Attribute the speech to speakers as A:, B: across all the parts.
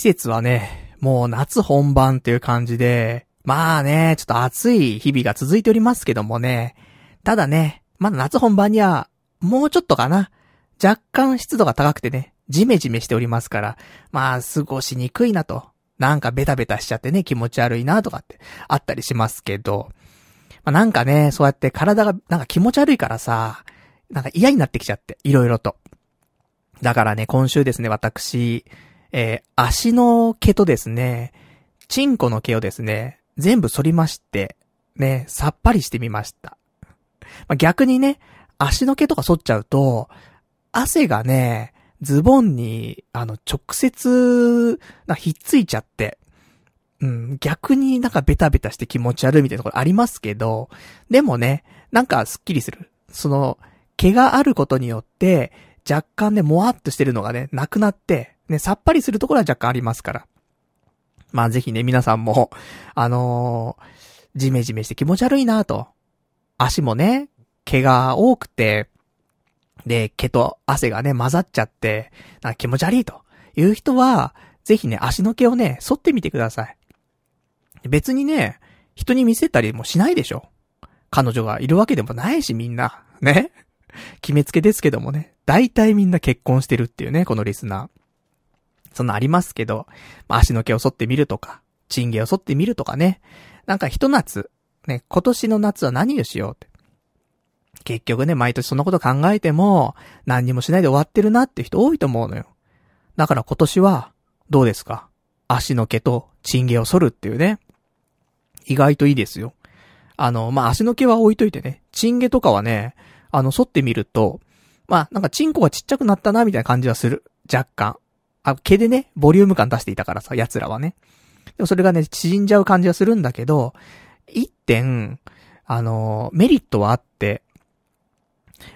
A: 季節はね、もう夏本番っていう感じで、まあね、ちょっと暑い日々が続いておりますけどもね。ただね、まだ夏本番には、もうちょっとかな。若干湿度が高くてね、ジメジメしておりますから、まあ、過ごしにくいなと。なんかベタベタしちゃってね、気持ち悪いなとかってあったりしますけど、まあ、なんかね、そうやって体がなんか気持ち悪いからさ、なんか嫌になってきちゃって、いろいろと。だからね、今週ですね、私、えー、足の毛とですね、チンコの毛をですね、全部反りまして、ね、さっぱりしてみました。まあ、逆にね、足の毛とか反っちゃうと、汗がね、ズボンに、あの、直接、な、ひっついちゃって、うん、逆になんかベタベタして気持ち悪いみたいなところありますけど、でもね、なんかスッキリする。その、毛があることによって、若干ね、もわっとしてるのがね、なくなって、ね、さっぱりするところは若干ありますから。まあぜひね、皆さんも、あのー、ジメジメして気持ち悪いなと。足もね、毛が多くて、で、毛と汗がね、混ざっちゃって、なんか気持ち悪いという人は、ぜひね、足の毛をね、剃ってみてください。別にね、人に見せたりもしないでしょ。彼女がいるわけでもないし、みんな。ね。決めつけですけどもね。大体みんな結婚してるっていうね、このリスナー。そんなありますけど、まあ、足の毛を剃ってみるとか、チンゲを剃ってみるとかね。なんか一夏、ね、今年の夏は何をしようって。結局ね、毎年そんなこと考えても、何にもしないで終わってるなって人多いと思うのよ。だから今年は、どうですか？足の毛とチンゲを剃るっていうね。意外といいですよ。あの、まあ、足の毛は置いといてね、チンゲとかはね、あの、剃ってみると、まあ、なんかチンコがちっちゃくなったな、みたいな感じはする。若干。あ、毛でね、ボリューム感出していたからさ、奴らはね。でもそれがね、縮んじゃう感じはするんだけど、一点、あの、メリットはあって、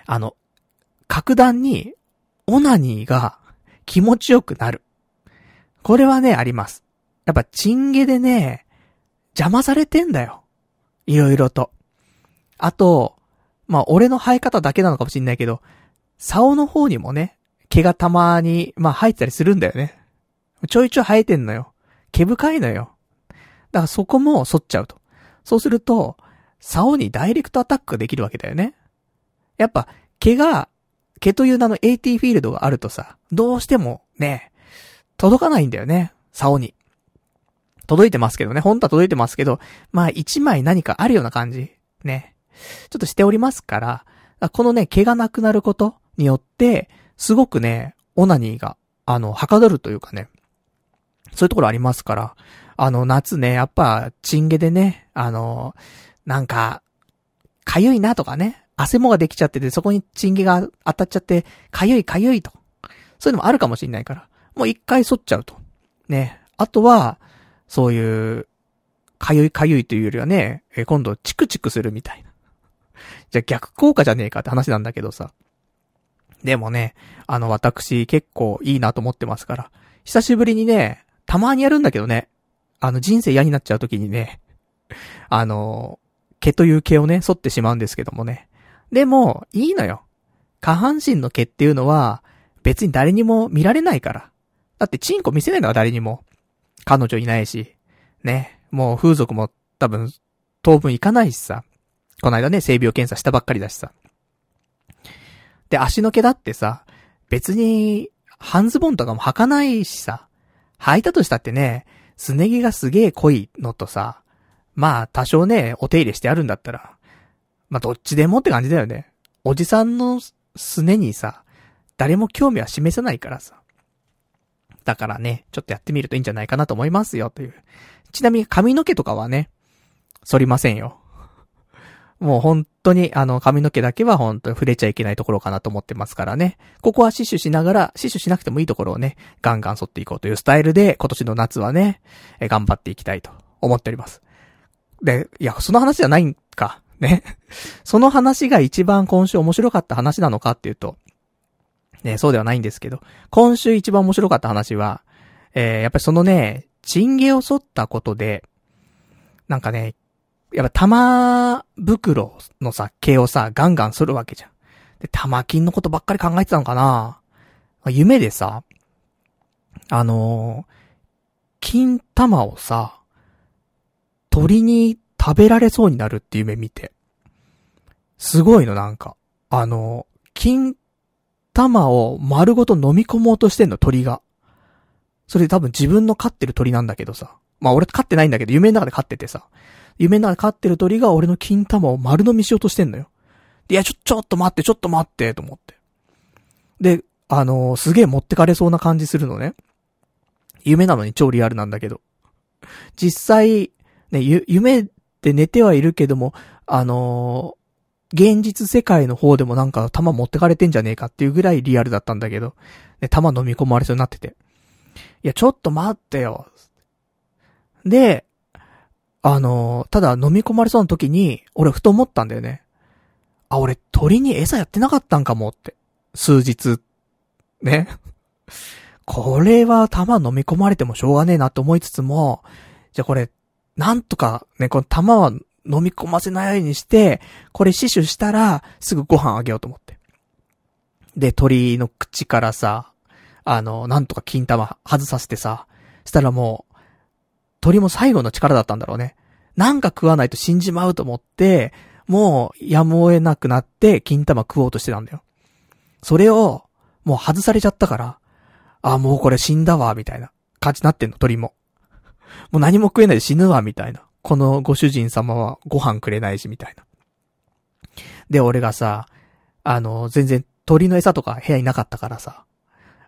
A: あの、格段に、オナニーが気持ちよくなる。これはね、あります。やっぱ、チンゲでね、邪魔されてんだよ。いろいろと。あと、まあ、俺の生え方だけなのかもしんないけど、竿の方にもね、毛がたまに、まあ、生えてたりするんだよね。ちょいちょい生えてんのよ。毛深いのよ。だからそこも反っちゃうと。そうすると、竿にダイレクトアタックできるわけだよね。やっぱ、毛が、毛という名の AT フィールドがあるとさ、どうしてもね、届かないんだよね。竿に。届いてますけどね。本当は届いてますけど、まあ一枚何かあるような感じ。ね。ちょっとしておりますから、このね、毛がなくなることによって、すごくね、オナニーが、あの、はかどるというかね、そういうところありますから、あの、夏ね、やっぱ、チンゲでね、あの、なんか、かゆいなとかね、汗もができちゃってて、そこにチンゲが当たっちゃって、かゆいかゆいと。そういうのもあるかもしんないから、もう一回剃っちゃうと。ね。あとは、そういう、かゆいかゆいというよりはね、今度チクチクするみたいな。じゃ逆効果じゃねえかって話なんだけどさ。でもね、あの私結構いいなと思ってますから。久しぶりにね、たまにやるんだけどね。あの人生嫌になっちゃう時にね、あの、毛という毛をね、剃ってしまうんですけどもね。でも、いいのよ。下半身の毛っていうのは、別に誰にも見られないから。だってチンコ見せないのは誰にも。彼女いないし、ね、もう風俗も多分、当分行かないしさ。この間ね、性病検査したばっかりだしさ。で、足の毛だってさ、別に、半ズボンとかも履かないしさ。履いたとしたってね、すね毛がすげえ濃いのとさ、まあ、多少ね、お手入れしてあるんだったら、まあ、どっちでもって感じだよね。おじさんのすねにさ、誰も興味は示さないからさ。だからね、ちょっとやってみるといいんじゃないかなと思いますよ、という。ちなみに髪の毛とかはね、反りませんよ。もう本当に、あの、髪の毛だけは本当に触れちゃいけないところかなと思ってますからね。ここは死守しながら、死守しなくてもいいところをね、ガンガン反っていこうというスタイルで、今年の夏はね、え頑張っていきたいと思っております。で、いや、その話じゃないんか。ね。その話が一番今週面白かった話なのかっていうと、ね、そうではないんですけど、今週一番面白かった話は、えー、やっぱりそのね、チンゲを剃ったことで、なんかね、やっぱ玉袋のさ、毛をさ、ガンガン剃るわけじゃん。で、玉金のことばっかり考えてたのかな夢でさ、あのー、金玉をさ、鳥に食べられそうになるって夢見て。すごいの、なんか。あの、金玉を丸ごと飲み込もうとしてんの、鳥が。それ多分自分の飼ってる鳥なんだけどさ。まあ俺飼ってないんだけど、夢の中で飼っててさ。夢の中飼ってる鳥が俺の金玉を丸飲みしようとしてんのよ。いや、ちょ、ちょっと待って、ちょっと待って、と思って。で、あのー、すげえ持ってかれそうな感じするのね。夢なのに超リアルなんだけど。実際、ね、ゆ、夢って寝てはいるけども、あのー、現実世界の方でもなんか弾持ってかれてんじゃねえかっていうぐらいリアルだったんだけど、ね、弾飲み込まれそうになってて。いや、ちょっと待ってよ。で、あの、ただ飲み込まれそうな時に、俺ふと思ったんだよね。あ、俺鳥に餌やってなかったんかもって。数日。ね。これは弾飲み込まれてもしょうがねえなと思いつつも、じゃあこれ、なんとかね、この弾は飲み込ませないようにして、これ死守したら、すぐご飯あげようと思って。で、鳥の口からさ、あの、なんとか金玉外させてさ、したらもう、鳥も最後の力だったんだろうね。なんか食わないと死んじまうと思って、もうやむを得なくなって金玉食おうとしてたんだよ。それを、もう外されちゃったから、あ、もうこれ死んだわ、みたいな感じになってんの、鳥も。もう何も食えないで死ぬわ、みたいな。このご主人様はご飯くれないし、みたいな。で、俺がさ、あの、全然鳥の餌とか部屋になかったからさ、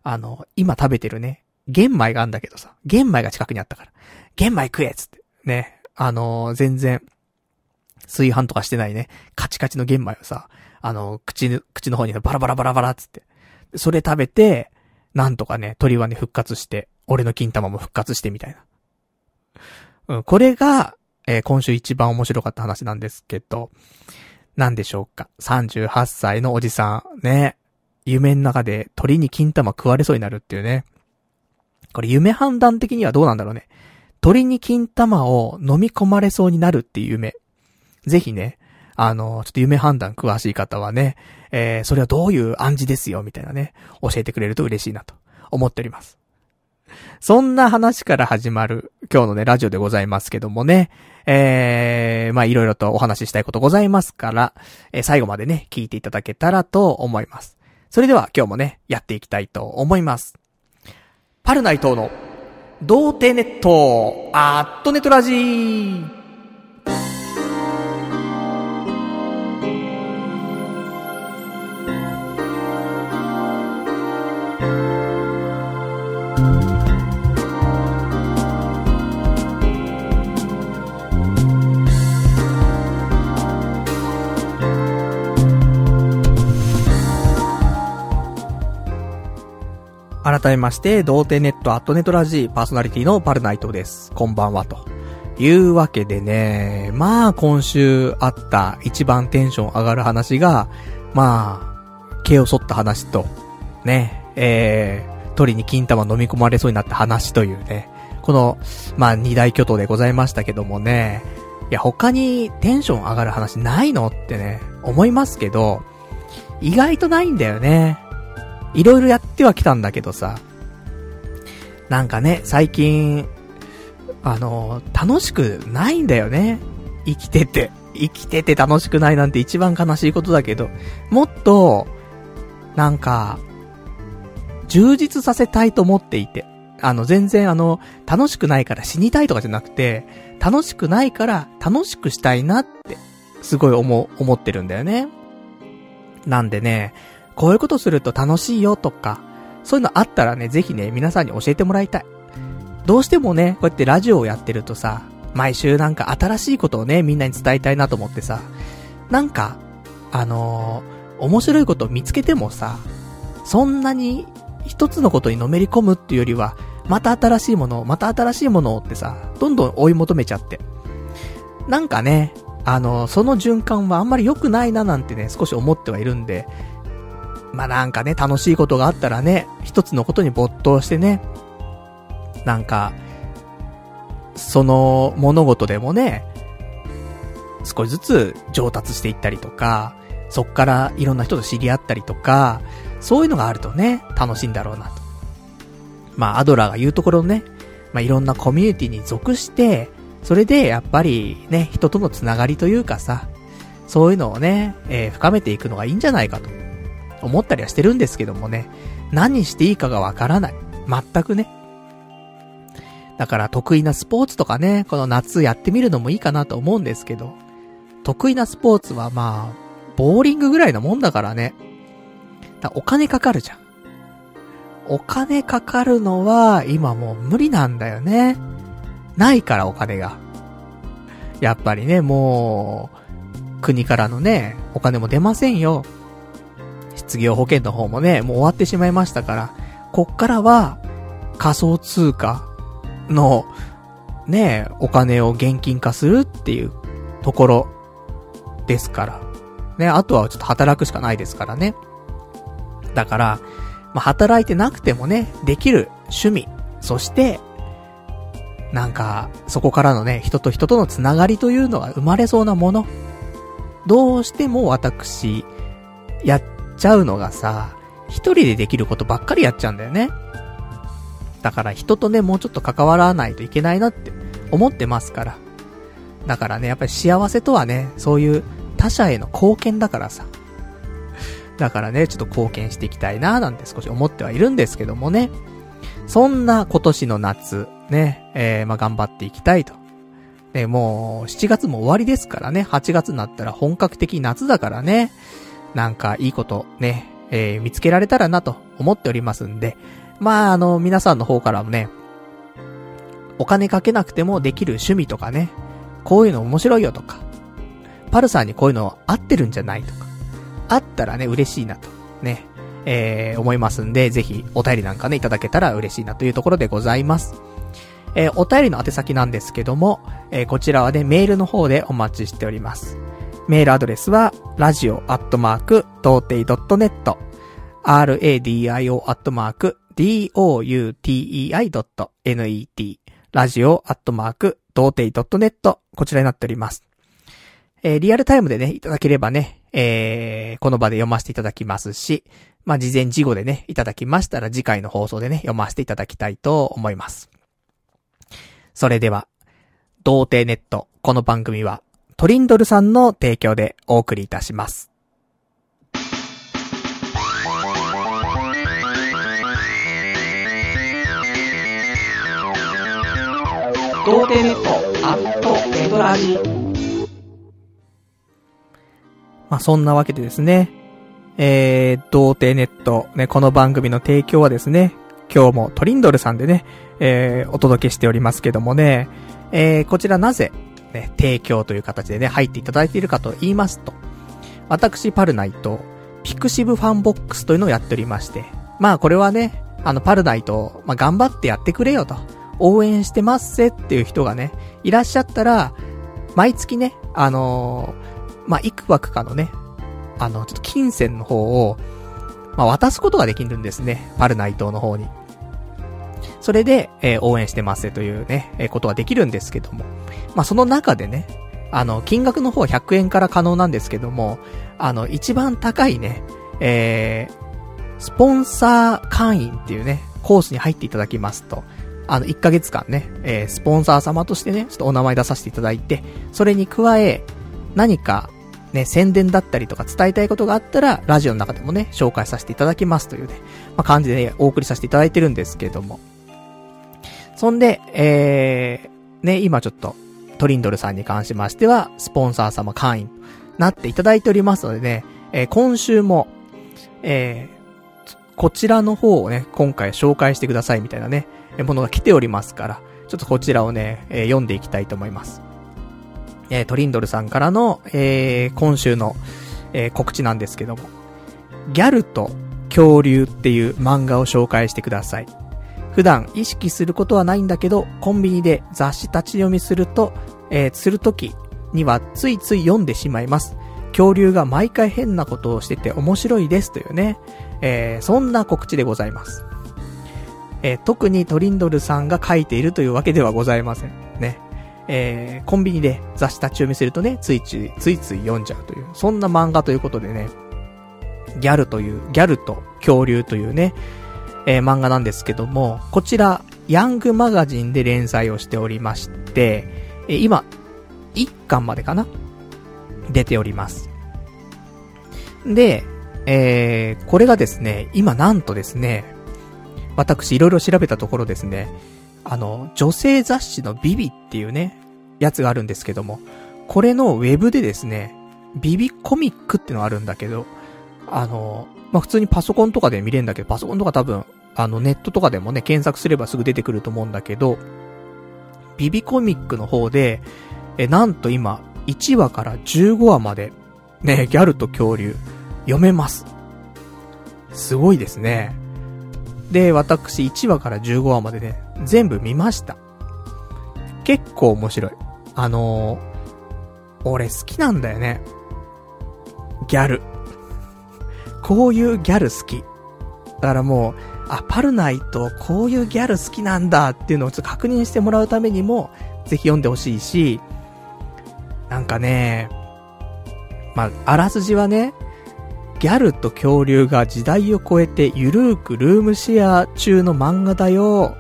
A: あの、今食べてるね、玄米があんだけどさ、玄米が近くにあったから、玄米食えっつって。ね、あの、全然、炊飯とかしてないね、カチカチの玄米をさ、あの、口の、口の方にバラバラバラバラっつって。それ食べて、なんとかね、鳥はね、復活して、俺の金玉も復活してみたいな。うん、これが、えー、今週一番面白かった話なんですけど、なんでしょうか。38歳のおじさん、ね。夢の中で鳥に金玉食われそうになるっていうね。これ夢判断的にはどうなんだろうね。鳥に金玉を飲み込まれそうになるっていう夢。ぜひね、あの、ちょっと夢判断詳しい方はね、えー、それはどういう暗示ですよ、みたいなね、教えてくれると嬉しいなと思っております。そんな話から始まる今日のね、ラジオでございますけどもね、えー、まあいろいろとお話ししたいことございますから、えー、最後までね、聞いていただけたらと思います。それでは今日もね、やっていきたいと思います。パルナイトの、童貞ネット、アットネトラジー。改めまして、童貞ネットアットネットラジーパーソナリティのパルナイトです。こんばんは、というわけでね、まあ今週あった一番テンション上がる話が、まあ、毛を剃った話と、ね、えー、鳥に金玉飲み込まれそうになった話というね、この、まあ二大巨頭でございましたけどもね、いや他にテンション上がる話ないのってね、思いますけど、意外とないんだよね。いろいろやってはきたんだけどさ、なんかね、最近、あの、楽しくないんだよね。生きてて。生きてて楽しくないなんて一番悲しいことだけど、もっと、なんか、充実させたいと思っていて。あの、全然あの、楽しくないから死にたいとかじゃなくて、楽しくないから楽しくしたいなって、すごい思、思ってるんだよね。なんでね、こういうことすると楽しいよとか、そういうのあったらね、ぜひね、皆さんに教えてもらいたい。どうしてもね、こうやってラジオをやってるとさ、毎週なんか新しいことをね、みんなに伝えたいなと思ってさ、なんか、あのー、面白いことを見つけてもさ、そんなに一つのことにのめり込むっていうよりは、また新しいものを、また新しいものをってさ、どんどん追い求めちゃって。なんかね、あの、その循環はあんまり良くないななんてね、少し思ってはいるんで、まあ、なんかね、楽しいことがあったらね、一つのことに没頭してね、なんか、その物事でもね、少しずつ上達していったりとか、そっからいろんな人と知り合ったりとか、そういうのがあるとね、楽しいんだろうなと。まあ、アドラーが言うところね、まあ、いろんなコミュニティに属して、それでやっぱりね、人とのつながりというかさ、そういうのをね、えー、深めていくのがいいんじゃないかと思ったりはしてるんですけどもね、何していいかがわからない。全くね。だから得意なスポーツとかね、この夏やってみるのもいいかなと思うんですけど、得意なスポーツはまあ、ボーリングぐらいのもんだからね。だお金かかるじゃん。お金かかるのは今もう無理なんだよね。ないからお金が。やっぱりね、もう、国からのね、お金も出ませんよ。失業保険の方もね、もう終わってしまいましたから、こっからは、仮想通貨の、ね、お金を現金化するっていうところですから。ね、あとはちょっと働くしかないですからね。だから、まあ、働いてなくてもね、できる趣味、そして、なんか、そこからのね、人と人とのつながりというのが生まれそうなもの。どうしても私、やっちゃうのがさ、一人でできることばっかりやっちゃうんだよね。だから人とね、もうちょっと関わらないといけないなって思ってますから。だからね、やっぱり幸せとはね、そういう他者への貢献だからさ。だからね、ちょっと貢献していきたいななんて少し思ってはいるんですけどもね。そんな今年の夏、ね、えー、まあ、頑張っていきたいと。ね、もう、7月も終わりですからね、8月になったら本格的夏だからね、なんかいいことね、えー、見つけられたらなと思っておりますんで、まあ、あの、皆さんの方からもね、お金かけなくてもできる趣味とかね、こういうの面白いよとか、パルさんにこういうの合ってるんじゃないとか、あったらね、嬉しいなと、ね、えー、思いますんで、ぜひお便りなんかね、いただけたら嬉しいなというところでございます。えー、お便りの宛先なんですけども、えー、こちらはね、メールの方でお待ちしております。メールアドレスは、radio アットマーク、童貞 .net、radio アットマーク、doutei.net、ラジオアットマーク、童貞 .net、こちらになっております。えー、リアルタイムでね、いただければね、えー、この場で読ませていただきますし、まあ、事前事後でね、いただきましたら次回の放送でね、読ませていただきたいと思います。それでは、童貞ネット、この番組は、トリンドルさんの提供でお送りいたします。童貞ネットアットねとらじ。まあ、そんなわけでですね、えー、童貞ネット、ね、この番組の提供はですね、今日もトリンドルさんでね、えー、お届けしておりますけどもね、えー、こちらなぜ、ね、提供という形でね、入っていただいているかと言いますと、私、パルナイト、ピクシブファンボックスというのをやっておりまして、まあこれはね、あの、パルナイト、まあ頑張ってやってくれよと、応援してますせっていう人がね、いらっしゃったら、毎月ね、あのー、まあ、幾枠かのね、あの、ちょっと金銭の方を、まあ、渡すことができるんですね。パルナイトの方に。それで、えー、応援してますというね、えー、ことはできるんですけども。まあ、その中でね、あの、金額の方は100円から可能なんですけども、あの、一番高いね、えー、スポンサー会員っていうね、コースに入っていただきますと、あの、1ヶ月間ね、えー、スポンサー様としてね、ちょっとお名前出させていただいて、それに加え、何か、ね、宣伝だったりとか伝えたいことがあったら、ラジオの中でもね、紹介させていただきますというね、まあ、感じでね、お送りさせていただいてるんですけども。そんで、えー、ね、今ちょっと、トリンドルさんに関しましては、スポンサー様会員、なっていただいておりますのでね、えー、今週も、えー、こちらの方をね、今回紹介してくださいみたいなね、ものが来ておりますから、ちょっとこちらをね、えー、読んでいきたいと思います。えー、トリンドルさんからの、えー、今週の、えー、告知なんですけども、ギャルと恐竜っていう漫画を紹介してください。普段意識することはないんだけど、コンビニで雑誌立ち読みすると、えー、するときにはついつい読んでしまいます。恐竜が毎回変なことをしてて面白いですというね、えー、そんな告知でございます。えー、特にトリンドルさんが書いているというわけではございません。ね。えー、コンビニで雑誌立ち読みするとね、ついつい、ついつい読んじゃうという、そんな漫画ということでね、ギャルという、ギャルと恐竜というね、えー、漫画なんですけども、こちら、ヤングマガジンで連載をしておりまして、え今、1巻までかな？出ております。で、えー、これがですね、今なんとですね、私いろいろ調べたところですね、あの、女性雑誌のビビっていうね、やつがあるんですけども、これのウェブでですね、ビビコミックってのがあるんだけど、あの、まあ、普通にパソコンとかで見れるんだけど、パソコンとか多分、あの、ネットとかでもね、検索すればすぐ出てくると思うんだけど、ビビコミックの方で、え、なんと今、1話から15話まで、ね、ギャルと恐竜、読めます。すごいですね。で、私1話から15話までね、全部見ました。結構面白い。あのー、俺好きなんだよね。ギャル。こういうギャル好き。だからもう、あ、パルナイト、こういうギャル好きなんだっていうのをちょっと確認してもらうためにも、ぜひ読んでほしいし、なんかね、まあ、あらすじはね、ギャルと恐竜が時代を超えてゆるーくルームシェア中の漫画だよ。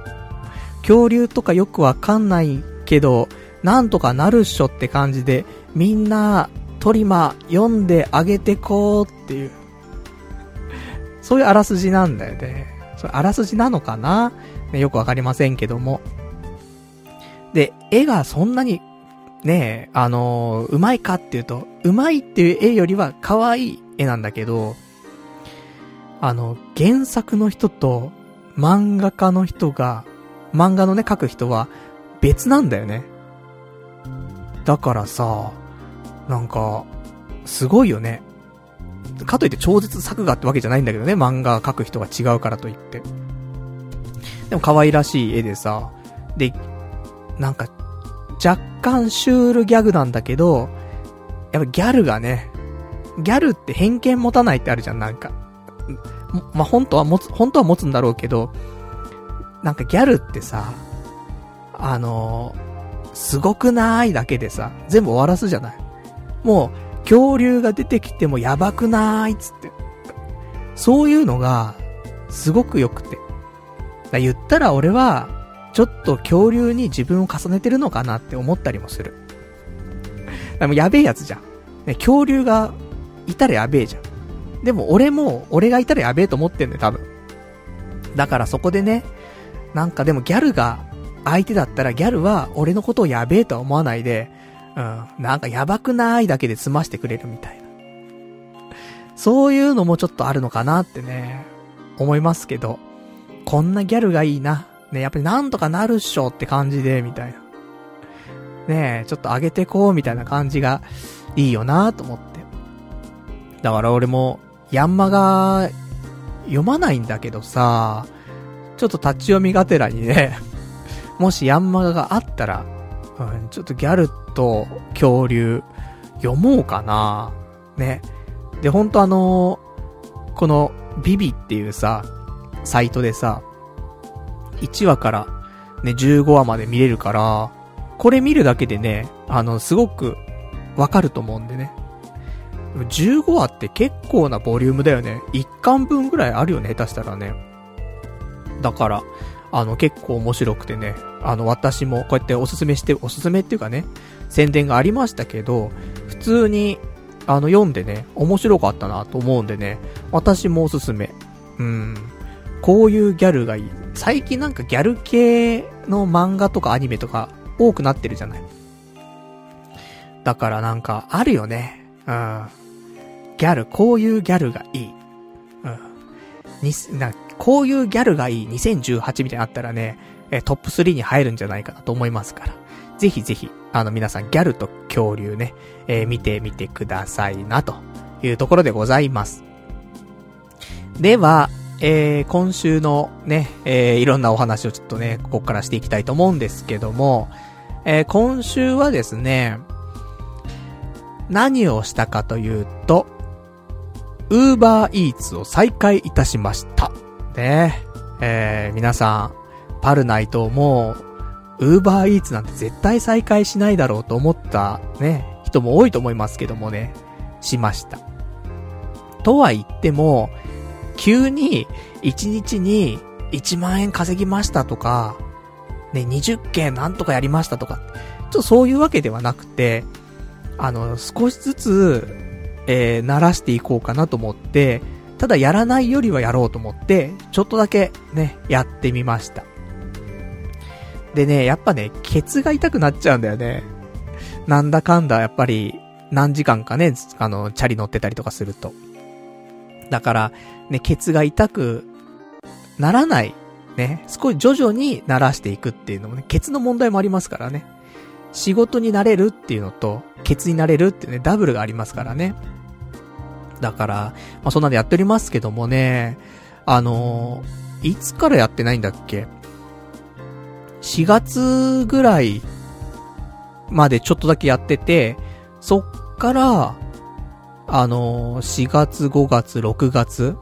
A: 恐竜とかよくわかんないけど、なんとかなるっしょって感じで、みんな、トリマ読んであげてこうっていう。そういうあらすじなんだよね。それあらすじなのかな、ね、よくわかりませんけども。で、絵がそんなに、ねえあのー、うまいかっていうと、うまいっていう絵よりは可愛い絵なんだけど、あの、原作の人と漫画家の人が、漫画のね、描く人は別なんだよね。だからさ、なんか、すごいよね。かといって超絶作画ってわけじゃないんだけどね、漫画描く人が違うからといって。でも可愛らしい絵でさ、で、なんか、若干シュールギャグなんだけど、やっぱギャルがね、ギャルって偏見持たないってあるじゃん、なんか。まあ、本当は持つ、本当は持つんだろうけど、なんかギャルってさ、あのー、すごくないだけでさ、全部終わらすじゃない。もう、恐竜が出てきてもやばくないっつって。そういうのが、すごく良くて。だ言ったら俺は、ちょっと恐竜に自分を重ねてるのかなって思ったりもする。でもやべえやつじゃん。ね、恐竜がいたらやべえじゃん。でも俺も、俺がいたらやべえと思ってんだよ、多分。だからそこでね、なんかでもギャルが相手だったらギャルは俺のことをやべえとは思わないで、うん、なんかやばくないだけで済ましてくれるみたいな。そういうのもちょっとあるのかなってね、思いますけど、こんなギャルがいいな。ね、やっぱりなんとかなるっしょって感じで、みたいな。ねえ、ちょっと上げてこうみたいな感じがいいよなと思って。だから俺も、ヤンマが読まないんだけどさ、ちょっと立ち読みがてらにね、もしヤンマガがあったら、うん、ちょっとギャルと恐竜読もうかな。ね。で、ほんとあのー、このビビっていうさ、サイトでさ、1話からね、15話まで見れるから、これ見るだけでね、あの、すごくわかると思うんでね。15話って結構なボリュームだよね。1巻分ぐらいあるよね、下手したらね。だから、あの、結構面白くてね、あの、私もこうやっておすすめして、おすすめっていうかね、宣伝がありましたけど、普通に、あの、読んでね、面白かったなと思うんでね、私もおすすめ。うん。こういうギャルがいい。最近なんかギャル系の漫画とかアニメとか多くなってるじゃない。だからなんか、あるよね。うん。ギャル、こういうギャルがいい。うん。に、な、こういうギャルがいい2018みたいにあったらね、えトップ3に入るんじゃないかなと思いますから。ぜひぜひ、あの皆さんギャルと恐竜ね、えー、見てみてくださいな、というところでございます。では、えー、今週のね、えー、いろんなお話をちょっとね、ここからしていきたいと思うんですけども、えー、今週はですね、何をしたかというと、ウーバーイーツを再開いたしました。ねえー、皆さん、パルナイトも、ウーバーイーツなんて絶対再開しないだろうと思ったね、人も多いと思いますけどもね、しました。とは言っても、急に1日に1万円稼ぎましたとか、ね、20件なんとかやりましたとか、ちょっとそういうわけではなくて、あの、少しずつ、えー、慣らしていこうかなと思って、ただやらないよりはやろうと思って、ちょっとだけね、やってみました。でね、やっぱね、ケツが痛くなっちゃうんだよね。なんだかんだ、やっぱり、何時間かね、あの、チャリ乗ってたりとかすると。だから、ね、ケツが痛くならない、ね、少し徐々に慣らしていくっていうのもね、ケツの問題もありますからね。仕事になれるっていうのと、ケツになれるっていうね、ダブルがありますからね。だから、まあ、そんなんでやっておりますけどもね、あのー、いつからやってないんだっけ？?4 月ぐらいまでちょっとだけやってて、そっから、あのー、4月、5月、6月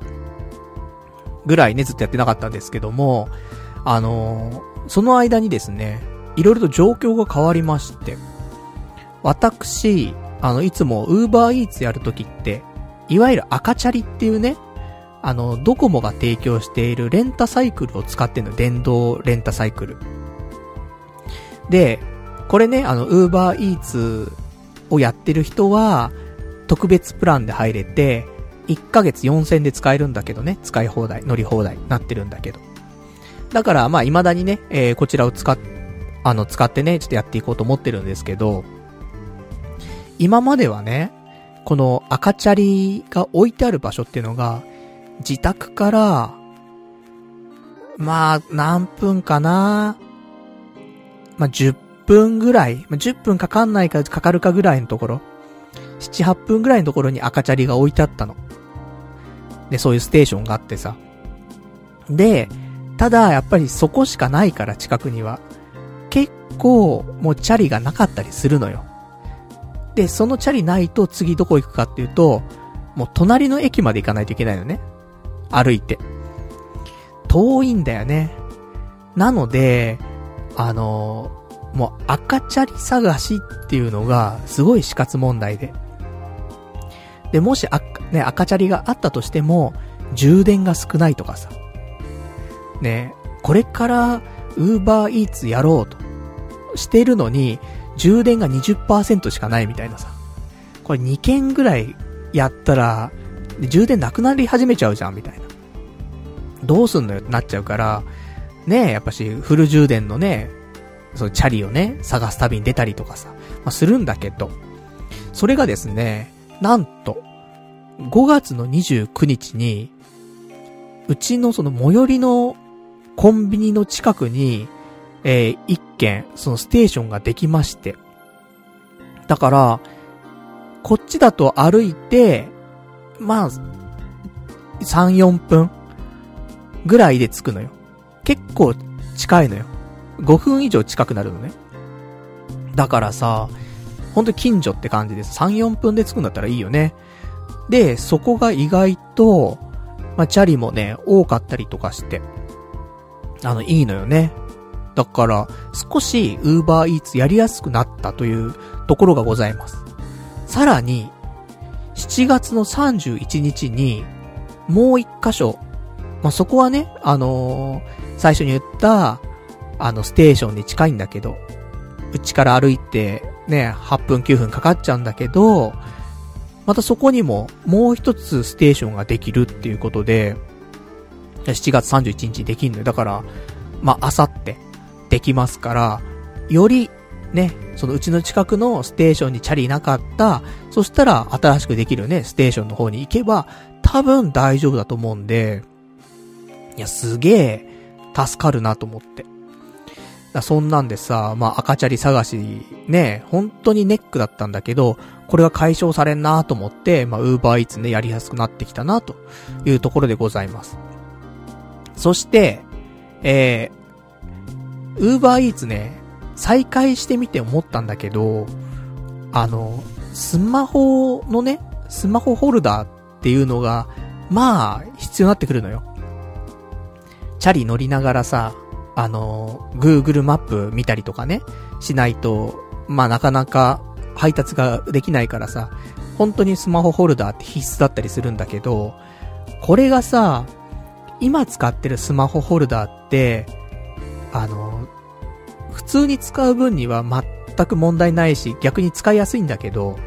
A: ぐらいね、ずっとやってなかったんですけども、あのー、その間にですね、いろいろと状況が変わりまして、私、あの、いつも、ウーバーイーツやるときって、いわゆる赤チャリっていうね、あの、ドコモが提供しているレンタサイクルを使ってんの、電動レンタサイクル。で、これね、あの、ウーバーイーツをやってる人は、特別プランで入れて、1ヶ月4000で使えるんだけどね、使い放題、乗り放題なってるんだけど。だから、まあ、未だにね、えー、こちらを使っ、あの、使ってね、ちょっとやっていこうと思ってるんですけど、今まではね、この赤チャリが置いてある場所っていうのが、自宅から、まあ、何分かなまあ、10分ぐらい、まあ、10分かかんないかかかるかぐらいのところ、7、8分ぐらいのところに赤チャリが置いてあったの。で、そういうステーションがあってさ。で、ただ、やっぱりそこしかないから近くには。結構、もうチャリがなかったりするのよ。で、そのチャリないと次どこ行くかっていうと、もう隣の駅まで行かないといけないのね。歩いて。遠いんだよね。なので、あのー、もう赤チャリ探しっていうのがすごい死活問題で。で、もし赤、ね、赤チャリがあったとしても、充電が少ないとかさ。ね、これから、ウーバーイーツやろうとしてるのに、充電が20%しかないみたいなさ。これ2件ぐらいやったら、充電なくなり始めちゃうじゃん、みたいな。どうすんのよってなっちゃうから、ね、やっぱし、フル充電のね、そう、チャリをね、探す旅に出たりとかさ、まあ、するんだけど、それがですね、なんと、5月の29日に、うちのその最寄りのコンビニの近くに、えー、一軒、そのステーションができまして。だから、こっちだと歩いて、まあ、3、4分ぐらいで着くのよ。結構近いのよ。5分以上近くなるのね。だからさ、ほんと近所って感じです。3、4分で着くんだったらいいよね。で、そこが意外と、まあ、チャリもね、多かったりとかして、あの、いいのよね。だから、少し、ウーバーイーツやりやすくなったというところがございます。さらに、7月の31日に、もう一箇所、まあ、そこはね、あのー、最初に言った、あの、ステーションに近いんだけど、うちから歩いて、ね、8分9分かかっちゃうんだけど、またそこにももう一つステーションができるっていうことで、7月31日できんのよ。だから、まあ、あさってできますから、より、ね、そのうちの近くのステーションにチャリなかった、そしたら新しくできるね、ステーションの方に行けば、多分大丈夫だと思うんで、いや、すげえ、助かるなと思って。だそんなんでさ、まあ赤チャリ探し、ね、本当にネックだったんだけど、これが解消されんなと思って、まあウーバーイーツね、やりやすくなってきたなというところでございます。そして、えー、ウーバーイーツね、再開してみて思ったんだけど、あの、スマホのね、スマホホルダーっていうのが、まあ、必要になってくるのよ。チャリ乗りながらさ、あの、Google マップ見たりとかね、しないと、まあなかなか配達ができないからさ、本当にスマホホルダーって必須だったりするんだけど、これがさ、今使ってるスマホホルダーって、あの、普通に使う分には全く問題ないし、逆に使いやすいんだけど、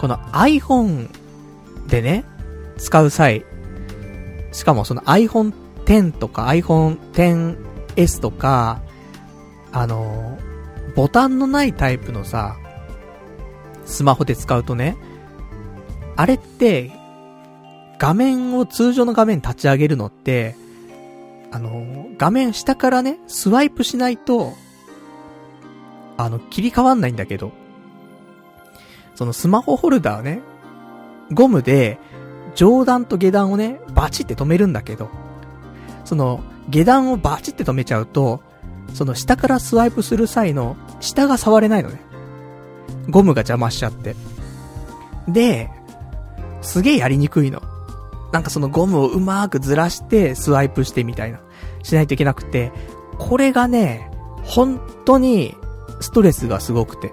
A: この iPhone でね、使う際、しかもその iPhone X とか iPhone XS とか、あの、ボタンのないタイプのさ、スマホで使うとね、あれって、画面を通常の画面立ち上げるのって、あの、画面下からね、スワイプしないと、あの、切り替わんないんだけど、そのスマホホルダーね、ゴムで、上段と下段をね、バチって止めるんだけど、その、下段をバチって止めちゃうと、その下からスワイプする際の、下が触れないのね。ゴムが邪魔しちゃって。で、すげえやりにくいの。なんかそのゴムをうまーくずらしてスワイプしてみたいな。しないといけなくて、これがね、本当にストレスがすごくて。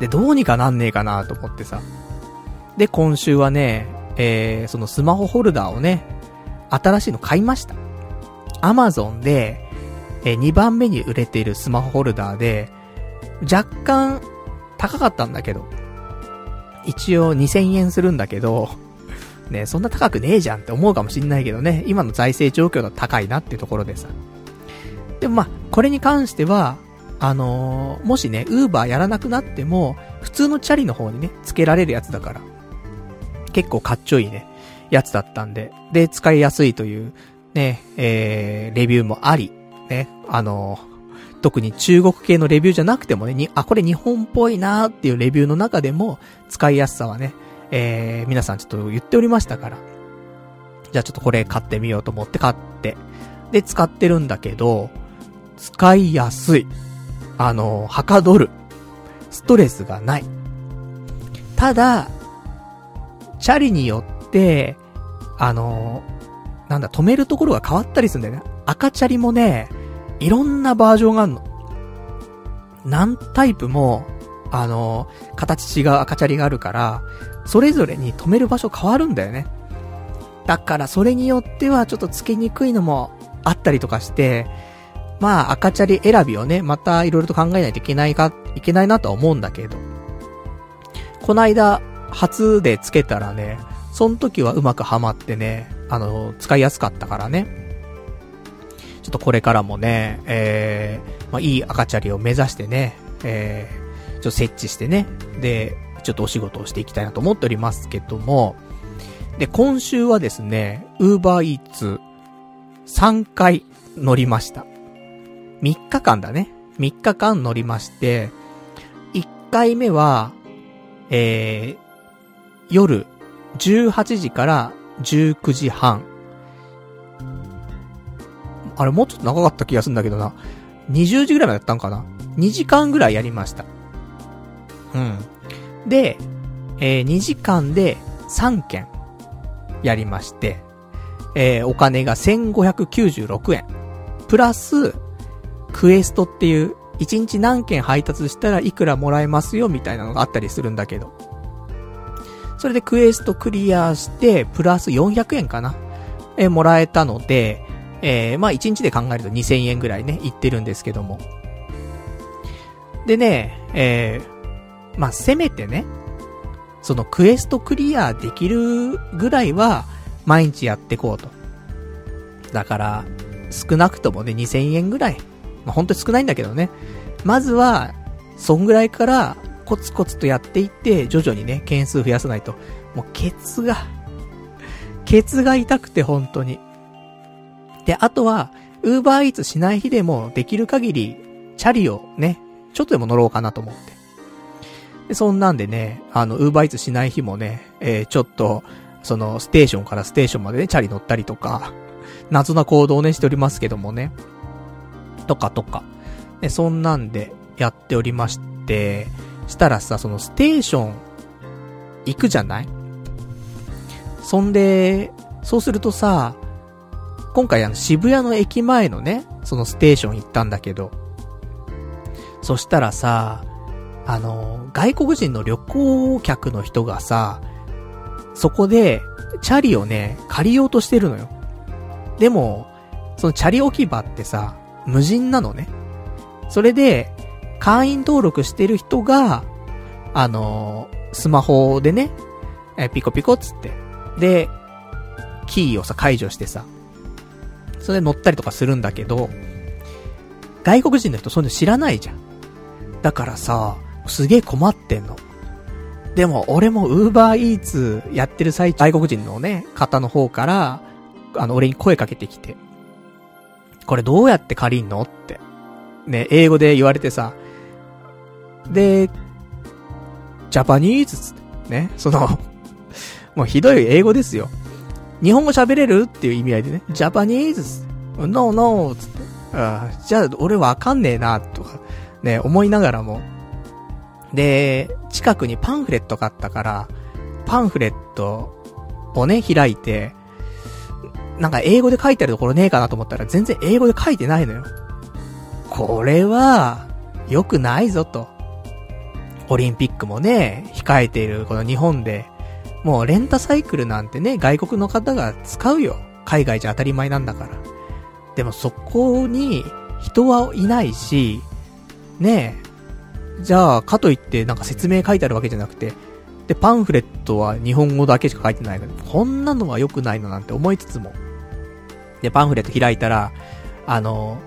A: で、どうにかなんねえかなと思ってさ。で、今週はね、えー、そのスマホホルダーをね、新しいの買いました。アマゾンで、えー、2番目に売れているスマホホルダーで、若干高かったんだけど、一応2000円するんだけど、ね、そんな高くねえじゃんって思うかもしんないけどね、今の財政状況だと高いなっていうところでさ。でもまあ、これに関しては、あのー、もしね、ウーバーやらなくなっても、普通のチャリの方にね、付けられるやつだから。結構かっちょいいね、やつだったんで。で、使いやすいという、ね、えー、レビューもあり、ね、あのー、特に中国系のレビューじゃなくてもね、に、あ、これ日本っぽいなーっていうレビューの中でも、使いやすさはね、えー、皆さんちょっと言っておりましたから。じゃあちょっとこれ買ってみようと思って買って。で、使ってるんだけど、使いやすい。あの、はかどる。ストレスがない。ただ、チャリによって、あの、なんだ、止めるところが変わったりするんだよね。赤チャリもね、いろんなバージョンがあるの。何タイプも、あの、形違う赤チャリがあるから、それぞれに止める場所変わるんだよね。だからそれによってはちょっとつけにくいのもあったりとかして、まあ赤チャリ選びをね、また色々と考えないといけないか、いけないなとは思うんだけど。こないだ、初でつけたらね、その時はうまくはまってね、あの、使いやすかったからね。ちょっとこれからもね、えー、まあいい赤チャリを目指してね、えー、ちょっと設置してね、で、ちょっとお仕事をしていきたいなと思っておりますけども、で、今週はですね、ウーバーイーツ3回乗りました。3日間だね。3日間乗りまして、1回目は、えー、夜18時から19時半。あれもうちょっと長かった気がするんだけどな。20時ぐらいまでやったんかな ?2 時間ぐらいやりました。うん。で、えー、2時間で3件やりまして、えー、お金が1596円。プラス、クエストっていう、1日何件配達したらいくらもらえますよみたいなのがあったりするんだけど。それでクエストクリアして、プラス400円かなえー、もらえたので、えー、まあ1日で考えると2000円ぐらいね、いってるんですけども。でね、えー、まあ、せめてね、そのクエストクリアできるぐらいは、毎日やってこうと。だから、少なくともね、2000円ぐらい。まあ、ほんと少ないんだけどね。まずは、そんぐらいから、コツコツとやっていって、徐々にね、件数増やさないと。もう、ケツが、ケツが痛くて、本当に。で、あとは、ウーバーイーツしない日でも、できる限り、チャリをね、ちょっとでも乗ろうかなと思って。で、そんなんでね、あの、ウーバーイーツしない日もね、えー、ちょっと、その、ステーションからステーションまでね、チャリ乗ったりとか、謎な行動をね、しておりますけどもね。とかとか。で、そんなんでやっておりまして、したらさ、そのステーション、行くじゃない？そんで、そうするとさ、今回あの渋谷の駅前のね、そのステーション行ったんだけど、そしたらさ、あの、外国人の旅行客の人がさ、そこで、チャリをね、借りようとしてるのよ。でも、そのチャリ置き場ってさ、無人なのね。それで、会員登録してる人が、あのー、スマホでね、えピコピコっつって。で、キーをさ、解除してさ、それで乗ったりとかするんだけど、外国人の人そういうの知らないじゃん。だからさ、すげえ困ってんの。でも、俺もウーバーイーツやってる最中、外国人のね、方の方から、あの、俺に声かけてきて。これどうやって借りんのって。ね、英語で言われてさ。で、ジャパニーズつって。ね、その もうひどい英語ですよ。日本語喋れるっていう意味合いでね、ジャパニーズ No, no, つって。あじゃあ、俺わかんねえな、とか、ね、思いながらも。で、近くにパンフレットがあったから、パンフレットをね、開いて、なんか英語で書いてあるところねえかなと思ったら全然英語で書いてないのよ。これは、良くないぞと。オリンピックもね、控えているこの日本で、もうレンタサイクルなんてね、外国の方が使うよ。海外じゃ当たり前なんだから。でもそこに人はいないし、ねえ、じゃあ、かといってなんか説明書いてあるわけじゃなくて、で、パンフレットは日本語だけしか書いてないから、こんなのは良くないのなんて思いつつも。で、パンフレット開いたら、あの、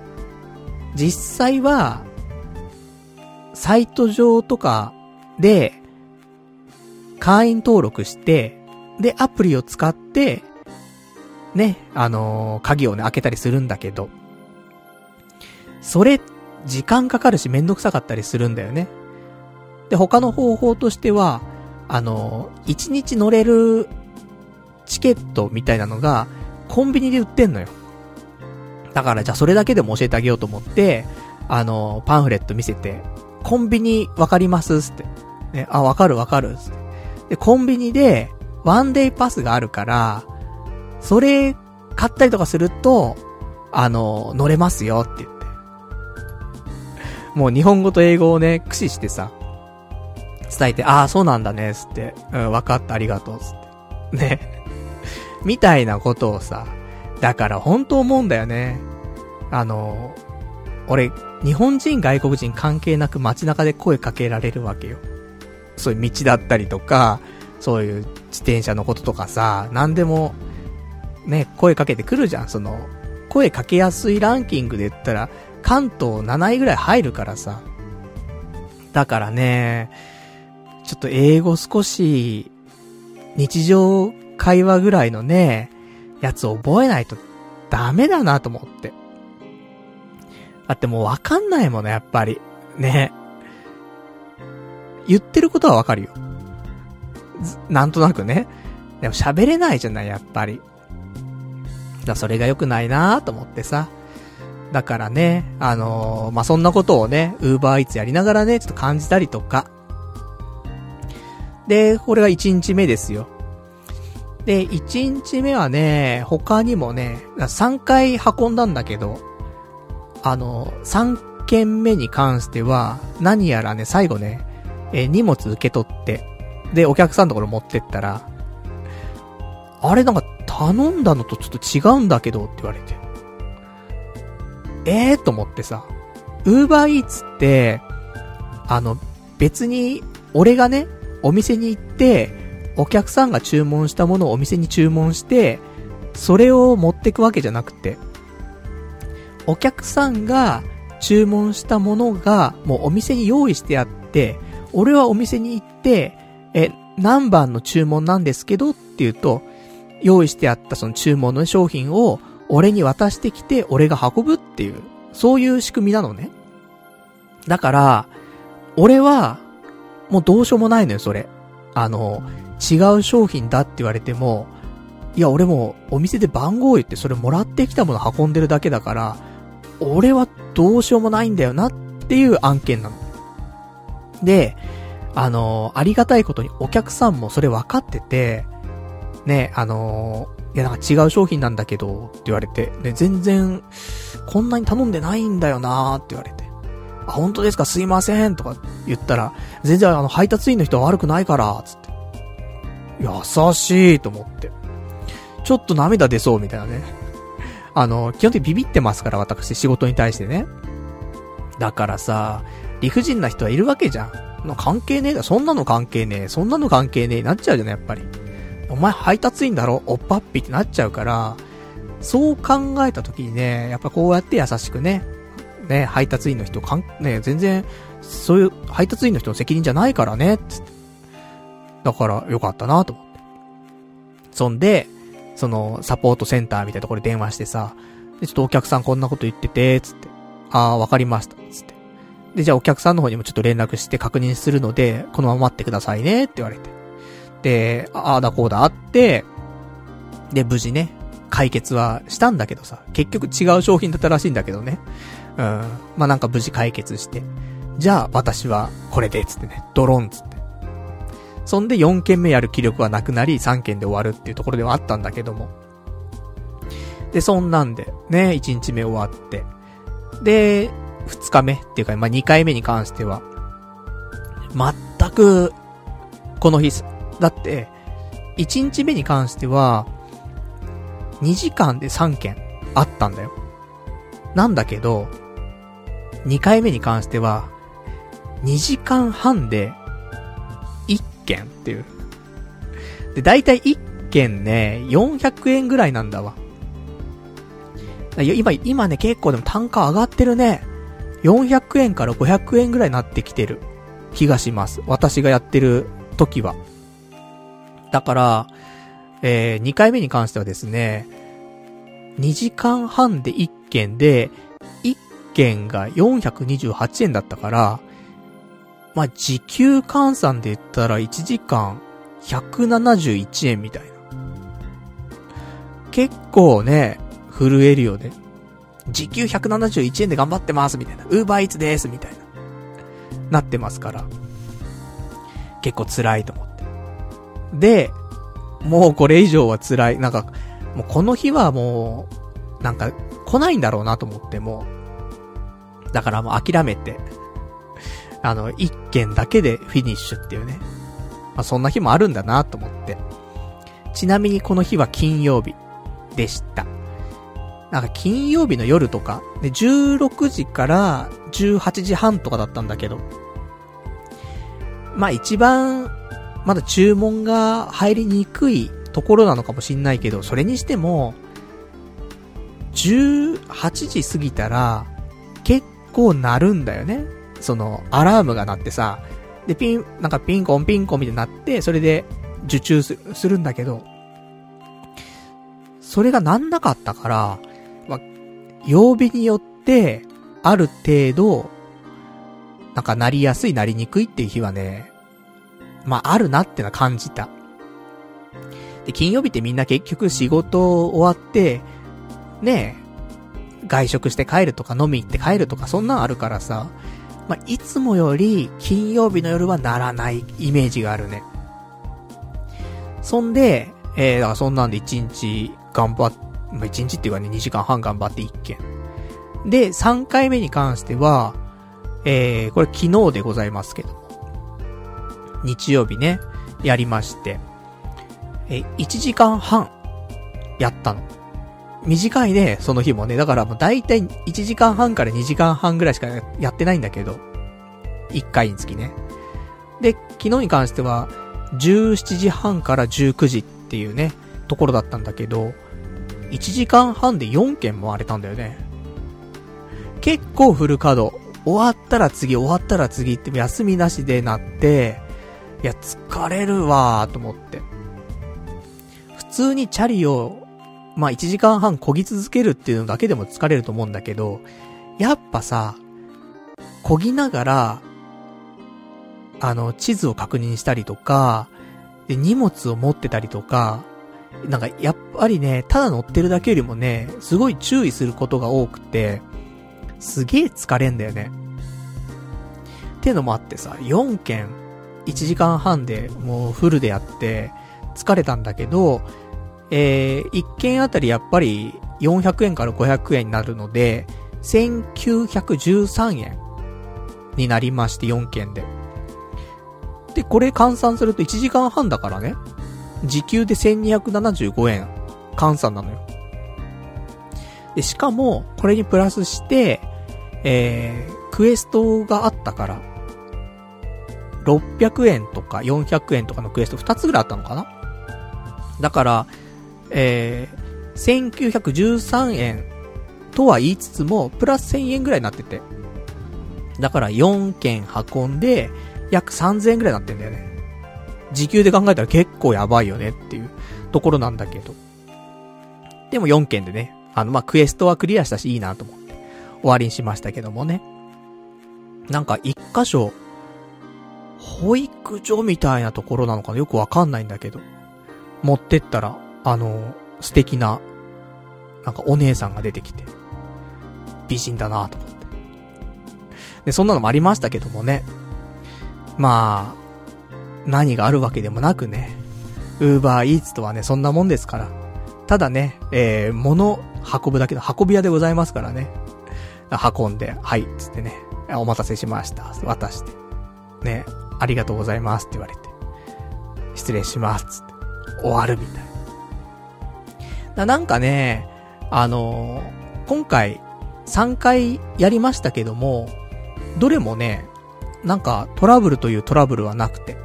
A: 実際は、サイト上とかで、会員登録して、で、アプリを使って、ね、あのー、鍵をね、開けたりするんだけど、それ、時間かかるしめんどくさかったりするんだよね。で、他の方法としては、あのー、1日乗れるチケットみたいなのが、コンビニで売ってんのよ。だから、じゃあそれだけでも教えてあげようと思って、あのー、パンフレット見せて、コンビニわかりますつって。ね、あ、わかるわかるって。で、コンビニで、ワンデイパスがあるから、それ、買ったりとかすると、あの、乗れますよって言って。もう日本語と英語をね、駆使してさ、伝えて、ああ、そうなんだね、つって。うん、分かった、ありがとう、つって。ね。みたいなことをさ、だから本当思うんだよね。あの、俺、日本人外国人関係なく街中で声かけられるわけよ。そういう道だったりとか、そういう自転車のこととかさ、何でもね、声かけてくるじゃん。その、声かけやすいランキングで言ったら、関東7位ぐらい入るからさ。だからね、ちょっと英語少し、日常会話ぐらいのね、やつ覚えないとダメだなと思って。だってもうわかんないもの、やっぱり。ね。言ってることはわかるよ。なんとなくね。でも喋れないじゃない、やっぱり。だそれが良くないなと思ってさ。だからね、あのー、まあ、そんなことをね、ウーバーイーツやりながらね、ちょっと感じたりとか。で、これが1日目ですよ。で、1日目はね、他にもね、3回運んだんだけど、あの、3件目に関しては、何やらね、最後ね、え荷物受け取って、で、お客さんのところ持ってったら、あれなんか頼んだのとちょっと違うんだけどって言われて。ええー、と思ってさ、ウーバーイーツって、あの、別に、俺がね、お店に行って、お客さんが注文したものをお店に注文して、それを持ってくわけじゃなくて、お客さんが注文したものがもうお店に用意してあって、俺はお店に行って、え、何番の注文なんですけどって言うと、用意してあったその注文の商品を俺に渡してきて俺が運ぶっていう、そういう仕組みなのね。だから、俺は、もうどうしようもないのよ、それ。あの、違う商品だって言われても、いや、俺もお店で番号言ってそれもらってきたもの運んでるだけだから、俺はどうしようもないんだよなっていう案件なの。で、あの、ありがたいことにお客さんもそれ分かってて、ね、あのー、いや、なんか違う商品なんだけど、って言われて、ね、全然、こんなに頼んでないんだよなーって言われて。あ、本当ですか？すいませんとか言ったら、全然あの、配達員の人は悪くないから、つって。優しいと思って。ちょっと涙出そうみたいなね。あの、基本的にビビってますから、私、仕事に対してね。だからさ、理不尽な人はいるわけじゃん。関係ねえだ、そんなの関係ねえ、そんなの関係ねえ、なっちゃうじゃん、やっぱり。お前配達員だろおっぱっぴってなっちゃうから、そう考えた時にね、やっぱこうやって優しくね、ね、配達員の人、かん、ね、全然、そういう配達員の人の責任じゃないからね、つって。だから、よかったなと思って。そんで、その、サポートセンターみたいなところで電話してさ、で、ちょっとお客さんこんなこと言ってて、つって。ああ、わかりました、つって。で、じゃあお客さんの方にもちょっと連絡して確認するので、このまま待ってくださいね、って言われて。で、ああだこうだあって、で、無事ね、解決はしたんだけどさ、結局違う商品だったらしいんだけどね。うん。まあ、なんか無事解決して。じゃあ、私はこれで、つってね、ドローンつって。そんで4件目やる気力はなくなり、3件で終わるっていうところではあったんだけども。で、そんなんで、ね、1日目終わって。で、2日目っていうか、まあ、2回目に関しては、全く、この日、だって、1日目に関しては、2時間で3件あったんだよ。なんだけど、2回目に関しては、2時間半でっていう。で、だいたい1件ね、400円ぐらいなんだわ。今、今ね、結構でも単価上がってるね。400円から500円ぐらいになってきてる気がします。私がやってる時は。だから、えー、2回目に関してはですね、2時間半で1件で、1件が428円だったから、まあ、時給換算で言ったら1時間171円みたいな。結構ね、震えるよね。時給171円で頑張ってますみたいな。ウーバーイーツですみたいな。なってますから。結構辛いと思って。で、もうこれ以上は辛い。なんか、もうこの日はもう、なんか、来ないんだろうなと思っても、だからもう諦めて、あの、一件だけでフィニッシュっていうね。まあ、そんな日もあるんだなと思って。ちなみにこの日は金曜日でした。なんか金曜日の夜とか、で、16時から18時半とかだったんだけど、まあ一番、まだ注文が入りにくいところなのかもしんないけど、それにしても、18時過ぎたら、結構鳴るんだよね。その、アラームが鳴ってさ、で、ピン、なんかピンコンピンコンみたいになって、それで受注するんだけど、それがなんなかったから、ま曜日によって、ある程度、なんかなりやすいなりにくいっていう日はね、まあ、あるなってのは感じた。で、金曜日ってみんな結局仕事終わって、ねえ、外食して帰るとか飲み行って帰るとかそんなんあるからさ、まあ、いつもより金曜日の夜はならないイメージがあるね。そんで、えー、そんなんで1日頑張っ、まあ、1日っていうかね、2時間半頑張って1件。で、3回目に関しては、えー、これ昨日でございますけど。日曜日ね、やりまして。え、1時間半、やったの。短いね、その日もね。だからもう大体1時間半から2時間半ぐらいしかやってないんだけど。1回につきね。で、昨日に関しては、17時半から19時っていうね、ところだったんだけど、1時間半で4件も荒れたんだよね。結構フル稼働。終わったら次、終わったら次って休みなしでなって、いや、疲れるわーと思って。普通にチャリを、まあ、1時間半漕ぎ続けるっていうのだけでも疲れると思うんだけど、やっぱさ、漕ぎながら、あの、地図を確認したりとか、で、荷物を持ってたりとか、なんか、やっぱりね、ただ乗ってるだけよりもね、すごい注意することが多くて、すげえ疲れんだよね。っていうのもあってさ、4件、1時間半でもうフルでやって、疲れたんだけど、えー、1件あたりやっぱり400円から500円になるので、1913円になりまして4件で。で、これ換算すると1時間半だからね。時給で1275円換算なのよ。で、しかも、これにプラスして、えー、クエストがあったから、600円とか400円とかのクエスト2つぐらいあったのかなだから、えー、1913円とは言いつつも、プラス1000円ぐらいになってて。だから4件運んで、約3000円ぐらいになってんだよね。時給で考えたら結構やばいよねっていうところなんだけど。でも4件でね、あの、ま、クエストはクリアしたしいいなと思って終わりにしましたけどもね。なんか一箇所、保育所みたいなところなのかな？よくわかんないんだけど。持ってったら、あの、素敵な、なんかお姉さんが出てきて、美人だなと思って。で、そんなのもありましたけどもね。まあ、何があるわけでもなくね、ウーバーイーツとはね、そんなもんですから。ただね、えー、物運ぶだけの運び屋でございますからね。運んで、はい、つってね、お待たせしました、渡して。ね、ありがとうございますって言われて。失礼します、つって。終わるみたいな。なんかね、あのー、今回、3回やりましたけども、どれもね、なんかトラブルというトラブルはなくて。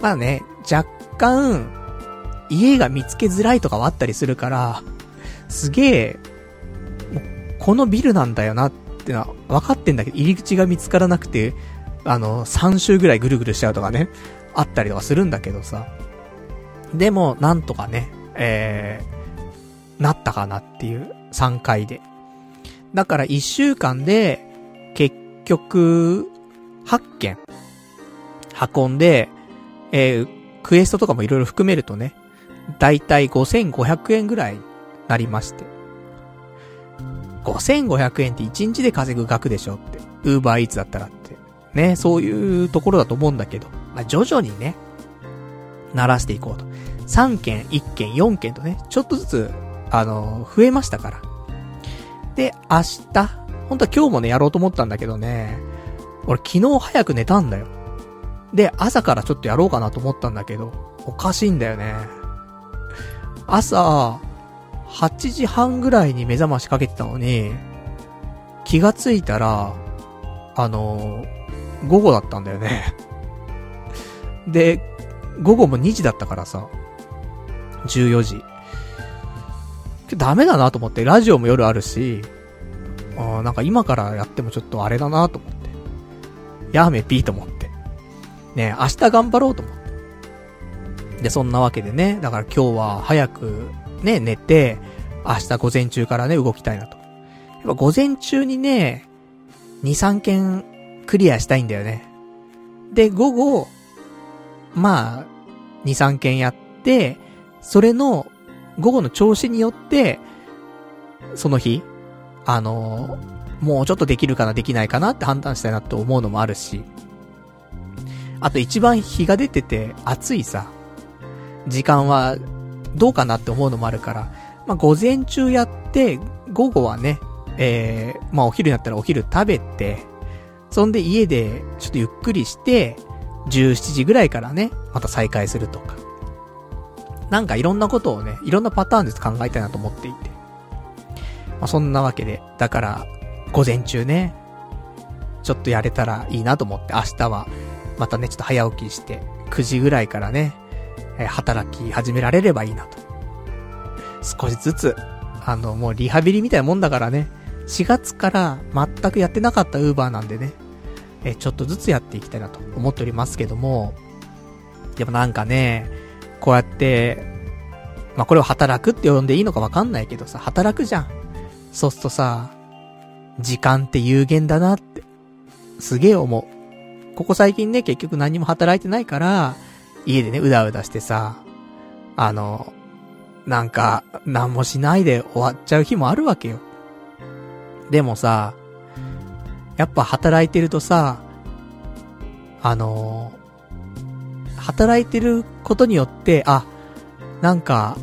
A: まあね、若干、家が見つけづらいとかはあったりするから、すげえ、このビルなんだよなってのは分かってんだけど、入り口が見つからなくて、あの、3周ぐらいぐるぐるしちゃうとかね、あったりとかするんだけどさ。でも、なんとかね、えー、なったかなっていう3回で。だから1週間で、結局、8件、運んで、えー、クエストとかもいろいろ含めるとね、だいたい5500円ぐらいなりまして。5500円って1日で稼ぐ額でしょって。ウーバーイーツだったらって。ね、そういうところだと思うんだけど、まあ、徐々にね、鳴らしていこうと。3件、1件、4件とね、ちょっとずつ、あの、増えましたから。で、明日、本当は今日もね、やろうと思ったんだけどね、俺昨日早く寝たんだよ。で、朝からちょっとやろうかなと思ったんだけど、おかしいんだよね。朝、8時半ぐらいに目覚ましかけてたのに、気がついたら、あのー、午後だったんだよね。で、午後も2時だったからさ、14時。ダメだなと思って、ラジオも夜あるし、あなんか今からやってもちょっとあれだなと思って。やめぴーと思って。ね、明日頑張ろうと思って。で、そんなわけでね、だから今日は早くね、寝て、明日午前中からね、動きたいなと。やっぱ午前中にね、2、3件クリアしたいんだよね。で、午後、まあ、2、3件やって、それの、午後の調子によって、その日、あのもうちょっとできるかな、できないかなって判断したいなって思うのもあるし、あと一番日が出てて暑いさ、時間はどうかなって思うのもあるから、まあ、午前中やって、午後はね、えー、まあ、お昼になったらお昼食べて、そんで家でちょっとゆっくりして、17時ぐらいからね、また再開するとか。なんかいろんなことをね、いろんなパターンで考えたいなと思っていて。まあ、そんなわけで、だから、午前中ね、ちょっとやれたらいいなと思って、明日は、またね、ちょっと早起きして、9時ぐらいからね、えー、働き始められればいいなと。少しずつ、あの、もうリハビリみたいなもんだからね、4月から全くやってなかったウーバーなんでね、えー、ちょっとずつやっていきたいなと思っておりますけども、でもなんかね、こうやって、まあ、これを働くって呼んでいいのかわかんないけどさ、働くじゃん。そうするとさ、時間って有限だなって、すげえ思う。ここ最近ね、結局何も働いてないから、家でね、うだうだしてさ、あの、なんか、何もしないで終わっちゃう日もあるわけよ。でもさ、やっぱ働いてるとさ、あの働いてることによって、あ、なんか、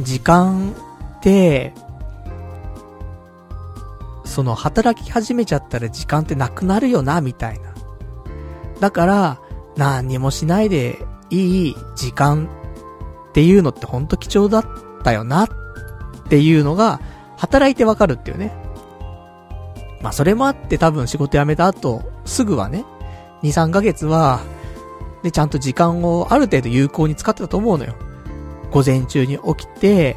A: 時間って、その働き始めちゃったら時間ってなくなるよな、みたいな。だから、何にもしないでいい時間っていうのってほんと貴重だったよなっていうのが働いてわかるっていうね。まあそれもあって多分仕事辞めた後、すぐはね、2、3ヶ月は、で、ちゃんと時間をある程度有効に使ってたと思うのよ。午前中に起きて、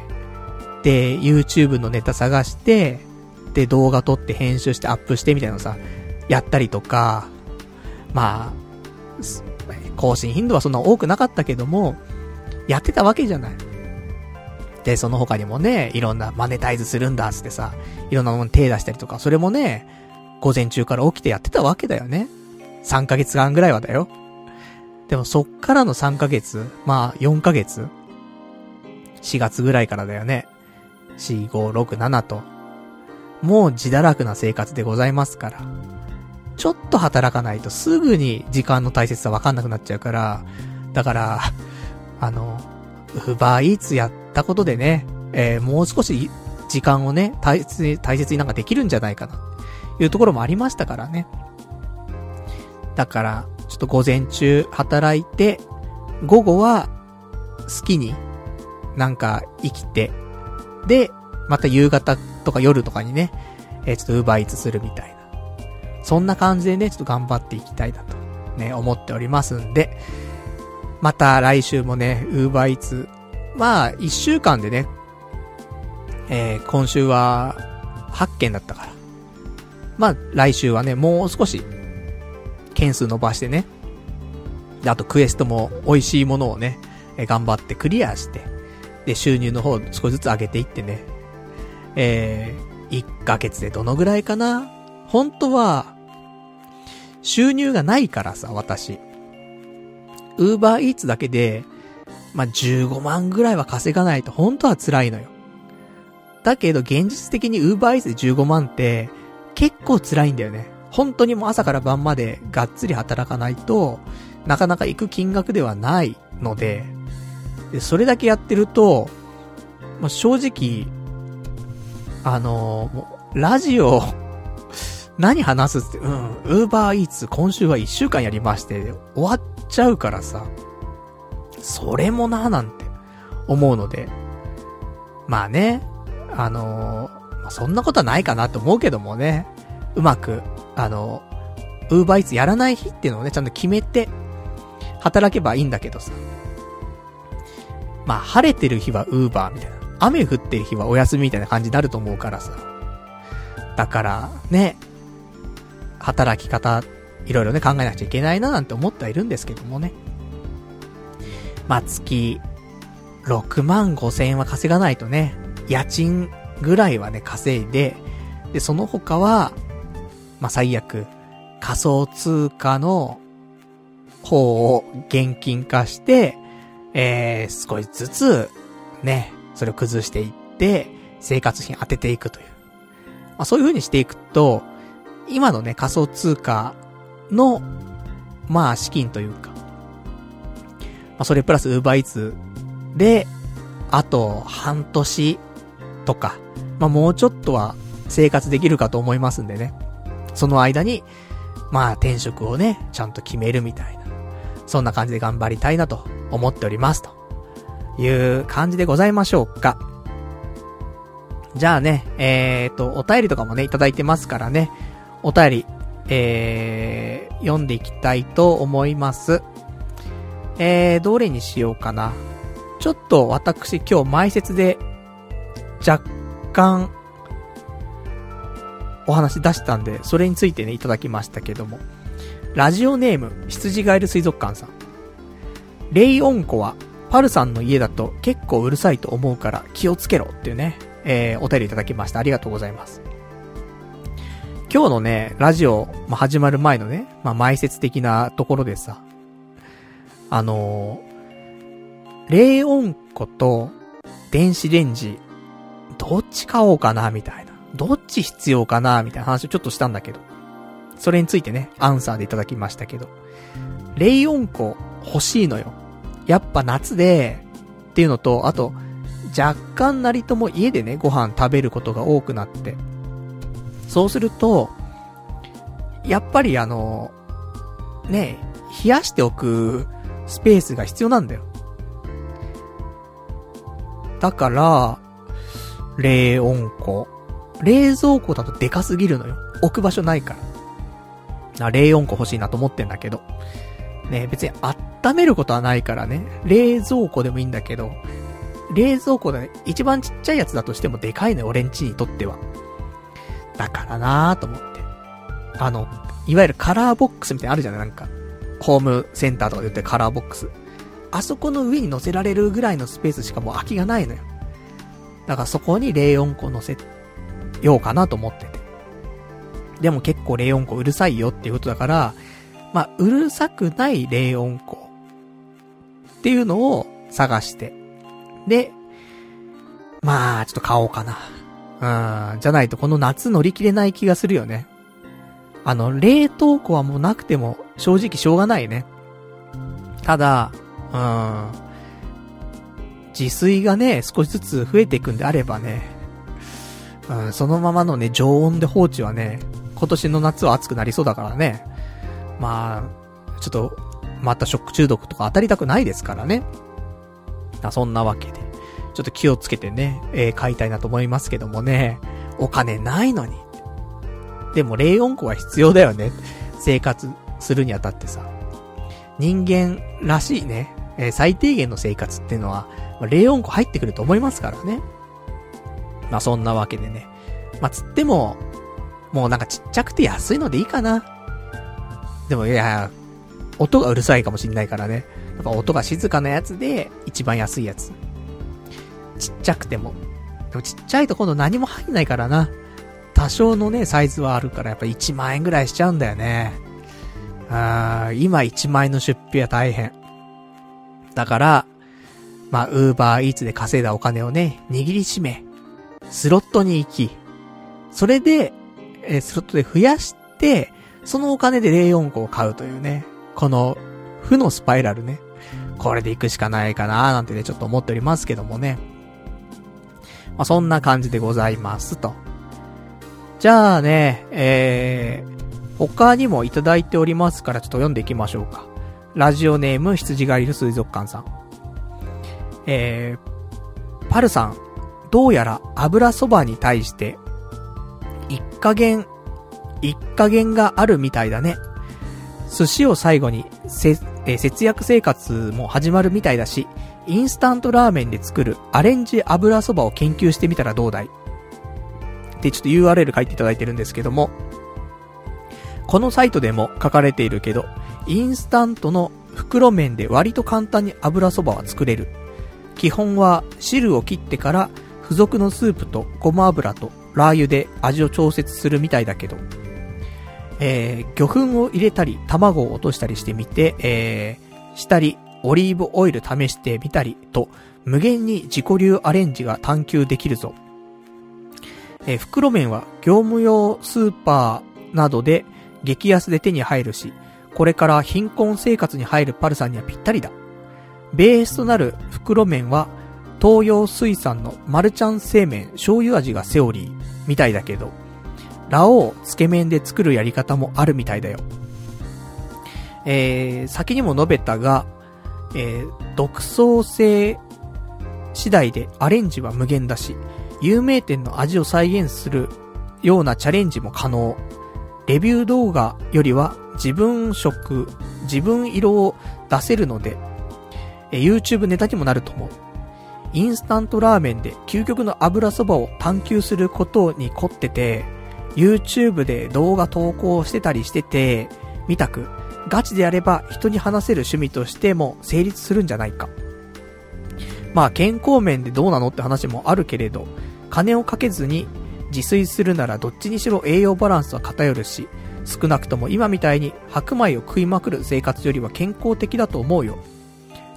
A: で、YouTube のネタ探して、で、動画撮って編集してアップしてみたいなのさ、やったりとか、まあ、更新頻度はそんな多くなかったけども、やってたわけじゃない。で、その他にもね、いろんなマネタイズするんだっつってさ、いろんなもの手出したりとか、それもね、午前中から起きてやってたわけだよね。3ヶ月間ぐらいはだよ。でもそっからの3ヶ月、まあ4ヶ月 ?4 月ぐらいからだよね。4、5、6、7と。もう自堕落な生活でございますから。ちょっと働かないとすぐに時間の大切さわかんなくなっちゃうから、だから、あの、ウバーイーツやったことでね、えー、もう少し時間をね、大切に、大切になんかできるんじゃないかな、いうところもありましたからね。だから、ちょっと午前中働いて、午後は好きになんか生きて、で、また夕方とか夜とかにね、えー、ちょっとウーバーイーツするみたいな。そんな感じでね、ちょっと頑張っていきたいなと、ね、思っておりますんで、また来週もね、ウーバーイーツ、まあ、一週間でね、えー、今週は、8件だったから。まあ、来週はね、もう少し、件数伸ばしてね。で、あとクエストも美味しいものをね、え、頑張ってクリアして、で、収入の方少しずつ上げていってね、えー、1ヶ月でどのぐらいかな？本当は、収入がないからさ、私。ウーバーイーツだけで、まあ、15万ぐらいは稼がないと本当は辛いのよ。だけど現実的にウーバーイーツで15万って結構辛いんだよね。本当にもう朝から晩までがっつり働かないとなかなか行く金額ではないので、でそれだけやってると、まあ、正直、あのー、ラジオ 何話すって、うん、ウーバーイーツ今週は1週間やりまして、終わっちゃうからさ、それもなーなんて思うので、まあね、あのー、そんなことはないかなと思うけどもね、うまく、あの、ウーバーイーツやらない日っていうのをね、ちゃんと決めて、働けばいいんだけどさ。まあ、晴れてる日はウーバーみたいな。雨降ってる日はお休みみたいな感じになると思うからさ。だから、ね、働き方、いろいろね、考えなくちゃいけないななんて思ってはいるんですけどもね。まあ、月、6万5千円は稼がないとね、家賃ぐらいはね、稼いで、で、その他は、まあ、最悪、仮想通貨の方を現金化して、えー、少しずつ、ね、それを崩していって、生活費に当てていくという。まあ、そういう風にしていくと、今のね、仮想通貨の、まあ、資金というか、まあ、それプラス Uber Eats で、あと、半年とか、まあ、もうちょっとは生活できるかと思いますんでね。その間に、まあ、転職をね、ちゃんと決めるみたいな。そんな感じで頑張りたいなと思っております。という感じでございましょうか。じゃあね、えーと、お便りとかもね、いただいてますからね。お便り、えー、読んでいきたいと思います。えー、どれにしようかな。ちょっと私今日前説で若干お話出したんで、それについてね、いただきましたけども。ラジオネーム、羊ガエル水族館さん。レイオンコは、パルさんの家だと結構うるさいと思うから気をつけろっていうね、えー、お便りいただきました。ありがとうございます。今日のね、ラジオ、まあ、始まる前のね、まあ、前説的なところでさ、あのー、冷温庫と電子レンジ、どっち買おうかな、みたいな。どっち必要かな、みたいな話をちょっとしたんだけど。それについてね、アンサーでいただきましたけど。冷温庫欲しいのよ。やっぱ夏で、っていうのと、あと、若干なりとも家でね、ご飯食べることが多くなって。そうすると、やっぱりあの、ね、冷やしておくスペースが必要なんだよ。だから、冷温庫。冷蔵庫だとでかすぎるのよ。置く場所ないから。あ、冷温庫欲しいなと思ってんだけど。ね、別に温めることはないからね。冷蔵庫でもいいんだけど、冷蔵庫で一番ちっちゃいやつだとしてもでかいのよ、俺んちにとっては。だからなーと思って。あの、いわゆるカラーボックスみたいなのあるじゃないなんか。ホームセンターとかで言ってカラーボックス。あそこの上に乗せられるぐらいのスペースしかもう空きがないのよ。だからそこに冷温庫乗せようかなと思ってて。でも結構冷温庫うるさいよっていうことだから、まあ、うるさくない冷温庫っていうのを探して。で、まあ、ちょっと買おうかな。うん、じゃないとこの夏乗り切れない気がするよね。あの、冷凍庫はもうなくても正直しょうがないね。ただ、うん、自炊がね、少しずつ増えていくんであればね、うん、そのままのね、常温で放置はね、今年の夏は暑くなりそうだからね。まあ、ちょっと、また食中毒とか当たりたくないですからね。あそんなわけで。ちょっと気をつけてね、えー、買いたいなと思いますけどもね。お金ないのに。でも冷温庫は必要だよね。生活するにあたってさ。人間らしいね、えー、最低限の生活っていうのは、まあ、冷温庫入ってくると思いますからね。まあそんなわけでね。まあつっても、もうなんかちっちゃくて安いのでいいかな。でもいや、音がうるさいかもしんないからね。やっぱ音が静かなやつで、一番安いやつ。ちっちゃくても。でもちっちゃいと今度何も入んないからな。多少のね、サイズはあるからやっぱ1万円ぐらいしちゃうんだよね。あー今1万円の出費は大変。だから、まあ、ウーバーイーツで稼いだお金をね、握りしめ、スロットに行き、それで、えー、スロットで増やして、そのお金で04個を買うというね、この、負のスパイラルね。これで行くしかないかなーなんてね、ちょっと思っておりますけどもね。まあ、そんな感じでございますと。じゃあね、えー、他にもいただいておりますからちょっと読んでいきましょうか。ラジオネーム羊狩りの水族館さん。えー、パルさん、どうやら油そばに対して、一加減、一加減があるみたいだね。寿司を最後に、せ、え、節約生活も始まるみたいだし、インスタントラーメンで作るアレンジ油そばを研究してみたらどうだい？ってちょっと URL 書いていただいてるんですけども、このサイトでも書かれているけど、インスタントの袋麺で割と簡単に油そばは作れる。基本は汁を切ってから付属のスープとごま油とラー油で味を調節するみたいだけど、えー、魚粉を入れたり、卵を落としたりしてみて、えー、したり、オリーブオイル試してみたりと、無限に自己流アレンジが探求できるぞ。えー、袋麺は業務用スーパーなどで激安で手に入るし、これから貧困生活に入るパルさんにはぴったりだ。ベースとなる袋麺は、東洋水産のマルちゃん製麺醤油味がセオリーみたいだけど、ラオウつけ麺で作るやり方もあるみたいだよ。えー、先にも述べたが、えー、独創性次第でアレンジは無限だし、有名店の味を再現するようなチャレンジも可能。レビュー動画よりは自分色、自分色を出せるので、えー YouTube ネタにもなると思う。インスタントラーメンで究極の油そばを探求することに凝ってて、YouTube で動画投稿してたりしてて、見たく、ガチでやれば人に話せる趣味としても成立するんじゃないか。まあ健康面でどうなのって話もあるけれど、金をかけずに自炊するならどっちにしろ栄養バランスは偏るし、少なくとも今みたいに白米を食いまくる生活よりは健康的だと思うよ。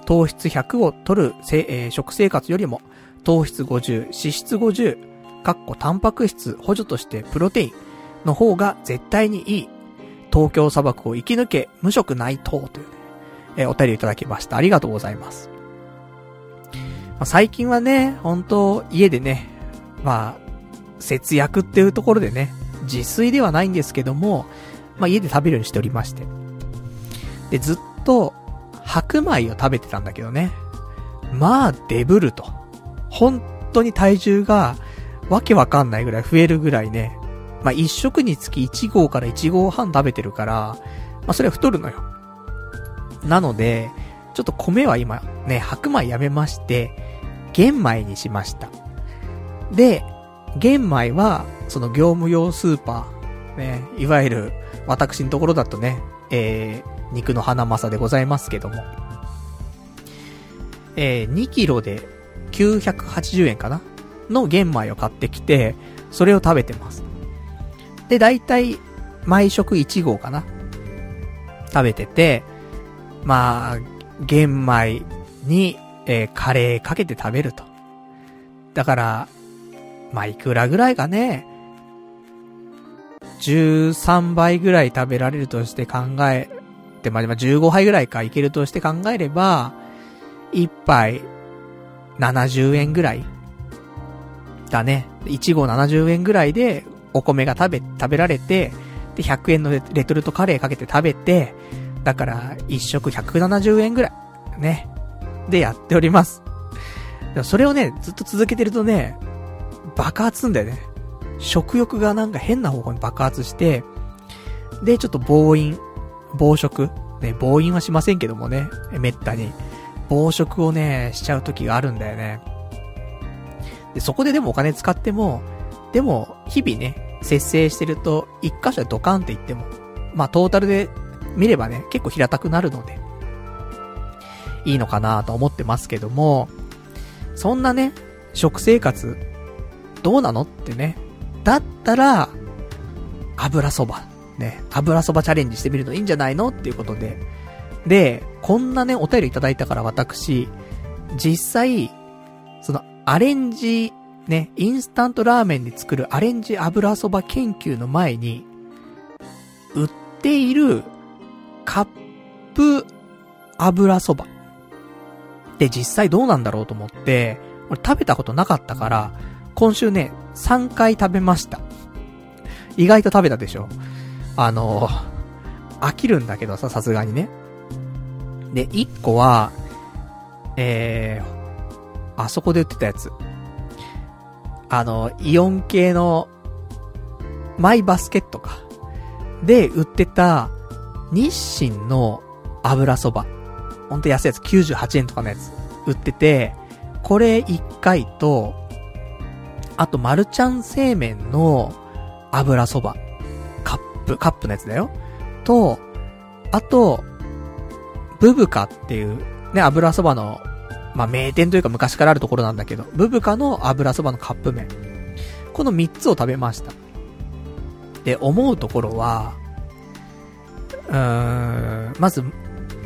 A: 糖質100を取る、えー、食生活よりも、糖質50、脂質50、かっこタンパク質補助としてプロテインの方が絶対にいい。東京砂漠を生き抜け、無色内糖という、ね、えー、お便りいただきました。ありがとうございます。まあ、最近はね、本当家でね、まあ、節約っていうところでね、自炊ではないんですけども、まあ家で食べるようにしておりまして。で、ずっと、白米を食べてたんだけどね。まあ、デブると。本当に体重が、わけわかんないぐらい増えるぐらいね、まあ、一食につき1合から1合半食べてるから、まあ、それは太るのよ。なので、ちょっと米は今ね、白米やめまして、玄米にしました。で、玄米は、その業務用スーパー、ね、いわゆる、私のところだとね、えー、肉の花正でございますけども、えー、2キロで980円かなの玄米を買ってきて、それを食べてます。で、だいたい、毎食1合かな食べてて、まあ、玄米に、えー、カレーかけて食べると。だから、まあ、いくらぐらいかね、13倍ぐらい食べられるとして考えて、まあ、15杯ぐらいかいけるとして考えれば、1杯70円ぐらいだね。1合70円ぐらいでお米が食べ、食べられて、で、100円のレトルトカレーかけて食べて、だから、1食170円ぐらい、ね。でやっております。それをね、ずっと続けてるとね、爆発すんだよね。食欲がなんか変な方向に爆発して、で、ちょっと暴飲、暴食？ね、暴飲はしませんけどもね、めったに。暴食をね、しちゃう時があるんだよね。で、そこででもお金使っても、でも、日々ね、節制してると、一箇所でドカンって言っても、まあ、トータルで見ればね、結構平たくなるので、いいのかなと思ってますけども、そんなね、食生活、どうなのってね。だったら、油そば。ね、油そばチャレンジしてみるのいいんじゃないのっていうことで。で、こんなね、お便りいただいたから私、実際、その、アレンジ、ね、インスタントラーメンで作るアレンジ油そば研究の前に、売っているカップ油そば。で、実際どうなんだろうと思って、俺食べたことなかったから、今週ね、3回食べました。意外と食べたでしょあの、飽きるんだけどさ、さすがにね。で、1個は、えー、あそこで売ってたやつ。あの、イオン系の、マイバスケットか。で、売ってた、日清の油そば。ほんと安いやつ、98円とかのやつ、売ってて、これ1回と、あと、マルちゃん製麺の油そば。プ、カップのやつだよ。と、あと、ブブカっていう、ね、油そばの、まあ、名店というか昔からあるところなんだけど、ブブカの油そばのカップ麺。この3つを食べました。で、思うところは、うーん、まず、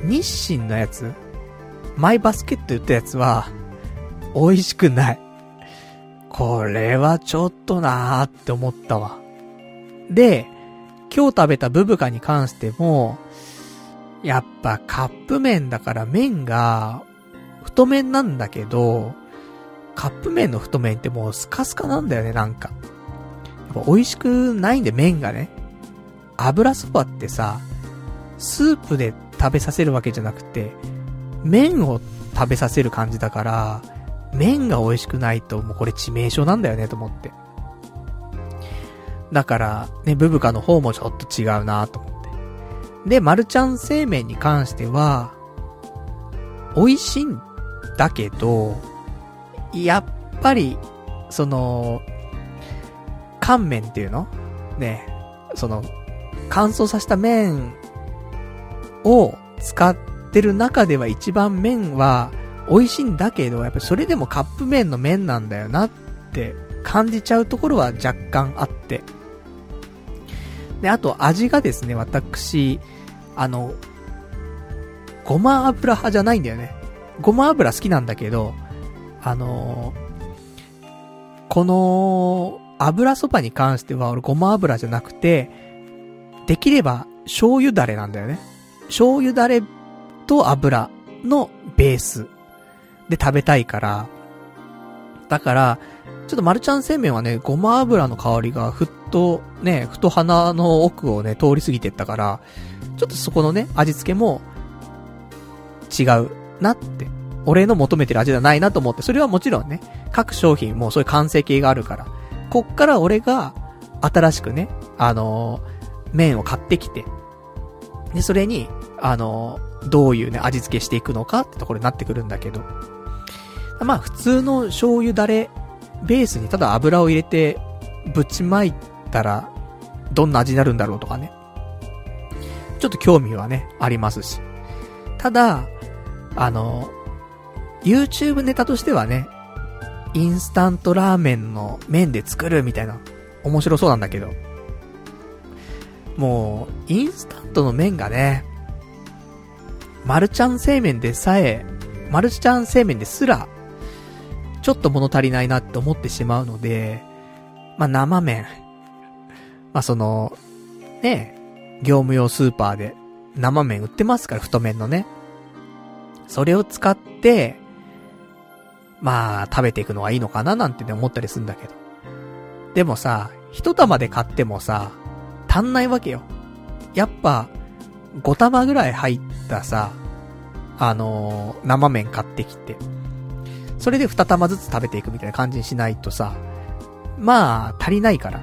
A: 日清のやつ、マイバスケット言ったやつは、美味しくない。これはちょっとなーって思ったわ。で、今日食べたブブカに関しても、やっぱカップ麺だから麺が太麺なんだけど、カップ麺の太麺ってもうスカスカなんだよね、なんか。やっぱ美味しくないんで麺がね。油そばってさ、スープで食べさせるわけじゃなくて、麺を食べさせる感じだから、麺が美味しくないともうこれ致命傷なんだよねと思って。だから、ね、ブブカの方もちょっと違うなと思って。で、マルちゃん製麺に関しては、美味しいんだけど、やっぱり、その、乾麺っていうの？ね、その、乾燥させた麺を使ってる中では一番麺は美味しいんだけど、やっぱそれでもカップ麺の麺なんだよなって感じちゃうところは若干あって。で、あと味がですね、私、あの、ごま油派じゃないんだよね。ごま油好きなんだけど、あのこの油そばに関しては俺ごま油じゃなくて、できれば醤油だれなんだよね。醤油だれと油のベースで食べたいから、だから、ちょっとマルちゃん製麺はね、ごま油の香りがふっとね、ふと鼻の奥をね、通り過ぎてったから、ちょっとそこのね、味付けも違うなって。俺の求めてる味じゃないなと思って、それはもちろんね、各商品もそういう完成形があるから、こっから俺が、新しくね、あのー、麺を買ってきて、で、それに、あのー、どういうね、味付けしていくのかってところになってくるんだけど、まあ、普通の醤油だれ、ベースにただ油を入れて、ぶちまいたら、どんな味になるんだろうとかね。ちょっと興味はね、ありますし。ただ、あの、YouTube ネタとしてはね、インスタントラーメンの麺で作るみたいな、面白そうなんだけど。もう、インスタントの麺がね、マルちゃん製麺でさえ、マルちゃん製麺ですら、ちょっと物足りないなって思ってしまうので、まあ、生麺。まあ、その、ね、業務用スーパーで生麺売ってますから、太麺のね。それを使って、まあ、食べていくのがいいのかななんてね、思ったりするんだけど。でもさ、一玉で買ってもさ、足んないわけよ。やっぱ、5玉ぐらい入ったさ、あのー、生麺買ってきて、それで2玉ずつ食べていくみたいな感じにしないとさ、まあ、足りないから。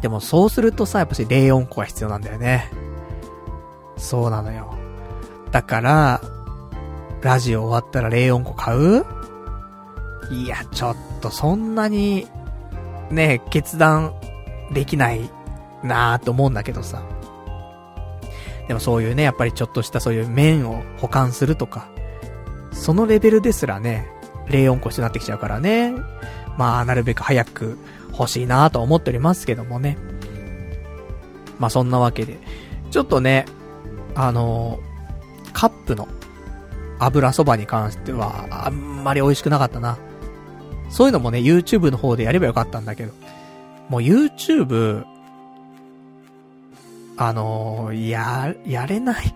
A: でもそうするとさ、やっぱし冷温庫が必要なんだよね。そうなのよ。だから、ラジオ終わったら冷温庫買う？いや、ちょっとそんなに、ね、決断できないなぁと思うんだけどさ。でもそういうね、やっぱりちょっとしたそういう麺を保管するとか、そのレベルですらね、冷温庫必要になってきちゃうからね。まあ、なるべく早く欲しいなと思っておりますけどもね。まあそんなわけで。ちょっとね、あのー、カップの油そばに関しては、あんまり美味しくなかったな。そういうのもね、YouTube の方でやればよかったんだけど。もう YouTube、あのー、や、やれない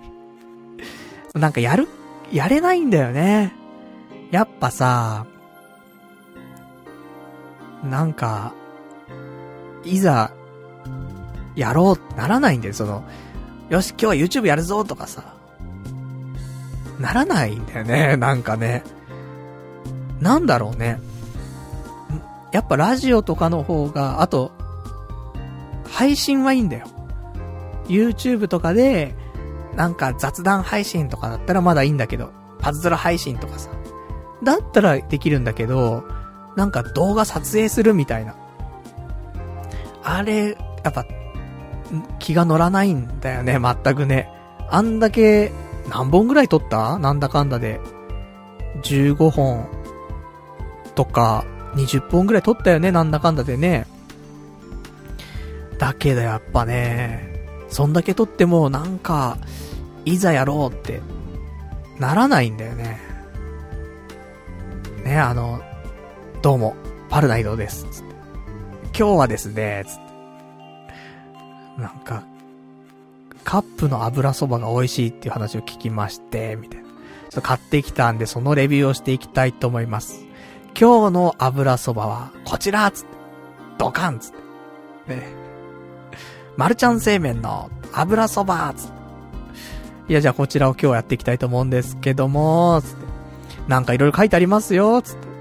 A: なんかやる、やれないんだよね。やっぱさ、なんか、いざ、やろうってならないんだよ、その、よし、今日は YouTube やるぞとかさ、ならないんだよね、なんかね。なんだろうね。やっぱラジオとかの方が、あと、配信はいいんだよ。YouTube とかで、なんか雑談配信とかだったらまだいいんだけど、パズドラ配信とかさ。だったらできるんだけど、なんか動画撮影するみたいな。あれ、やっぱ、気が乗らないんだよね、全くね。あんだけ、何本ぐらい撮った？なんだかんだで。15本とか、20本ぐらい撮ったよね、なんだかんだでね。だけどやっぱね、そんだけ撮ってもなんか、いざやろうって、ならないんだよね。ね、あの、どうも、パルナイドです。つって今日はですね、つって。なんか、カップの油そばが美味しいっていう話を聞きまして、みたいな。ちょっと買ってきたんで、そのレビューをしていきたいと思います。今日の油そばは、こちらつって。ドカンつって。ね。マルちゃん製麺の油そばつって。いや、じゃあこちらを今日やっていきたいと思うんですけども、つって。なんかいろいろ書いてありますよ、つって。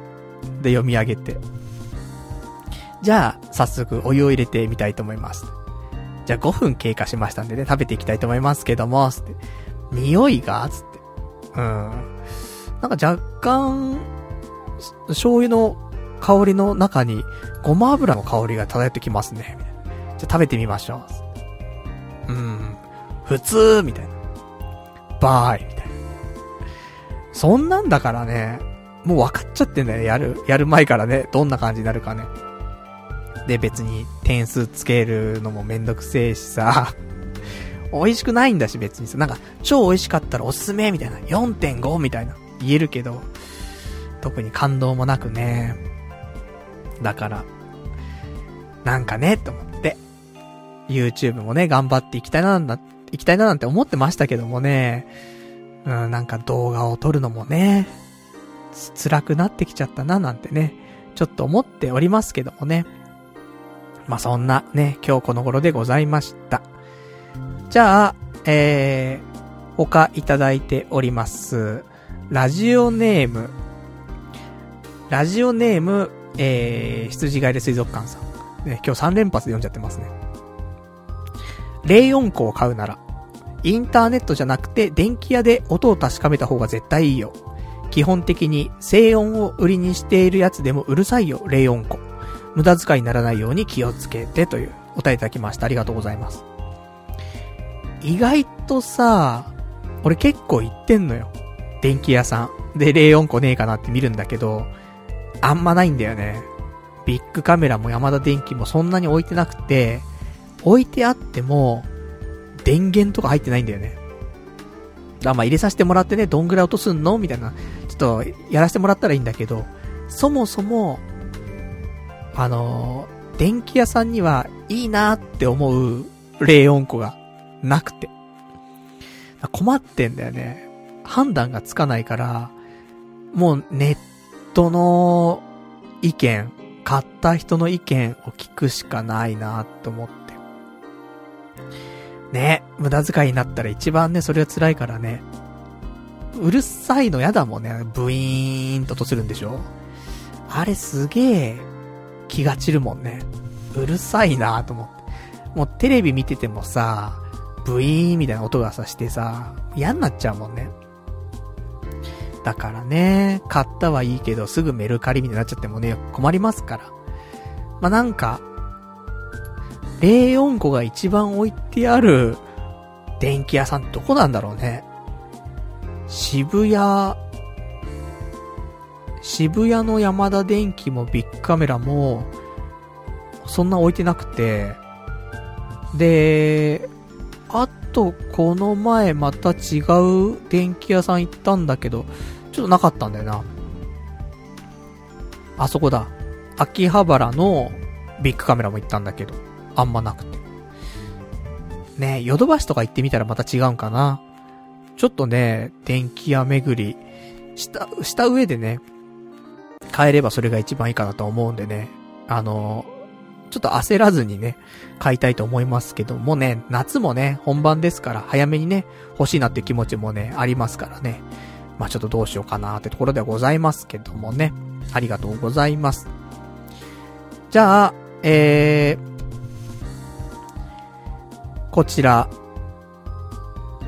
A: で読み上げて。じゃあ、早速お湯を入れてみたいと思います。じゃあ5分経過しましたんでね、食べていきたいと思いますけども、つって。匂いがつって。うん。なんか若干、醤油の香りの中に、ごま油の香りが漂ってきますね。じゃあ食べてみましょう。うん。普通みたいな。バーイみたいな。そんなんだからね、もう分かっちゃってんだよ、やる、やる前からね、どんな感じになるかね。で、別に点数つけるのもめんどくせえしさ、美味しくないんだし別にさ、なんか、超美味しかったらおすすめみたいな、4.5みたいな、言えるけど、特に感動もなくね。だから、なんかね、と思って、YouTube もね、頑張っていきたいな、な、いきたいななんて思ってましたけどもね、うん、なんか動画を撮るのもね、辛くなってきちゃったななんてね、ちょっと思っておりますけどもね。まあ、そんなね、今日この頃でございました。じゃあ、えー、他いただいております。ラジオネーム。ラジオネーム、えー、羊飼いで水族館さん。ね、今日3連発で読んじゃってますね。冷音庫を買うなら、インターネットじゃなくて電気屋で音を確かめた方が絶対いいよ。基本的に静音を売りにしているやつでもうるさいよ、冷音庫。無駄遣いにならないように気をつけてというお答えいただきました。ありがとうございます。意外とさ、俺結構行ってんのよ。電気屋さん。で、冷音庫ねえかなって見るんだけど、あんまないんだよね。ビッグカメラも山田電機もそんなに置いてなくて、置いてあっても、電源とか入ってないんだよね。だまあ入れさせてもらってね、どんぐらい落とすんの？みたいな、ちょっとやらせてもらったらいいんだけど、そもそも、あのー、電気屋さんにはいいなって思う冷音庫がなくて。困ってんだよね。判断がつかないから、もうネットの意見、買った人の意見を聞くしかないなって思って。ね、無駄遣いになったら一番ね、それは辛いからね。うるさいのやだもんね。ブイーンととするんでしょあれすげえ気が散るもんね。うるさいなと思って。もうテレビ見ててもさ、ブイーンみたいな音がさしてさ、嫌になっちゃうもんね。だからね、買ったはいいけど、すぐメルカリみたいになっちゃってもね、困りますから。まあ、なんか、冷音庫が一番置いてある電気屋さんどこなんだろうね。渋谷、渋谷の山田電機もビッグカメラも、そんな置いてなくて、で、あと、この前また違う電気屋さん行ったんだけど、ちょっとなかったんだよな。あそこだ。秋葉原のビッグカメラも行ったんだけど、あんまなくて。ねヨドバシとか行ってみたらまた違うんかな。ちょっとね、電気屋巡り、した、した上でね、変えればそれが一番いいかなと思うんでね。あの、ちょっと焦らずにね、買いたいと思いますけどもね、夏もね、本番ですから、早めにね、欲しいなって気持ちもね、ありますからね。まあちょっとどうしようかなってところではございますけどもね。ありがとうございます。じゃあ、えー、こちら、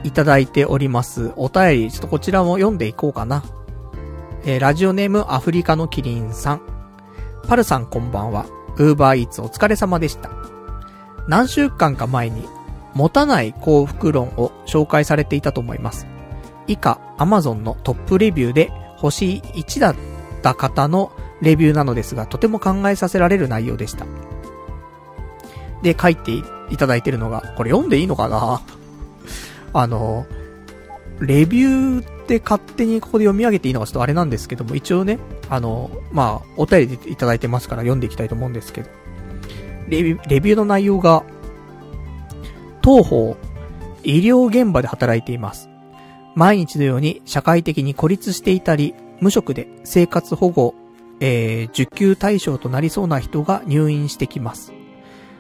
A: いただいております。お便り、ちょっとこちらも読んでいこうかな。えー、ラジオネームアフリカのキリンさん。パルさんこんばんは。ウーバーイーツお疲れ様でした。何週間か前に、持たない幸福論を紹介されていたと思います。以下、Amazon のトップレビューで星1だった方のレビューなのですが、とても考えさせられる内容でした。で、書いていただいてるのが、これ読んでいいのかな？あの、レビューって勝手にここで読み上げていいのかちょっとあれなんですけども、一応ね、あの、まあ、お便りでいただいてますから読んでいきたいと思うんですけど、レビュー、レビューの内容が、当方、医療現場で働いています。毎日のように社会的に孤立していたり、無職で生活保護、えー、受給対象となりそうな人が入院してきます。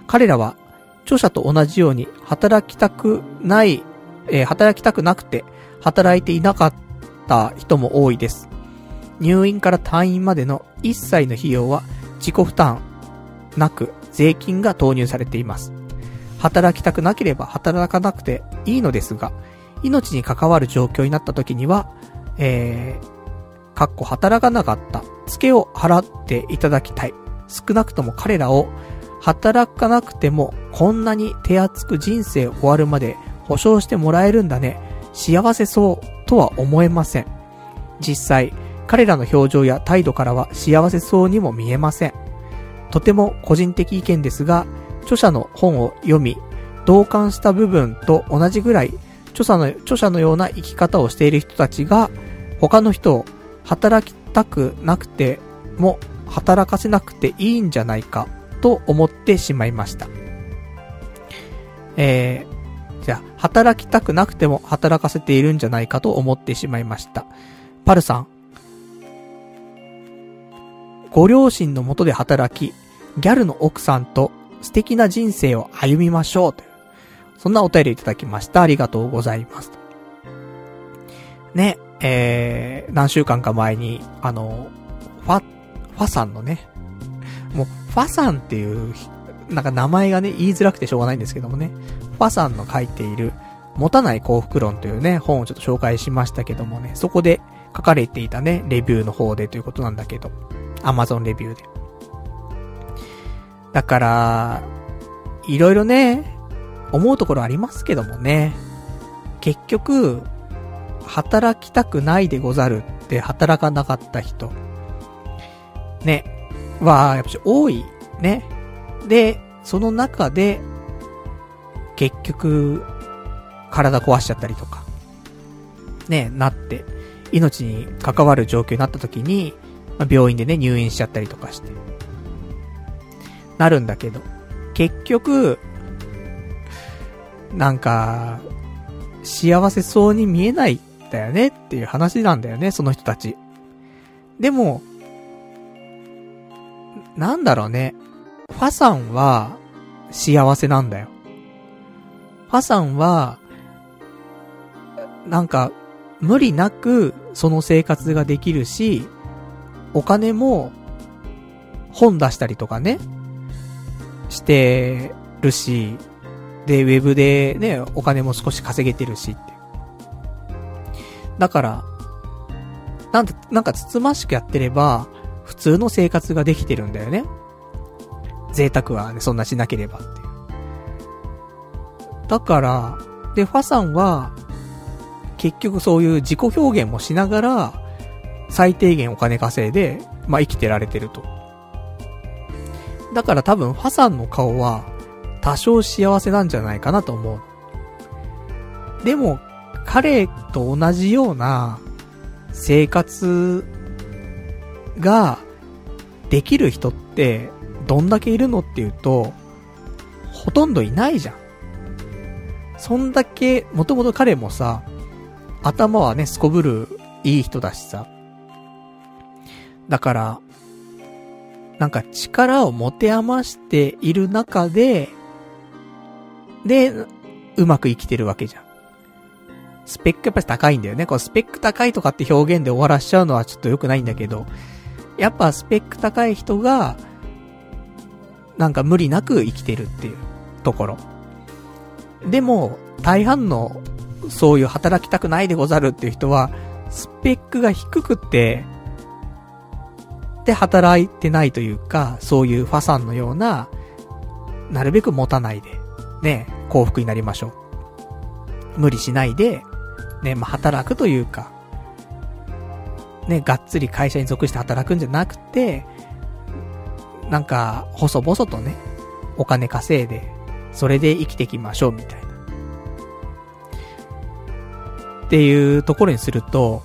A: 彼らは、著者と同じように働きたくない、えー、働きたくなくて、働いていなかった人も多いです。入院から退院までの一切の費用は自己負担なく税金が投入されています。働きたくなければ働かなくていいのですが、命に関わる状況になった時には、えー、かっこ働かなかった、付けを払っていただきたい。少なくとも彼らを働かなくてもこんなに手厚く人生終わるまで保証してもらえるんだね。幸せそうとは思えません。実際、彼らの表情や態度からは幸せそうにも見えません。とても個人的意見ですが、著者の本を読み、同感した部分と同じぐらい、著者の、著者のような生き方をしている人たちが、他の人を働きたくなくても、働かせなくていいんじゃないか、と思ってしまいました。えー、じゃあ、働きたくなくても働かせているんじゃないかと思ってしまいました。パルさん、ご両親のもとで働き、ギャルの奥さんと素敵な人生を歩みましょうという、そんなお便りいただきました。ありがとうございます。ね、えー、何週間か前に、あの、ファ、ファさんのね、もう、ファさんっていう、なんか名前がね、言いづらくてしょうがないんですけどもね。ファさんの書いている、持たない幸福論というね、本をちょっと紹介しましたけどもね、そこで書かれていたね、レビューの方でということなんだけど、アマゾンレビューで。だから、いろいろね、思うところありますけどもね、結局、働きたくないでござるって働かなかった人、ね、は、やっぱし多い、ね。で、その中で、結局、体壊しちゃったりとか、ね、なって、命に関わる状況になった時に、まあ、病院でね、入院しちゃったりとかして、なるんだけど、結局、なんか、幸せそうに見えないんだよねっていう話なんだよね、その人たち。でも、なんだろうね。ファさんは幸せなんだよ。ファさんは、なんか、無理なくその生活ができるし、お金も本出したりとかね、してるし、で、ウェブでね、お金も少し稼げてるしって。だから、なんて、なんかつつましくやってれば、普通の生活ができてるんだよね。贅沢はね、そんなしなければっていう。だから、で、ファさんは、結局そういう自己表現もしながら、最低限お金稼いで、まあ生きてられてると。だから多分、ファさんの顔は、多少幸せなんじゃないかなと思う。でも、彼と同じような生活ができる人ってどんだけいるのっていうと、ほとんどいないじゃん。そんだけ、もともと彼もさ、頭はね、すこぶるいい人だしさ。だから、なんか力を持て余している中で、で、うまく生きてるわけじゃん。スペックやっぱり高いんだよね。こうスペック高いとかって表現で終わらしちゃうのはちょっと良くないんだけど、やっぱスペック高い人が、なんか無理なく生きてるっていうところ。でも、大半の、そういう働きたくないでござるっていう人は、スペックが低くて、で働いてないというか、そういうファさんのような、なるべく持たないで、ね、幸福になりましょう。無理しないで、ね、まあ、働くというか、ね、がっつり会社に属して働くんじゃなくて、なんか、細々とね、お金稼いで、それで生きていきましょう、みたいな。っていうところにすると、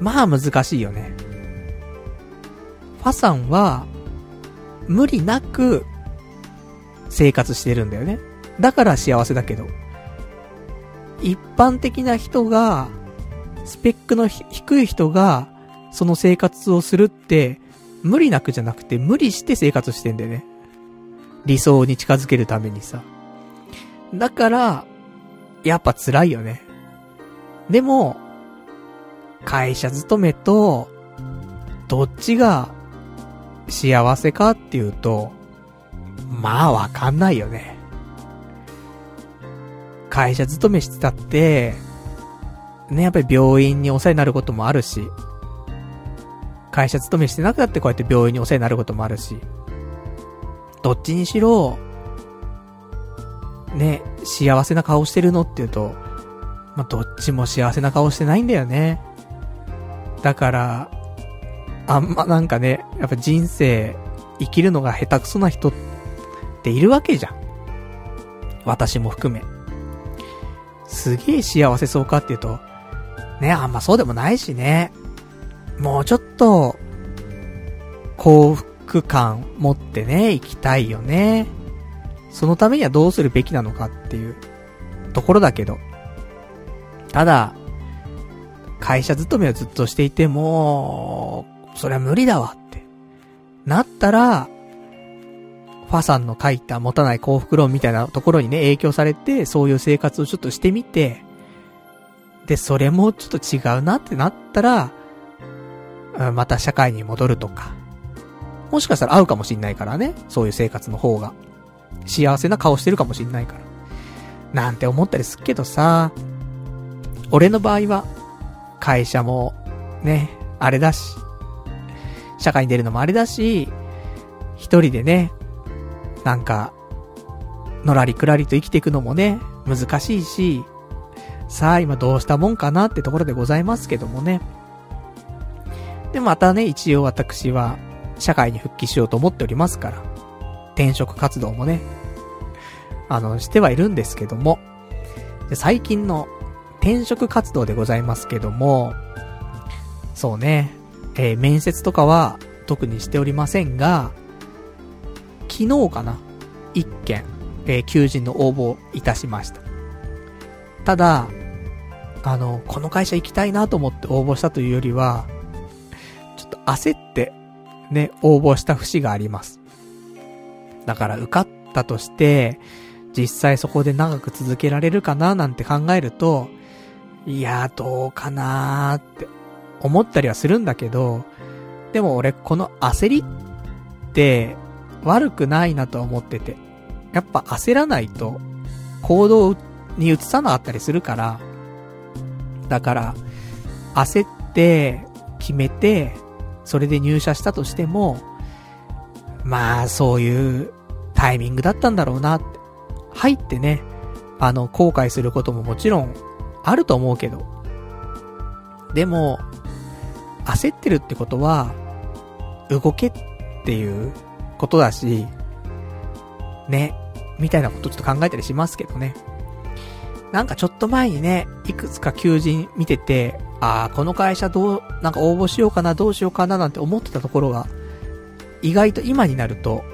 A: まあ難しいよね。ファさんは、無理なく、生活してるんだよね。だから幸せだけど。一般的な人が、スペックの低い人が、その生活をするって、無理なくじゃなくて、無理して生活してんだよね。理想に近づけるためにさ。だから、やっぱ辛いよね。でも、会社勤めと、どっちが幸せかっていうと、まあわかんないよね。会社勤めしてたって、ね、やっぱり病院にお世話になることもあるし、会社勤めしてなくたってこうやって病院にお世話になることもあるし、どっちにしろ、ね、幸せな顔してるのっていうと、まあ、どっちも幸せな顔してないんだよね。だから、あんまなんかね、やっぱ人生、生きるのが下手くそな人っているわけじゃん。私も含め。すげえ幸せそうかっていうと、ね、あんまそうでもないしね。もうちょっと、幸福感持ってね、生きたいよね。そのためにはどうするべきなのかっていうところだけど。ただ、会社勤めをずっとしていても、それは無理だわって。なったら、ファさんの書いた持たない幸福論みたいなところにね、影響されて、そういう生活をちょっとしてみて、で、それもちょっと違うなってなったら、また社会に戻るとか、もしかしたら合うかもしんないからね。そういう生活の方が。幸せな顔してるかもしんないから。なんて思ったりすっけどさ、俺の場合は、会社も、ね、あれだし、社会に出るのもあれだし、一人でね、なんか、のらりくらりと生きていくのもね、難しいし、さあ今どうしたもんかなってところでございますけどもね。で、またね、一応私は、社会に復帰しようと思っておりますから、転職活動もね、あの、してはいるんですけども、最近の転職活動でございますけども、そうね、えー、面接とかは特にしておりませんが、昨日かな一件、えー、求人の応募いたしました。ただ、あの、この会社行きたいなと思って応募したというよりは、ちょっと焦って、ね、応募した節があります。だから受かったとして、実際そこで長く続けられるかななんて考えると、いや、どうかなーって思ったりはするんだけど、でも俺この焦りって悪くないなと思ってて。やっぱ焦らないと行動をに移さなかったりするから、だから焦って決めて、それで入社したとしても、まあそういうタイミングだったんだろうなって。入ってね、あの後悔することももちろんあると思うけど、でも、焦ってるってことは、動けっていうことだし、ね、みたいなことちょっと考えたりしますけどね。なんかちょっと前にね、いくつか求人見てて、ああ、この会社どう、なんか応募しようかな、どうしようかななんて思ってたところが、意外と今になると、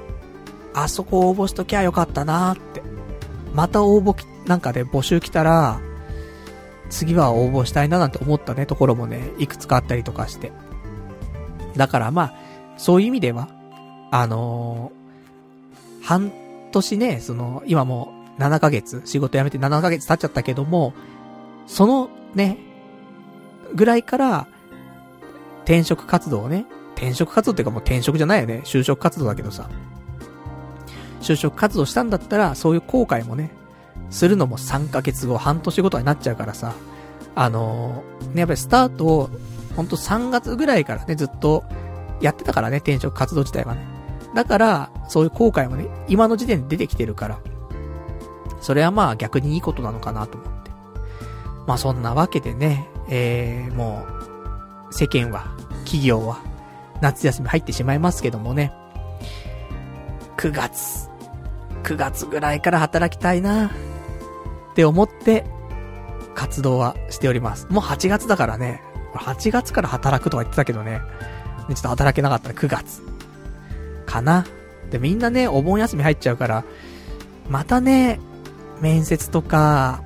A: あそこ応募しときゃよかったなーって。また応募なんかで募集来たら、次は応募したいななんて思ったね、ところもね、いくつかあったりとかして。だからまあ、そういう意味では、あのー、半年ね、その、今も7ヶ月、仕事辞めて7ヶ月経っちゃったけども、そのね、ぐらいから、転職活動をね、転職活動っていうかもう転職じゃないよね、就職活動だけどさ。就職活動したんだったら、そういう後悔もね、するのも3ヶ月後、半年後とかになっちゃうからさ、あのー、ね、やっぱりスタートを、ほんと3月ぐらいからね、ずっとやってたからね、転職活動自体はね。だから、そういう後悔もね、今の時点で出てきてるから、それはまあ逆にいいことなのかなと思って。まあそんなわけでね、えー、もう、世間は、企業は、夏休み入ってしまいますけどもね、9月、9月ぐらいから働きたいなって思って、活動はしております。もう8月だからね、8月から働くとか言ってたけどね、ちょっと働けなかったら9月。かな。で、みんなね、お盆休み入っちゃうから、またね、面接とか、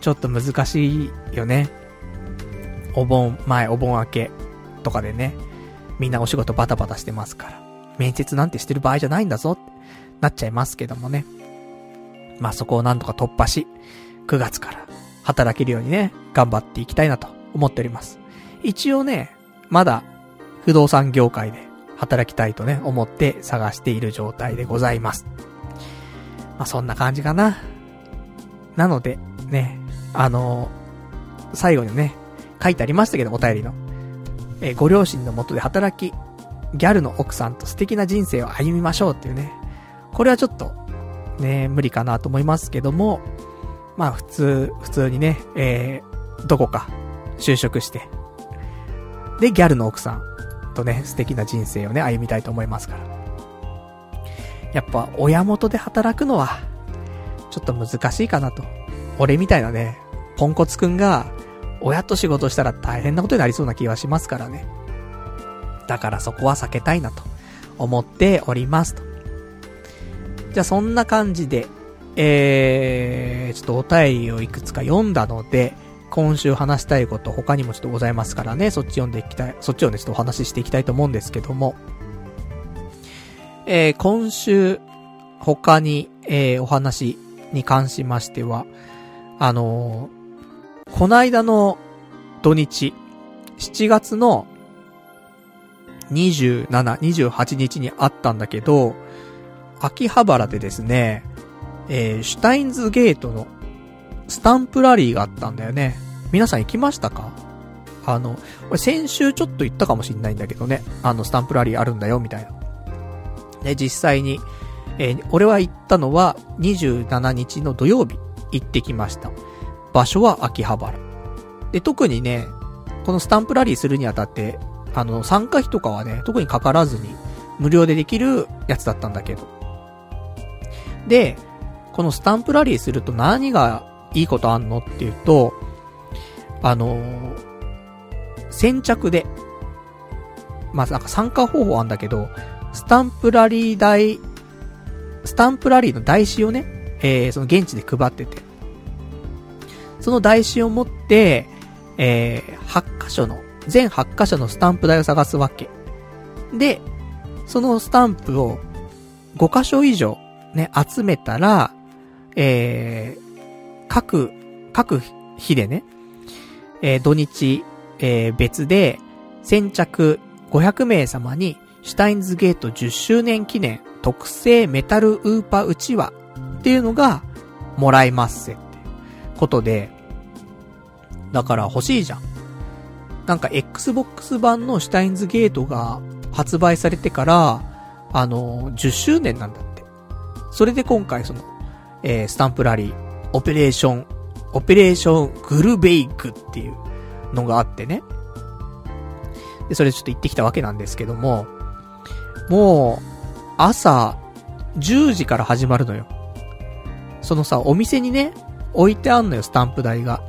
A: ちょっと難しいよね。お盆前、お盆明けとかでね、みんなお仕事バタバタしてますから、面接なんてしてる場合じゃないんだぞってなっちゃいますけどもね。まあそこをなんとか突破し、9月から働けるようにね、頑張っていきたいなと思っております。一応ね、まだ不動産業界で働きたいとね、思って探している状態でございます。まあ、そんな感じかな。なので、ね、あのー、最後にね、書いてありましたけど、お便りの。えー、ご両親のもとで働き、ギャルの奥さんと素敵な人生を歩みましょうっていうね。これはちょっと、ね、無理かなと思いますけども、まあ普通、普通にね、えー、どこか就職して、で、ギャルの奥さん、とね、素敵な人生をね、歩みたいと思いますから。やっぱ、親元で働くのは、ちょっと難しいかなと。俺みたいなね、ポンコツくんが、親と仕事したら大変なことになりそうな気がしますからね。だからそこは避けたいなと思っておりますと。じゃあそんな感じで、えー、ちょっとお便りをいくつか読んだので、今週話したいこと他にもちょっとございますからね、そっち読んでいきたい、そっちをね、ちょっとお話ししていきたいと思うんですけども、えー、今週、他に、えー、お話に関しましては、あのー、こないだの土日、7月の27、28日にあったんだけど、秋葉原でですね、えー、シュタインズゲートのスタンプラリーがあったんだよね。皆さん行きましたか？あの、俺先週ちょっと言ったかもしんないんだけどね。あの、スタンプラリーあるんだよ、みたいな。で、実際に、えー、俺は行ったのは27日の土曜日行ってきました。場所は秋葉原。で、特にね、このスタンプラリーするにあたって、あの、参加費とかはね、特にかからずに、無料でできるやつだったんだけど。で、このスタンプラリーすると何がいいことあんのっていうと、あのー、先着で、まあ、なんか参加方法あんだけど、スタンプラリー台、スタンプラリーの台紙をね、えー、その現地で配ってて、その台紙を持って、えー、8箇所の、全8箇所のスタンプ台を探すわけ。で、そのスタンプを5箇所以上ね、集めたら、えー、各、各日でね、えー、土日、えー、別で、先着500名様に、シュタインズゲート10周年記念特製メタルウーパーうちわっていうのがもらえますせってことで、だから欲しいじゃん。なんか Xbox 版のシュタインズゲートが発売されてから、あの、10周年なんだって。それで今回その、えー、スタンプラリー、オペレーション、オペレーショングルベイクっていうのがあってね。で、それちょっと行ってきたわけなんですけども、もう、朝、10時から始まるのよ。そのさ、お店にね、置いてあんのよ、スタンプ台が。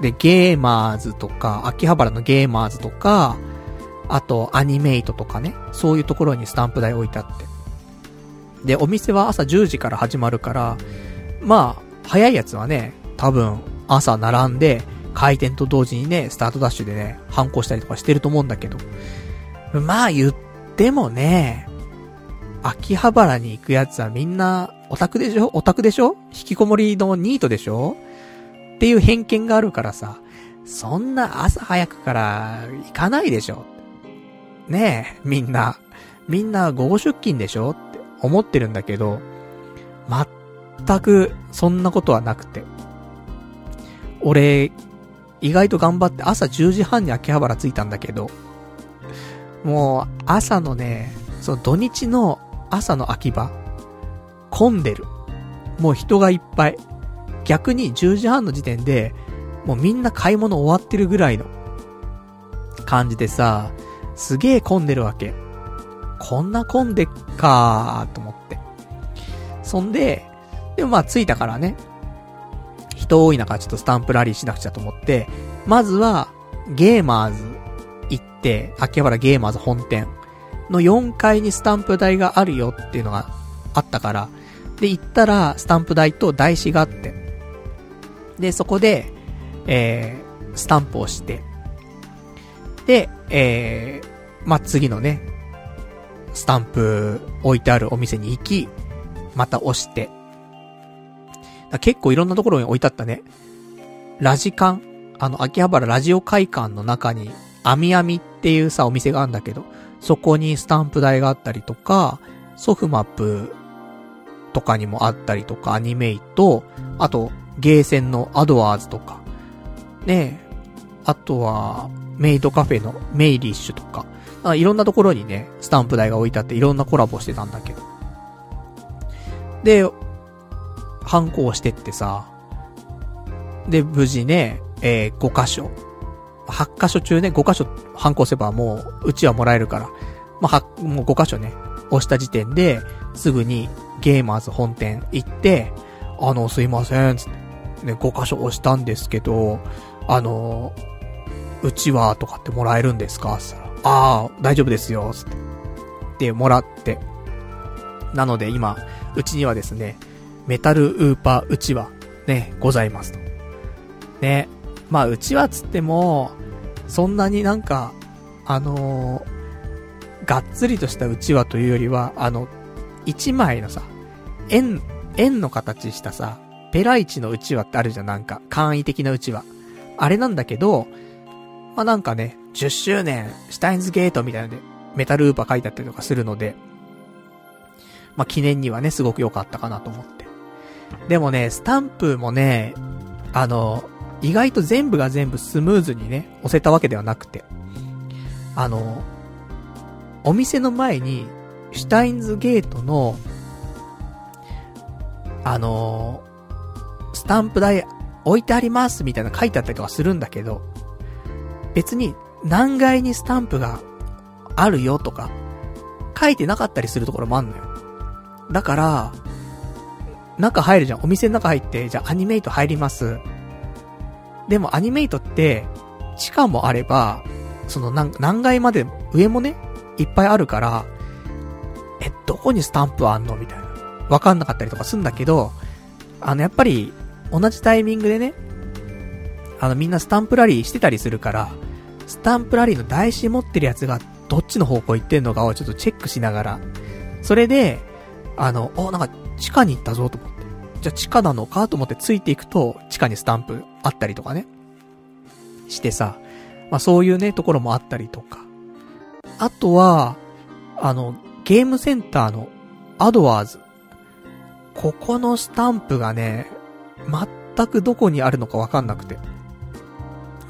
A: で、ゲーマーズとか、秋葉原のゲーマーズとか、あと、アニメイトとかね、そういうところにスタンプ台置いてあって。で、お店は朝10時から始まるから、まあ、早いやつはね、多分、朝並んで、開店と同時にね、スタートダッシュでね、反抗したりとかしてると思うんだけど。まあ言ってもね、秋葉原に行くやつはみんな、オタクでしょ？オタクでしょ？引きこもりのニートでしょ？っていう偏見があるからさ、そんな朝早くから行かないでしょ？ねえ、みんな。みんな午後出勤でしょ？って思ってるんだけど、全くそんなことはなくて。俺、意外と頑張って朝10時半に秋葉原着いたんだけど、もう朝のね、その土日の朝の秋葉、混んでる。もう人がいっぱい。逆に10時半の時点で、もうみんな買い物終わってるぐらいの感じでさ、すげえ混んでるわけ。こんな混んでっかーと思って。そんで、でもまあ着いたからね、人多い中ちょっとスタンプラリーしなくちゃと思って、まずはゲーマーズて、秋葉原ゲーマーズ本店の4階にスタンプ台があるよっていうのがあったから、で、行ったらスタンプ台と台紙があって、で、そこで、えー、スタンプをして、で、えー、まあ、次のね、スタンプ置いてあるお店に行き、また押して、結構いろんなところに置いてあったね。ラジカンあの、秋葉原ラジオ会館の中に、アミアミっていうさ、お店があるんだけど、そこにスタンプ台があったりとか、ソフマップとかにもあったりとか、アニメイト、あと、ゲーセンのアドワーズとか、ねあとは、メイドカフェのメイリッシュとか、あいろんなところにね、スタンプ台が置いてあっていろんなコラボしてたんだけど。で、反抗してってさ、で、無事ね、えー、5箇所。8箇所中ね、5箇所反抗せばもう、うちはもらえるから。まあ、は、もう5箇所ね、押した時点で、すぐにゲーマーズ本店行って、あの、すいません、つって。ね、5箇所押したんですけど、あの、うちは、とかってもらえるんですか？つったら、ああ、大丈夫ですよ、つって。で、もらって。なので今、うちにはですね、メタルウーパーうちわ、ね、ございますと。ね。まあ、うちわつっても、そんなになんか、あのー、がっつりとしたうちわというよりは、あの、一枚のさ、円、円の形したさ、ペライチのうちわってあるじゃん、なんか、簡易的なうちわ。あれなんだけど、まあ、なんかね、10周年、シュタインズゲートみたいなので、メタルウーパー書いてあったりとかするので、まあ、記念にはね、すごく良かったかなと思って。でもね、スタンプもね、あの、意外と全部が全部スムーズにね、押せたわけではなくて。あの、お店の前に、シュタインズゲートの、あの、スタンプ台置いてありますみたいな書いてあったりとかするんだけど、別に何階にスタンプがあるよとか、書いてなかったりするところもあんのよ。だから、中入るじゃん。お店の中入って、じゃあアニメイト入ります。でもアニメイトって、地下もあれば、その何、何階まで、上もね、いっぱいあるから、え、どこにスタンプあんのみたいな。わかんなかったりとかすんだけど、あの、やっぱり、同じタイミングでね、あの、みんなスタンプラリーしてたりするから、スタンプラリーの台紙持ってるやつが、どっちの方向行ってんのかをちょっとチェックしながら、それで、あの、お、なんか、地下に行ったぞと思って。じゃあ地下なのかと思ってついていくと、地下にスタンプあったりとかね。してさ、まあそういうね、ところもあったりとか。あとは、あの、ゲームセンターのアドワーズ。ここのスタンプがね、全くどこにあるのかわかんなくて。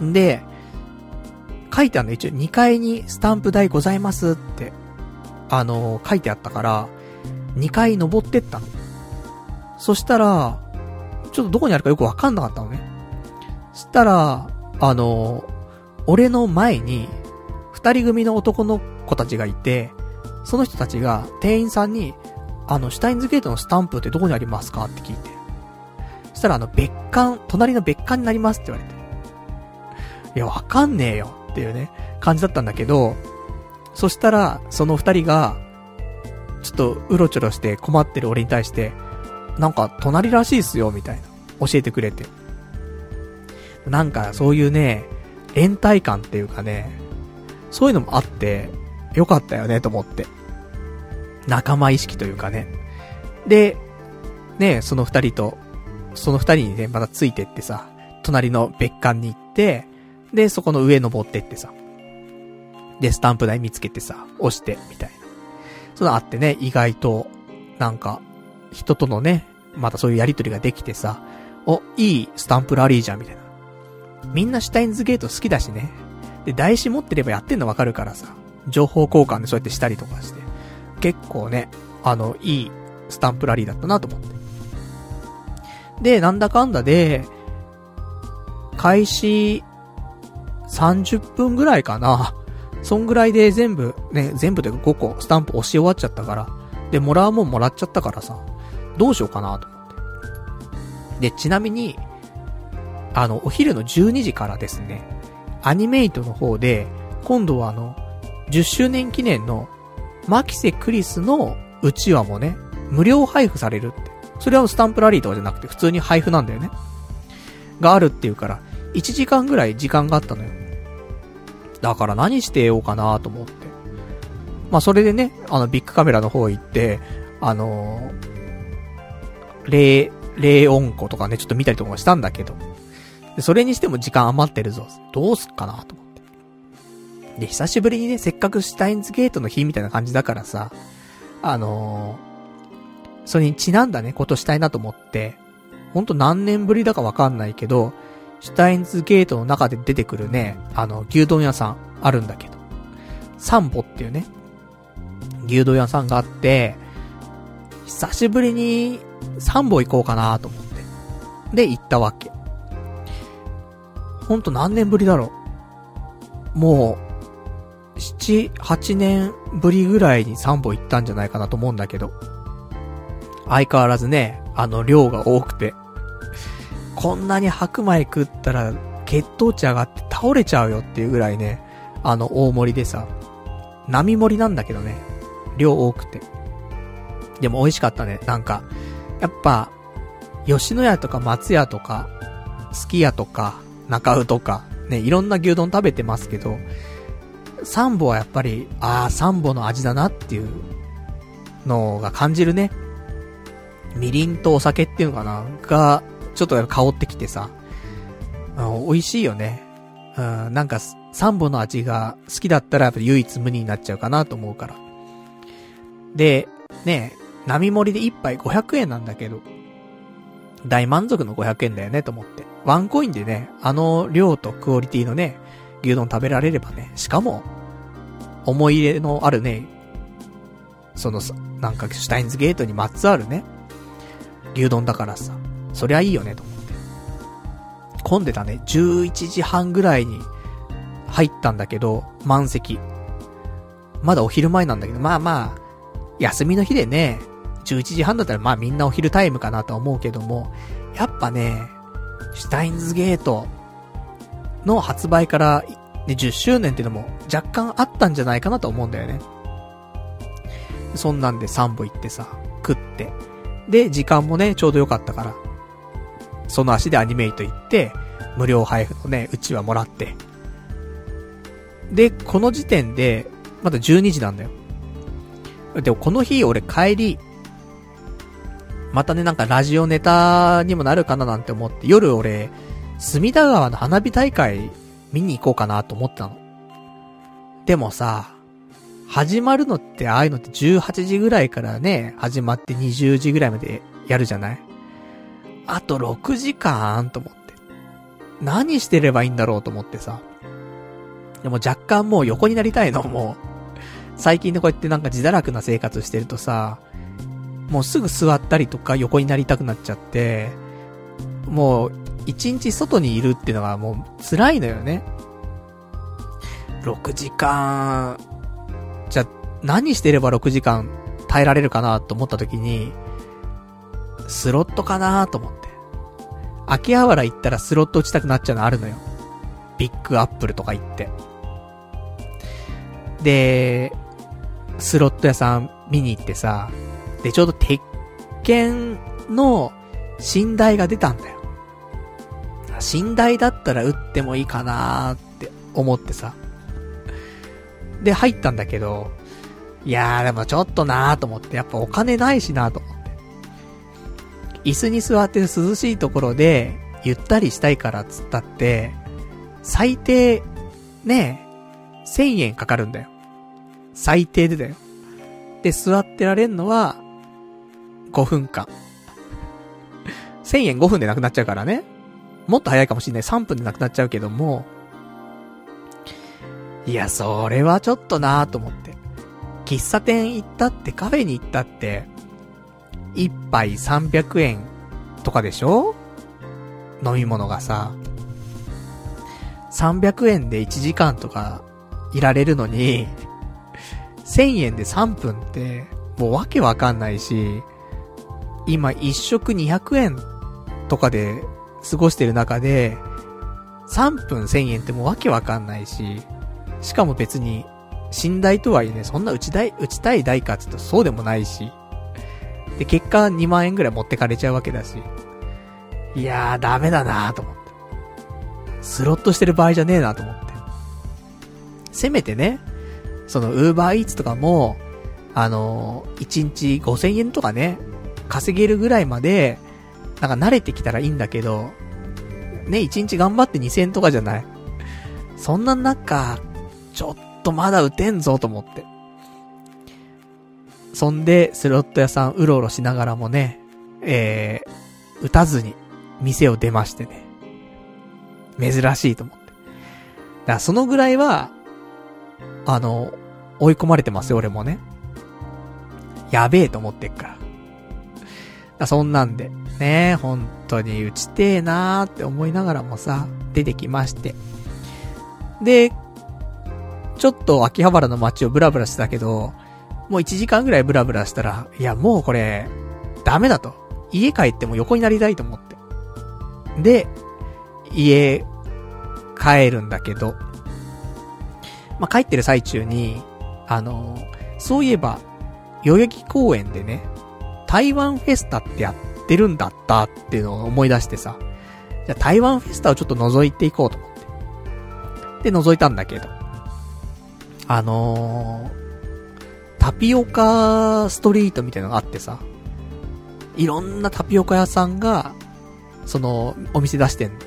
A: んで、書いてあるの一応2階にスタンプ台ございますって、あの書いてあったから、2階登ってったの。そしたら、ちょっとどこにあるかよくわかんなかったのね。したら、あの、俺の前に、二人組の男の子たちがいて、その人たちが店員さんに、あの、シュタインズゲートのスタンプってどこにありますかって聞いて。そしたらあの、別館、隣の別館になりますって言われて。いや、わかんねえよっていうね、感じだったんだけど、そしたら、その二人が、ちょっとうろちょろして困ってる俺に対して、なんか隣らしいっすよ、みたいな。教えてくれて。なんかそういうね、連帯感っていうかね、そういうのもあって、よかったよね、と思って。仲間意識というかね。で、ね、その二人と、その二人にね、またついてってさ、隣の別館に行って、で、そこの上登ってってさ、で、スタンプ台見つけてさ、押して、みたいな。そのあってね、意外と、なんか、人とのね、またそういうやりとりができてさ、お、いいスタンプラリーじゃん、みたいな。みんなシュタインズゲート好きだしね。で、台紙持ってればやってんのわかるからさ、情報交換でそうやってしたりとかして、結構ね、あの、いいスタンプラリーだったなと思って。で、なんだかんだで、開始30分ぐらいかな。そんぐらいで全部、ね、全部で5個スタンプ押し終わっちゃったから。で、もらうもんもらっちゃったからさ、どうしようかなと思って。で、ちなみに、あの、お昼の12時からですね、アニメイトの方で、今度はあの、10周年記念の、マキセクリスのうちわもね、無料配布されるって。それはスタンプラリーとかじゃなくて、普通に配布なんだよね。があるっていうから、1時間ぐらい時間があったのよ。だから何してようかなと思って。まあそれでね、あのビッグカメラの方行って、あのー、霊、霊音庫とかね、ちょっと見たりとかしたんだけど。で、それにしても時間余ってるぞ。どうすっかなと思って。で、久しぶりにね、せっかくシュタインズゲートの日みたいな感じだからさ、あのー、それにちなんだね、ことしたいなと思って、ほんと何年ぶりだかわかんないけど、シュタインズゲートの中で出てくるね、あの、牛丼屋さんあるんだけど、サンボっていうね、牛丼屋さんがあって、久しぶりにサンボ行こうかなと思って。で、行ったわけ。ほんと何年ぶりだろう。もう、七、八年ぶりぐらいにサンボ行ったんじゃないかなと思うんだけど。相変わらずね、あの量が多くて、こんなに白米食ったら血糖値上がって倒れちゃうよっていうぐらいね、あの大盛りでさ、並盛りなんだけどね、量多くて。でも美味しかったね。なんか、やっぱ、吉野家とか松屋とか、すき家とか、中尾とか、ね、いろんな牛丼食べてますけど、サンボはやっぱり、ああ、サンボの味だなっていうのが感じるね。みりんとお酒っていうのかなが、ちょっと香ってきてさ、美味しいよね。うん、なんか、サンボの味が好きだったらやっぱ唯一無二になっちゃうかなと思うから。で、ね、並盛りで1杯500円なんだけど、大満足の500円だよねと思って。ワンコインでね、あの量とクオリティのね、牛丼食べられればね、しかも、思い入れのあるね、そのさ、なんか、シュタインズゲートにまつわるね、牛丼だからさ、そりゃいいよね、と思って。混んでたね、11時半ぐらいに入ったんだけど、満席。まだお昼前なんだけど、まあまあ、休みの日でね、11時半だったらまあみんなお昼タイムかなとは思うけども、やっぱね、シュタインズゲートの発売から、ね、10周年っていうのも若干あったんじゃないかなと思うんだよね。そんなんで3部行ってさ、食って。で、時間もね、ちょうど良かったから、その足でアニメイト行って、無料配布のね、うちはもらって。で、この時点で、まだ12時なんだよ。でもこの日俺帰り、またね、なんかラジオネタにもなるかななんて思って、夜俺、隅田川の花火大会見に行こうかなと思ったの。でもさ、始まるのってああいうのって18時ぐらいからね、始まって20時ぐらいまでやるじゃない？あと6時間と思って。何してればいいんだろうと思ってさ。でも若干もう横になりたいの、もう。最近でこうやってなんか自堕落な生活してるとさ、もうすぐ座ったりとか横になりたくなっちゃって、もう一日外にいるっていうのがもう辛いのよね。6時間、じゃ、何してれば6時間耐えられるかなと思った時に、スロットかなと思って。秋葉原行ったらスロット打ちたくなっちゃうのあるのよ。ビッグアップルとか行って。で、スロット屋さん見に行ってさ、で、ちょうど鉄拳の寝台が出たんだよ。寝台だったら打ってもいいかなーって思ってさ。で、入ったんだけど、いやーでもちょっとなーと思って、やっぱお金ないしなーと思って。椅子に座って涼しいところで、ゆったりしたいからっつったって、最低、ねえ、1000円かかるんだよ。最低でだよ。で、座ってられんのは、5分間。1000円5分でなくなっちゃうからね。もっと早いかもしんない。3分でなくなっちゃうけども。いや、それはちょっとなぁと思って。喫茶店行ったって、カフェに行ったって、一杯300円とかでしょ？飲み物がさ。300円で1時間とかいられるのに、1000円で3分って、もうわけわかんないし、今一食200円とかで過ごしてる中で、3分1000円ってもうわけわかんないし、しかも別に、寝台とはいえね、そんな打ち台、打ちたい台かって言うとそうでもないし、で、結果2万円ぐらい持ってかれちゃうわけだし、いやーダメだなーと思って。スロットしてる場合じゃねえなと思って。せめてね、その、ウーバーイーツとかも、あのー、1日5000円とかね、稼げるぐらいまで、なんか慣れてきたらいいんだけど、ね、1日頑張って2000とかじゃない。そんな中、ちょっとまだ打てんぞと思って。そんで、スロット屋さんうろうろしながらもね、えー、打たずに店を出ましてね。珍しいと思って。だからそのぐらいは、あの、追い込まれてますよ、俺もね。やべえと思ってっから。そんなんで、ね本当に打ちてえなーって思いながらもさ、出てきまして。で、ちょっと秋葉原の街をブラブラしてたけど、もう1時間ぐらいブラブラしたら、いやもうこれ、ダメだと。家帰っても横になりたいと思って。で、家、帰るんだけど、まあ、帰ってる最中に、あの、そういえば、代々木公園でね、台湾フェスタってやってるんだったっていうのを思い出してさ、じゃ台湾フェスタをちょっと覗いていこうと思って。で、覗いたんだけど、あのー、タピオカストリートみたいなのがあってさ、いろんなタピオカ屋さんが、その、お店出してん。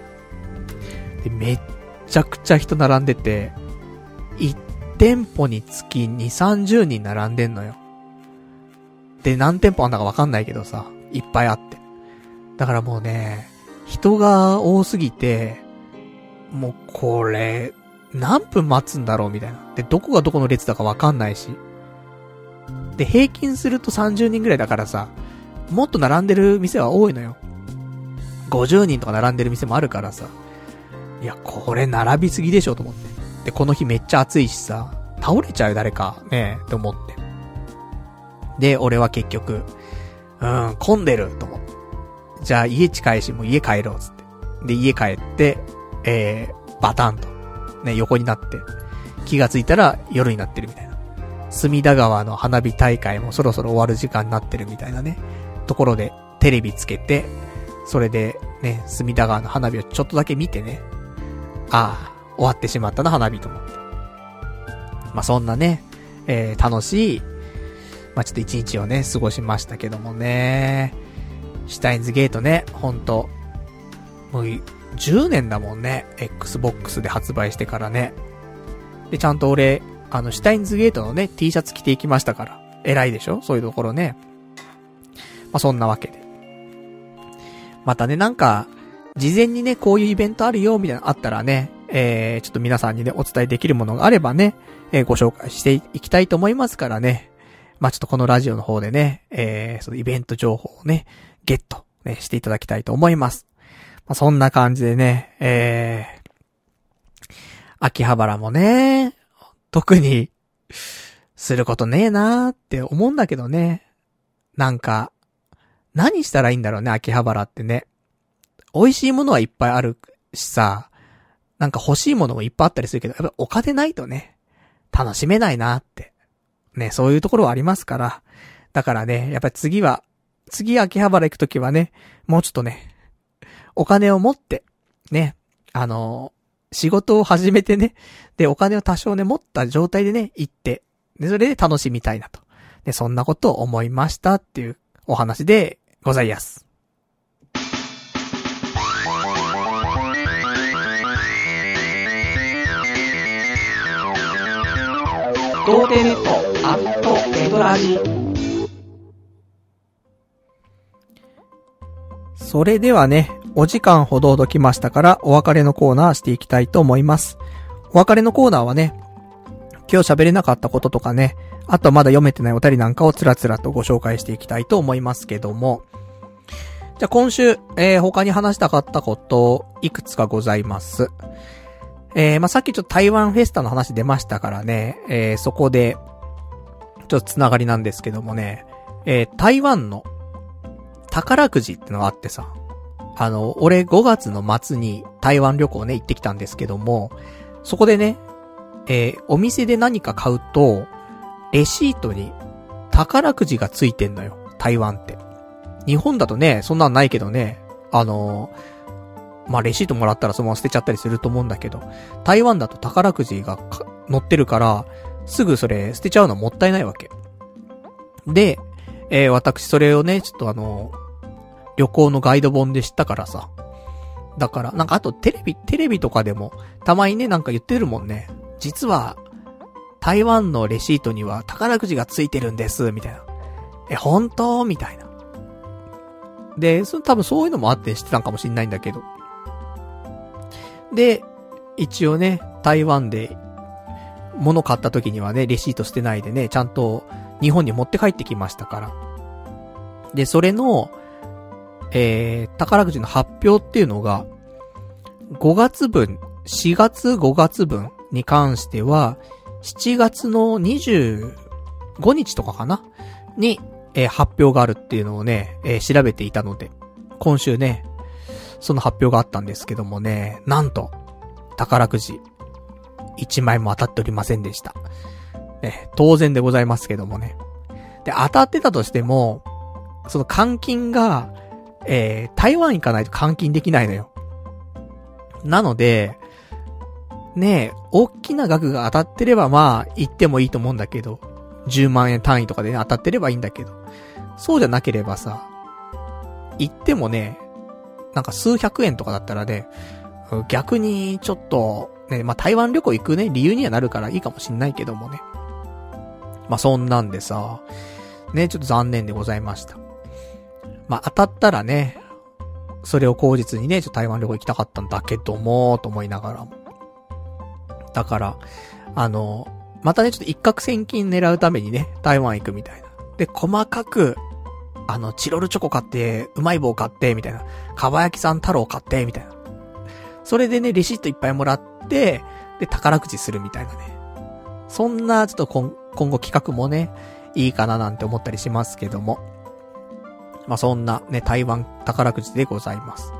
A: で、めっちゃくちゃ人並んでて、1店舗につき2、30人並んでんのよ。で、何店舗あんだかわかんないけどさ、いっぱいあって。だからもうね、人が多すぎて、もうこれ、何分待つんだろうみたいな。で、どこがどこの列だかわかんないし。で、平均すると30人ぐらいだからさ、もっと並んでる店は多いのよ。50人とか並んでる店もあるからさ。いや、これ並びすぎでしょと思って。で、この日めっちゃ暑いしさ、倒れちゃう誰か、ねえ、って思って。で、俺は結局、うん、混んでると思って。じゃあ家近いし、もう家帰ろう、つって。で、家帰って、えー、バタンと、ね、横になって、気がついたら夜になってるみたいな。隅田川の花火大会もそろそろ終わる時間になってるみたいなね、ところでテレビつけて、それでね、隅田川の花火をちょっとだけ見てね、ああ、終わってしまったな、花火と思って。まあ、そんなね、えー、楽しい、まあ、ちょっと一日をね、過ごしましたけどもね。シュタインズゲートね、ほんと。もう、10年だもんね。Xbox で発売してからね。で、ちゃんと俺、あの、シュタインズゲートのね、T シャツ着ていきましたから。偉いでしょ？そういうところね。まあ、そんなわけで。またね、なんか、事前にね、こういうイベントあるよ、みたいなのあったらね、えー、ちょっと皆さんにね、お伝えできるものがあればね、えー、ご紹介していきたいと思いますからね。まあ、ちょっとこのラジオの方でね、えー、そのイベント情報をね、ゲット、ね、していただきたいと思います。まあ、そんな感じでね、えー、秋葉原もね、特に、することねえなーって思うんだけどね。なんか、何したらいいんだろうね、秋葉原ってね。美味しいものはいっぱいあるしさ、なんか欲しいものもいっぱいあったりするけど、やっぱお金ないとね、楽しめないなって。ね、そういうところはありますから。だからね、やっぱり次は、次秋葉原行くときはね、もうちょっとね、お金を持って、ね、あのー、仕事を始めてね、で、お金を多少ね、持った状態でね、行って、で、それで楽しみたいなと。で、そんなことを思いましたっていうお話でございます。童貞ネットアットエドラジそれではね、お時間ほどほど来ましたからお別れのコーナーしていきたいと思います。お別れのコーナーはね、今日喋れなかったこととかね、あとまだ読めてないお便りなんかをつらつらとご紹介していきたいと思いますけども、じゃあ今週、えー、他に話したかったこと、いくつかございます。えー、まあ、さっきちょっと台湾フェスタの話出ましたからね、えー、そこで、ちょっとつながりなんですけどもね、えー、台湾の宝くじってのがあってさ、あの、俺5月の末に台湾旅行ね、行ってきたんですけども、そこでね、えー、お店で何か買うと、レシートに宝くじがついてんのよ、台湾って。日本だとね、そんなんないけどね、あのーまあ、レシートもらったらそのまま捨てちゃったりすると思うんだけど、台湾だと宝くじが載ってるから、すぐそれ捨てちゃうのはもったいないわけ。で、えー、私それをね、ちょっとあの、旅行のガイド本で知ったからさ。だから、なんかあとテレビ、テレビとかでも、たまにね、なんか言ってるもんね。実は、台湾のレシートには宝くじがついてるんです、みたいな。え、本当？みたいな。で、その多分そういうのもあって知ってたんかもしんないんだけど。で、一応ね、台湾で、物買った時にはね、レシート捨てないでね、ちゃんと日本に持って帰ってきましたから。で、それの、えー、宝くじの発表っていうのが、5月分、4月5月分に関しては、7月の25日とかかな？に、えー、発表があるっていうのをね、えー、調べていたので、今週ね、その発表があったんですけどもね、なんと、宝くじ、1枚も当たっておりませんでした。ね、当然でございますけどもね。で、当たってたとしても、その換金が、えー、台湾行かないと換金できないのよ。なので、ねえ、大きな額が当たってればまあ、行ってもいいと思うんだけど、10万円単位とかでね、当たってればいいんだけど、そうじゃなければさ、行ってもね、なんか数百円とかだったらね、逆にちょっと、ね、まあ、台湾旅行行くね、理由にはなるからいいかもしんないけどもね。まあ、そんなんでさ、ね、ちょっと残念でございました。まあ、当たったらね、それを口実にね、ちょっと台湾旅行行きたかったんだけども、と思いながら。だから、あの、またね、ちょっと一攫千金狙うためにね、台湾行くみたいな。で、細かく、あの、チロルチョコ買って、うまい棒買って、みたいな。かば焼きさん太郎買って、みたいな。それでね、レシートいっぱいもらって、で、宝くじするみたいなね。そんな、ちょっと今今後企画もね、いいかななんて思ったりしますけども。まあ、そんなね、台湾宝くじでございます。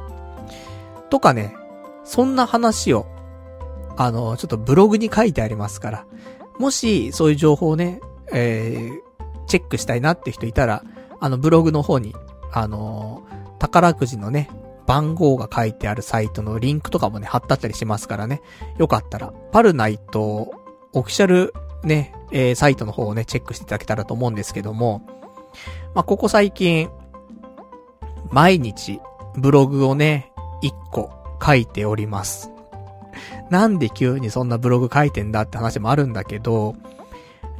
A: とかね、そんな話を、あの、ちょっとブログに書いてありますから、もし、そういう情報をね、えー、チェックしたいなって人いたら、あの、ブログの方に、あの宝くじのね、番号が書いてあるサイトのリンクとかもね、貼ったったりしますからね。よかったら、パルナイトオフィシャルね、えー、サイトの方をね、チェックしていただけたらと思うんですけども、まあ、ここ最近、毎日、ブログをね、一個書いております。なんで急にそんなブログ書いてんだって話もあるんだけど、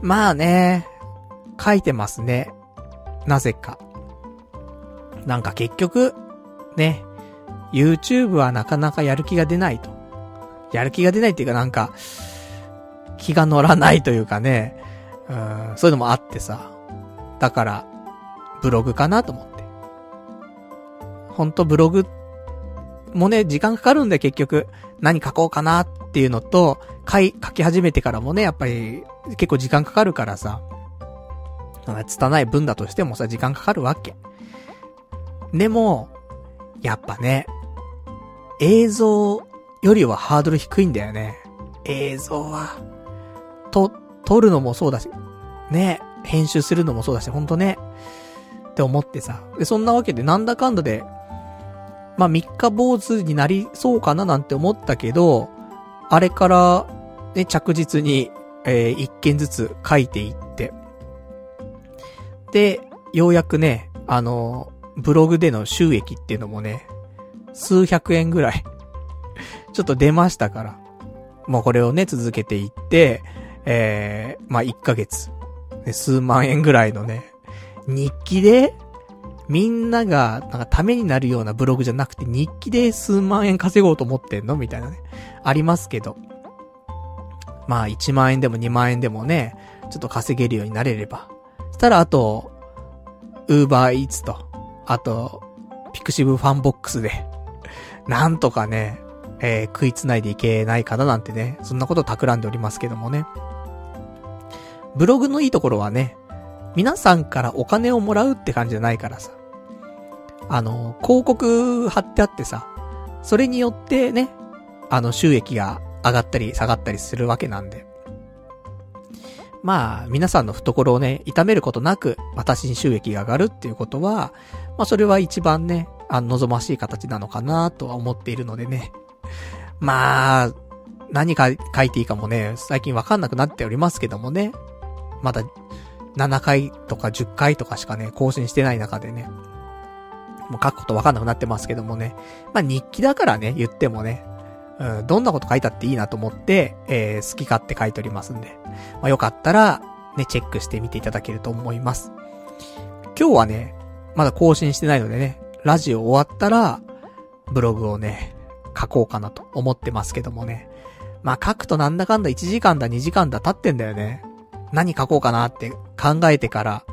A: まあね、書いてますね。なぜか。なんか結局、ね、YouTube はなかなかやる気が出ないと。やる気が出ないっていうかなんか、気が乗らないというかね、うん、そういうのもあってさ。だから、ブログかなと思って。ほんとブログもね、時間かかるんで結局、何書こうかなっていうのと、書い、書き始めてからもね、やっぱり結構時間かかるからさ、拙い文だとしてもさ、時間かかるわけ。でも、やっぱね、映像よりはハードル低いんだよね。映像は。と、撮るのもそうだし、ね、編集するのもそうだし、ほんとね、って思ってさ。で、そんなわけでなんだかんだで、まあ、三日坊主になりそうかななんて思ったけど、あれから、ね、着実に、えー、一件ずつ書いていって、で、ようやくね、あの、ブログでの収益っていうのもね、数百円ぐらい ちょっと出ましたから。もうこれをね、続けていって、えー、まあ、1ヶ月、ね、数万円ぐらいのね、日記で、みんなが、なんかためになるようなブログじゃなくて、日記で数万円稼ごうと思ってんの？みたいなね。ありますけど。まあ、1万円でも2万円でもね、ちょっと稼げるようになれれば。したら、あと、ウーバーイーツと、あと、ピクシブファンボックスで、なんとかね、えー、食いつないでいけないかななんてね、そんなこと企んでおりますけどもね。ブログのいいところはね、皆さんからお金をもらうって感じじゃないからさ。あの、広告貼ってあってさ、それによってね、あの、収益が上がったり下がったりするわけなんで。まあ、皆さんの懐をね、痛めることなく、私に収益が上がるっていうことは、まあ、それは一番ね、あの、望ましい形なのかなとは思っているのでね。まあ、何か書いていいかもね、最近わかんなくなっておりますけどもね。まだ、7回とか10回とかしかね、更新してない中でね。もう書くことわかんなくなってますけどもね。まあ日記だからね、言ってもね。うん、どんなこと書いたっていいなと思って、えー、好き勝手書いておりますんで。まあよかったら、ね、チェックしてみていただけると思います。今日はね、まだ更新してないのでね、ラジオ終わったら、ブログをね、書こうかなと思ってますけどもね。まあ書くとなんだかんだ1時間だ2時間だ経ってんだよね。何書こうかなって考えてから、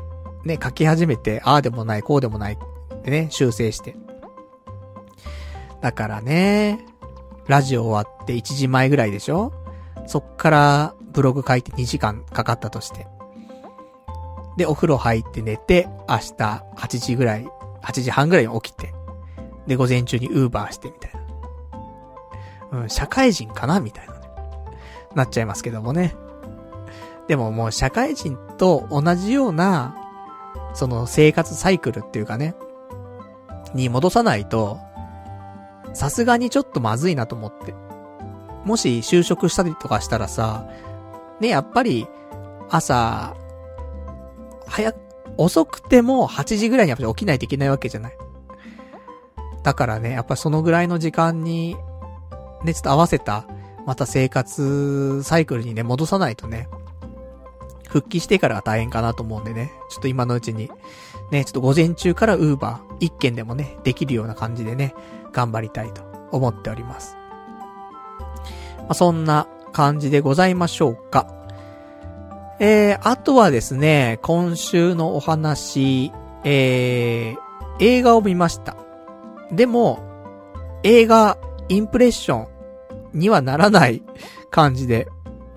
A: ね、書き始めて、ああでもない、こうでもない、ってね、修正して。だからね、ラジオ終わって1時前ぐらいでしょ？そっからブログ書いて2時間かかったとして。で、お風呂入って寝て、明日8時ぐらい、8時半ぐらいに起きて。で、午前中にウーバーしてみたいな。うん、社会人かなみたいなね。なっちゃいますけどもね。でももう社会人と同じような、その生活サイクルっていうかね、に戻さないと、さすがにちょっとまずいなと思って。もし就職したりとかしたらさ、ね、やっぱり、朝、早、遅くても8時ぐらいにやっぱり起きないといけないわけじゃない。だからね、やっぱりそのぐらいの時間に、ね、ちょっと合わせたまた生活サイクルにね、戻さないとね、復帰してからが大変かなと思うんでね、ちょっと今のうちに、ね、ちょっと午前中からウーバー一件でもね、できるような感じでね、頑張りたいと思っております。まあ、そんな感じでございましょうか。えー、あとはですね、今週のお話、えー、映画を見ました。でも、映画、インプレッションにはならない 感じで、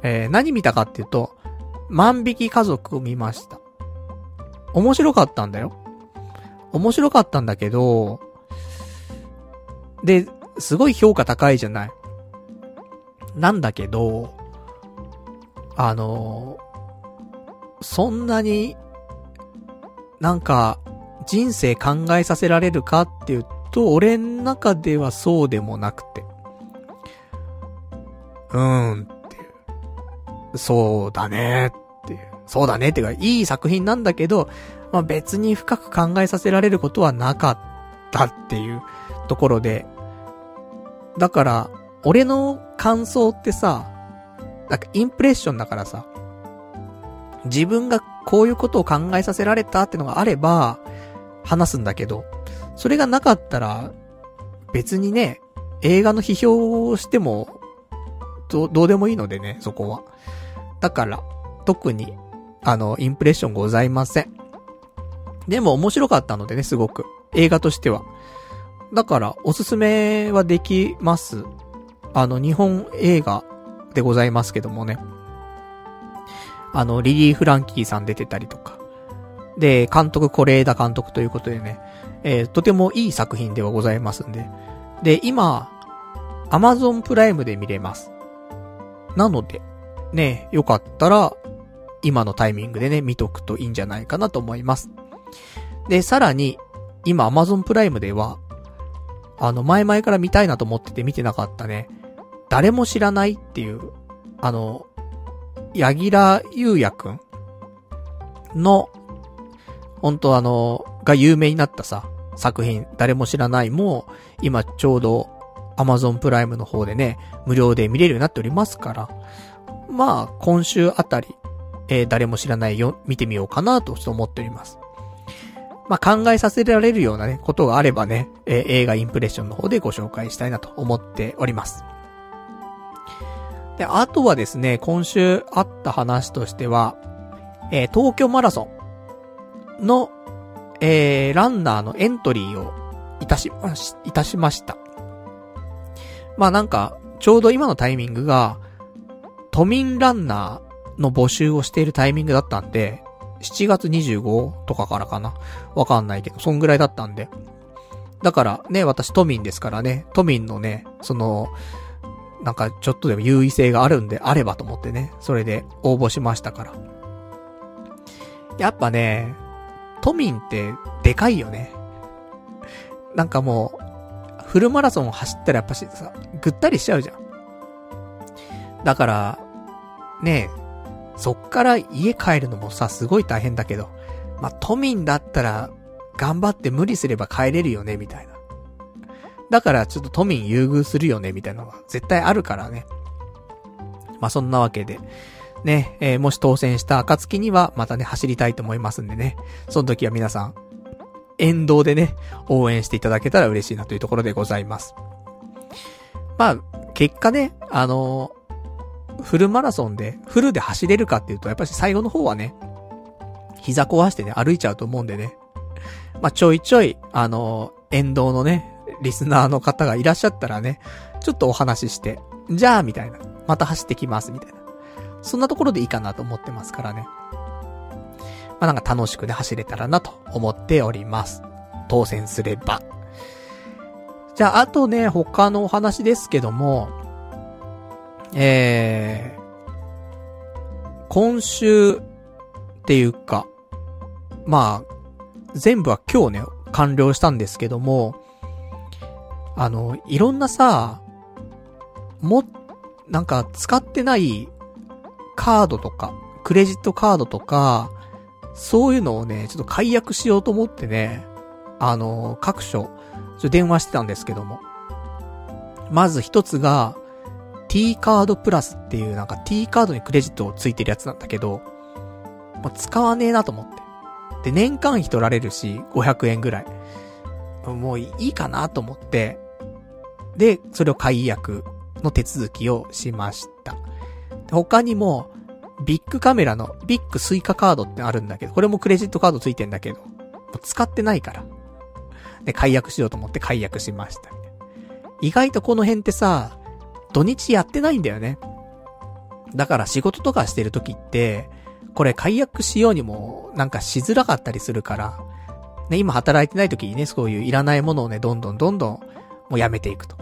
A: えー、何見たかっていうと、万引き家族を見ました。面白かったんだよ。面白かったんだけど、で、すごい評価高いじゃない。なんだけど、あの、そんなに、なんか、人生考えさせられるかっていうと、俺の中ではそうでもなくて。うーんっていう。そうだねっていう。そうだねっていうか、いい作品なんだけど、まあ別に深く考えさせられることはなかったっていうところで。だから、俺の感想ってさ、なんかインプレッションだからさ、自分がこういうことを考えさせられたってのがあれば、話すんだけど、それがなかったら、別にね、映画の批評をしても、ど、どうでもいいのでね、そこは。だから、特に、あの、インプレッションございません。でも面白かったのでね、すごく。映画としては。だから、おすすめはできます。あの、日本映画でございますけどもね。あの、リリー・フランキーさん出てたりとか。で、監督、是枝監督ということでね、えー、とてもいい作品ではございますんで。で、今、アマゾンプライムで見れます。なので、ね、よかったら、今のタイミングでね、見とくといいんじゃないかなと思います。で、さらに、今アマゾンプライムでは、あの、前々から見たいなと思ってて見てなかったね、誰も知らないっていう、あの、柳楽優也くんの本当あの、が有名になったさ、作品、誰も知らないも、今ちょうど、アマゾンプライムの方でね、無料で見れるようになっておりますから、まあ、今週あたり、えー、誰も知らないよ、見てみようかなと、ちょっと思っております。まあ、考えさせられるようなね、ことがあればね、えー、映画インプレッションの方でご紹介したいなと思っております。で、あとはですね、今週あった話としては、えー、東京マラソン。の、えー、ランナーのエントリーをいたしまし、いたしました。まあなんか、ちょうど今のタイミングが、都民ランナーの募集をしているタイミングだったんで、7月25とかからかなわかんないけど、そんぐらいだったんで。だからね、私都民ですからね、都民のね、その、なんかちょっとでも優位性があるんであればと思ってね、それで応募しましたから。やっぱね、都民ってでかいよね。なんかもう、フルマラソン走ったらやっぱしさ、ぐったりしちゃうじゃん。だから、ねえ、そっから家帰るのもさ、すごい大変だけど、まあ、都民だったら、頑張って無理すれば帰れるよね、みたいな。だからちょっと都民優遇するよね、みたいなのが絶対あるからね。まあ、そんなわけで。ね、えー、もし当選した暁には、またね、走りたいと思いますんでね。その時は皆さん、沿道でね、応援していただけたら嬉しいなというところでございます。まあ、結果ね、あのー、フルマラソンで、フルで走れるかっていうと、やっぱり最後の方はね、膝壊してね、歩いちゃうと思うんでね。まあ、ちょいちょい、あのー、沿道のね、リスナーの方がいらっしゃったらね、ちょっとお話しして、じゃあ、みたいな。また走ってきます、みたいな。そんなところでいいかなと思ってますからね。まあ、なんか楽しくね、走れたらなと思っております。当選すれば。じゃあ、あとね、他のお話ですけども、えー、今週っていうか、まあ、全部は今日ね、完了したんですけども、あの、いろんなさ、も、なんか使ってないカードとか、クレジットカードとか、そういうのをね、ちょっと解約しようと思ってね、あの、各所、ちょっと電話してたんですけども。まず一つが、T カードプラスっていうなんか T カードにクレジットをついてるやつなんだけど、まあ、使わねえなと思って。で、年間費取られるし、500円ぐらい。もういいかなと思って、で、それを解約の手続きをしました。他にも、ビッグカメラのビッグスイカカードってあるんだけど、これもクレジットカードついてんだけど、もう使ってないから。で、解約しようと思って解約しました。意外とこの辺ってさ、土日やってないんだよね。だから仕事とかしてる時って、これ解約しようにもなんかしづらかったりするから、ね、今働いてない時にね、そういういらないものをね、どんどんどんどんもうやめていくと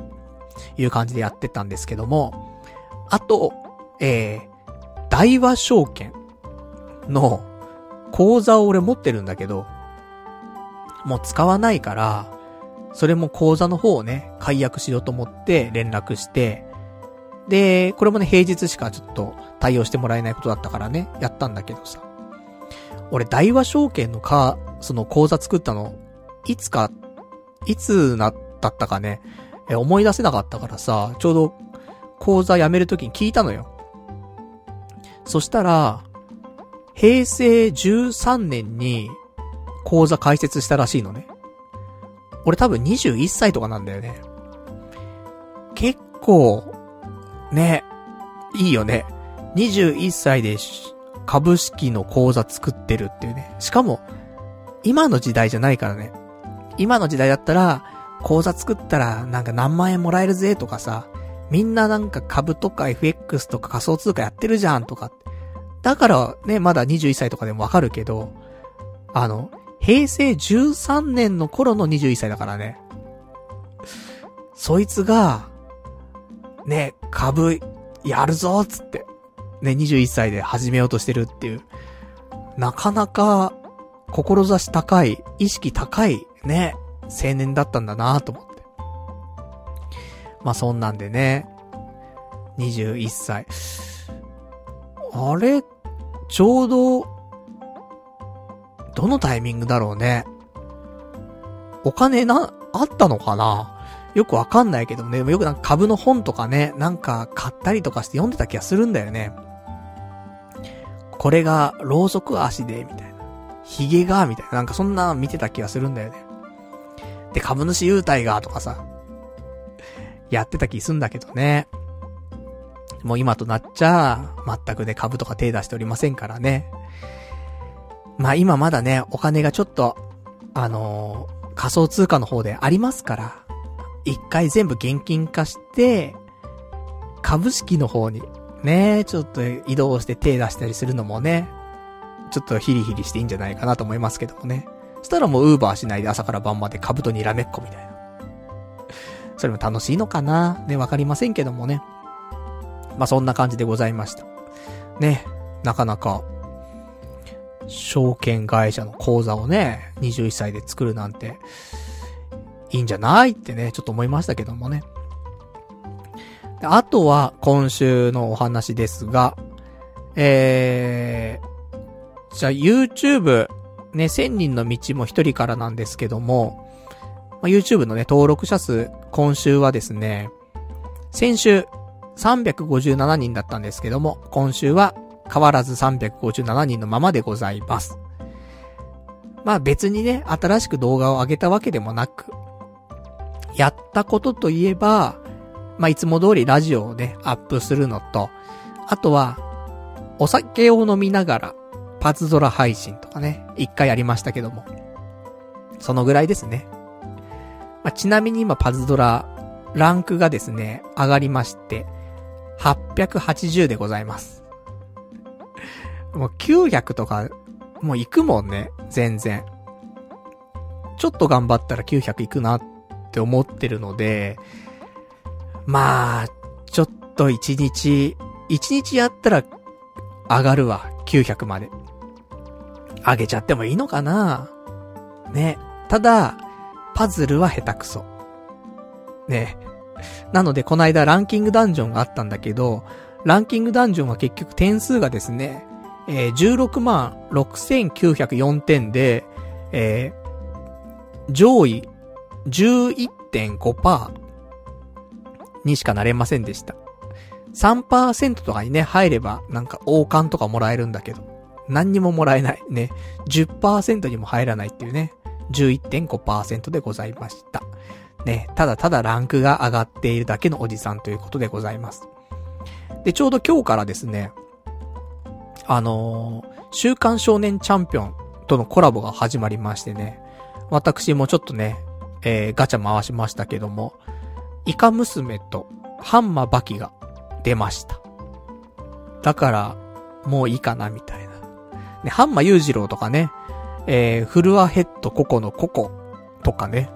A: いう感じでやってたんですけども、あと、えー、大和証券の口座を俺持ってるんだけど、もう使わないから、それも口座の方をね、解約しようと思って連絡して、で、これもね、平日しかちょっと対応してもらえないことだったからね、やったんだけどさ。俺、大和証券のか、その口座作ったの、いつか、いつな、だったかね、え、思い出せなかったからさ、ちょうど、口座辞めるときに聞いたのよ。そしたら、平成13年に、口座開設したらしいのね。俺多分21歳とかなんだよね。結構、ね、いいよね。21歳で株式の口座作ってるっていうね。しかも、今の時代じゃないからね。今の時代だったら、口座作ったらなんか何万円もらえるぜとかさ、みんななんか株とか FX とか仮想通貨やってるじゃんとか。だからね、まだ21歳とかでもわかるけど、あの、平成13年の頃の21歳だからね。そいつが、ね、株、やるぞつって。ね、21歳で始めようとしてるっていう。なかなか、志高い、意識高い、ね、青年だったんだなと思って。まあ、そんなんでね、21歳。あれ、ちょうど、どのタイミングだろうね。お金な、あったのかな？よくわかんないけどね、よくなんか株の本とかね、なんか買ったりとかして読んでた気がするんだよね。これが、ろうそく足で、みたいな。髭が、みたいな。なんかそんな見てた気がするんだよね。で、株主優待が、とかさ。やってた気すんだけどね。もう今となっちゃ、全くね、株とか手出しておりませんからね。まあ今まだね、お金がちょっと、あのー、仮想通貨の方でありますから、一回全部現金化して、株式の方に、ねえ、ちょっと移動して手出したりするのもね、ちょっとヒリヒリしていいんじゃないかなと思いますけどもね。そしたらもうウーバーしないで朝から晩まで株とにらめっこみたいな。それも楽しいのかな？ね、わかりませんけどもね。まあ、そんな感じでございました。ね、なかなか、証券会社の口座をね、21歳で作るなんて、いいんじゃないってね、ちょっと思いましたけどもね。あとは、今週のお話ですが、えー、じゃあ YouTube、ね、1000人の道も一人からなんですけども、まあ、YouTube のね、登録者数、今週はですね、先週、357人だったんですけども、今週は変わらず357人のままでございます。まあ別にね、新しく動画を上げたわけでもなく、やったことといえば、まあ、いつも通りラジオをね、アップするのと、あとは、お酒を飲みながら、パズドラ配信とかね、一回やりましたけども。そのぐらいですね。まあ、ちなみに今パズドラ、ランクがですね、上がりまして、880でございます。もう900とか、もう行くもんね、全然。ちょっと頑張ったら900行くなって思ってるので、まあ、ちょっと一日、一日やったら上がるわ、900まで。上げちゃってもいいのかなね。ただ、パズルは下手くそ。ね。なので、この間ランキングダンジョンがあったんだけど、ランキングダンジョンは結局点数がですね、えー、16万6904点で、えー、上位11.5%にしかなれませんでした。3%とかにね、入れば、なんか王冠とかもらえるんだけど、何にももらえない。ね。10%にも入らないっていうね。11.5%でございました。ね。ただただランクが上がっているだけのおじさんということでございます。で、ちょうど今日からですね、あのー、週刊少年チャンピオンとのコラボが始まりましてね、私もちょっとね、えー、ガチャ回しましたけども、イカ娘とハンマバキが出ました。だから、もういいかな、みたいな。ね、ハンマー裕次郎とかね、えー、フルアヘッドココのココとかね、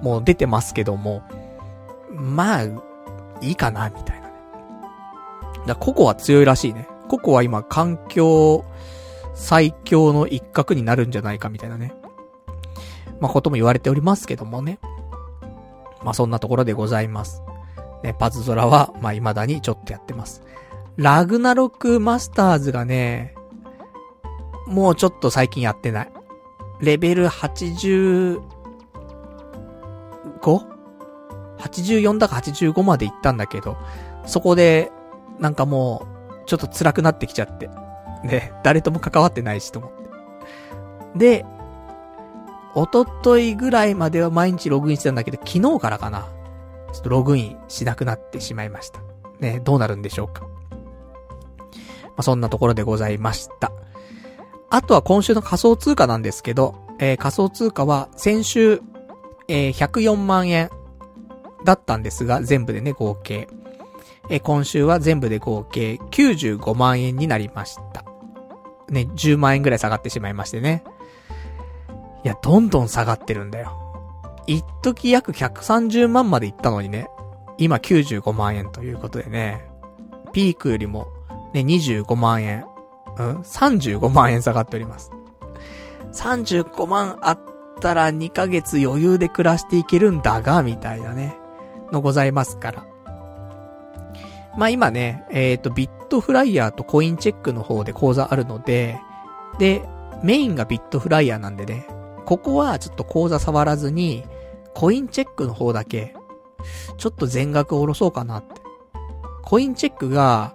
A: もう出てますけども、まあ、いいかな、みたいなね。だココは強いらしいね。ココは今環境最強の一角になるんじゃないかみたいなね。まあ、ことも言われておりますけどもね。まあ、そんなところでございます。ね、パズドラは、まあ、未だにちょっとやってます。ラグナロクマスターズがね、もうちょっと最近やってない。レベル 85?84 だか85まで行ったんだけど、そこで、なんかもう、ちょっと辛くなってきちゃって。ね、誰とも関わってないしと思って。で、おとといぐらいまでは毎日ログインしてたんだけど、昨日からかな。ちょっとログインしなくなってしまいました。ね、どうなるんでしょうか。まあ、そんなところでございました。あとは今週の仮想通貨なんですけど、えー、仮想通貨は先週、えー、104万円だったんですが、全部でね、合計。えー、今週は全部で合計95万円になりました。ね、10万円ぐらい下がってしまいましてね。いや、どんどん下がってるんだよ。一時約130万までいったのにね、今95万円ということでね、ピークよりもね、25万円、うん ?35 万円下がっております。35万あったら2ヶ月余裕で暮らしていけるんだが、みたいなね、のございますから。まあ今ね、えっ、ー、と、ビットフライヤーとコインチェックの方で講座あるので、で、メインがビットフライヤーなんでね、ここはちょっと講座触らずに、コインチェックの方だけ、ちょっと全額下ろそうかなって。コインチェックが、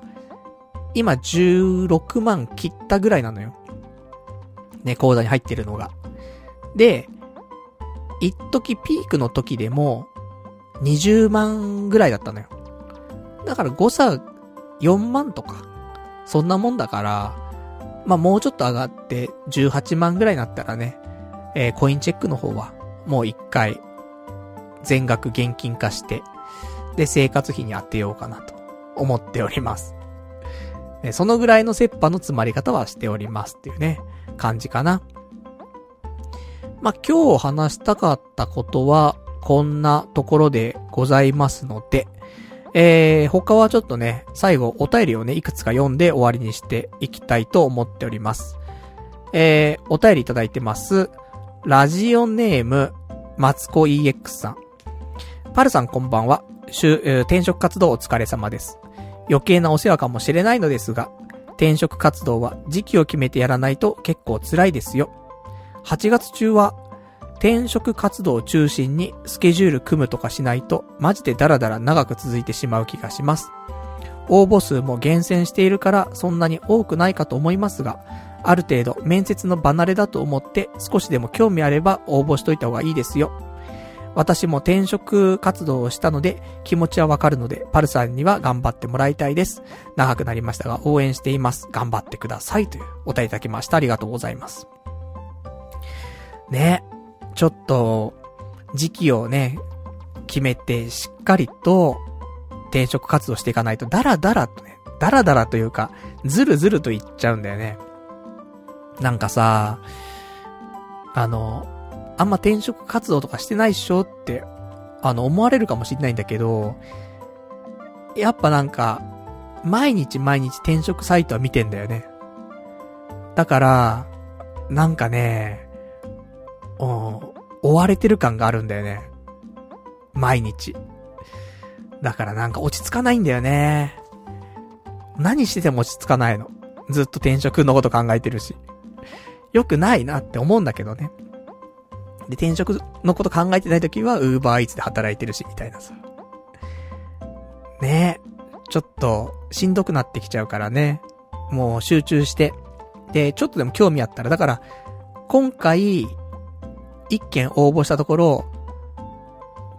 A: 今16万切ったぐらいなのよ。ね、口座に入ってるのが。で、一時ピークの時でも、20万ぐらいだったのよ。だから誤差4万とか、そんなもんだから、まあ、もうちょっと上がって18万ぐらいになったらね、えー、コインチェックの方は、もう一回、全額現金化して、で、生活費に当てようかなと思っております。そのぐらいの切羽の詰まり方はしておりますっていうね、感じかな。まあ、今日話したかったことは、こんなところでございますので、えー、他はちょっとね、最後お便りをね、いくつか読んで終わりにしていきたいと思っております。えー、お便りいただいてます。ラジオネーム、マツコ EX さん。パルさんこんばんは。転職活動お疲れ様です。余計なお世話かもしれないのですが、転職活動は時期を決めてやらないと結構辛いですよ。8月中は転職活動を中心にスケジュール組むとかしないとマジでダラダラ長く続いてしまう気がします。応募数も厳選しているからそんなに多くないかと思いますが、ある程度面接の離れだと思って少しでも興味あれば応募しといた方がいいですよ。私も転職活動をしたので気持ちはわかるので、パルさんには頑張ってもらいたいです。長くなりましたが応援しています。頑張ってください。というお答えいただきました。ありがとうございます。ね。ちょっと、時期をね、決めてしっかりと転職活動していかないと、ダラダラとね、ダラダラというか、ずるずると言っちゃうんだよね。なんかさ、あの、あんま転職活動とかしてないっしょって、あの、思われるかもしれないんだけど、やっぱなんか、毎日毎日転職サイトは見てんだよね。だから、なんかね、うん追われてる感があるんだよね。毎日。だからなんか落ち着かないんだよね。何してても落ち着かないの。ずっと転職のこと考えてるし。よくないなって思うんだけどね。で、転職のこと考えてないときは、ウーバーイーツで働いてるし、みたいなさ。ねえ。ちょっとしんどくなってきちゃうからね。もう集中して。で、ちょっとでも興味あったら、だから、今回、一件応募したところ、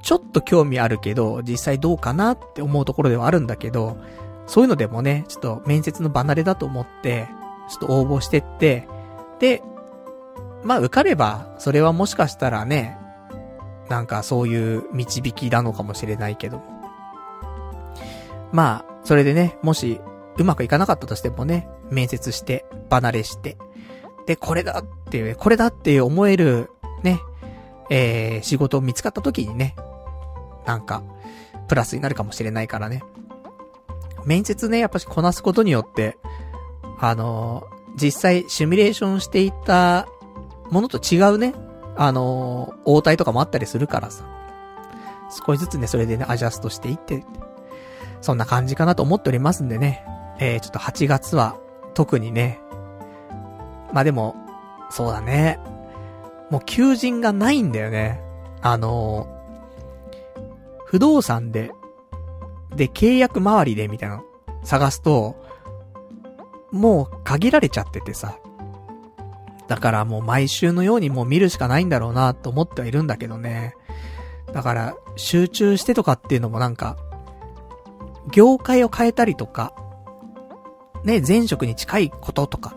A: ちょっと興味あるけど、実際どうかなって思うところではあるんだけど、そういうのでもね、ちょっと面接の離れだと思って、ちょっと応募してって、で、まあ受かれば、それはもしかしたらね、なんかそういう導きなのかもしれないけども。まあ、それでね、もし、うまくいかなかったとしてもね、面接して、離れして、で、これだっていう、これだって思える、ね、えー、仕事を見つかった時にね、なんか、プラスになるかもしれないからね。面接ね、やっぱしこなすことによって、あの、実際シミュレーションしていたものと違うね、あのー、応対とかもあったりするからさ。少しずつね、それでね、アジャストしていって、そんな感じかなと思っておりますんでね。えー、ちょっと8月は、特にね。まあでも、そうだね。もう求人がないんだよね。あのー、不動産で、で、契約周りでみたいなの探すと、もう限られちゃっててさ。だからもう毎週のようにもう見るしかないんだろうなと思ってはいるんだけどね。だから集中してとかっていうのもなんか、業界を変えたりとか、ね、前職に近いこととか、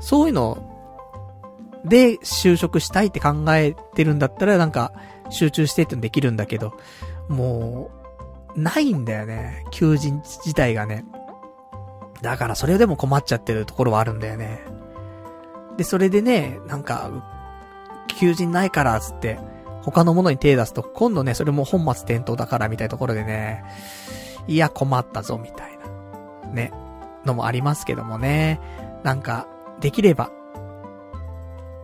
A: そういうので就職したいって考えてるんだったらなんか集中してってできるんだけど、もう、ないんだよね。求人自体がね。だからそれでも困っちゃってるところはあるんだよね。で、それでね、なんか、求人ないから、つって、他のものに手出すと、今度ね、それも本末転倒だから、みたいなところでね、いや、困ったぞ、みたいな。ね。のもありますけどもね。なんか、できれば。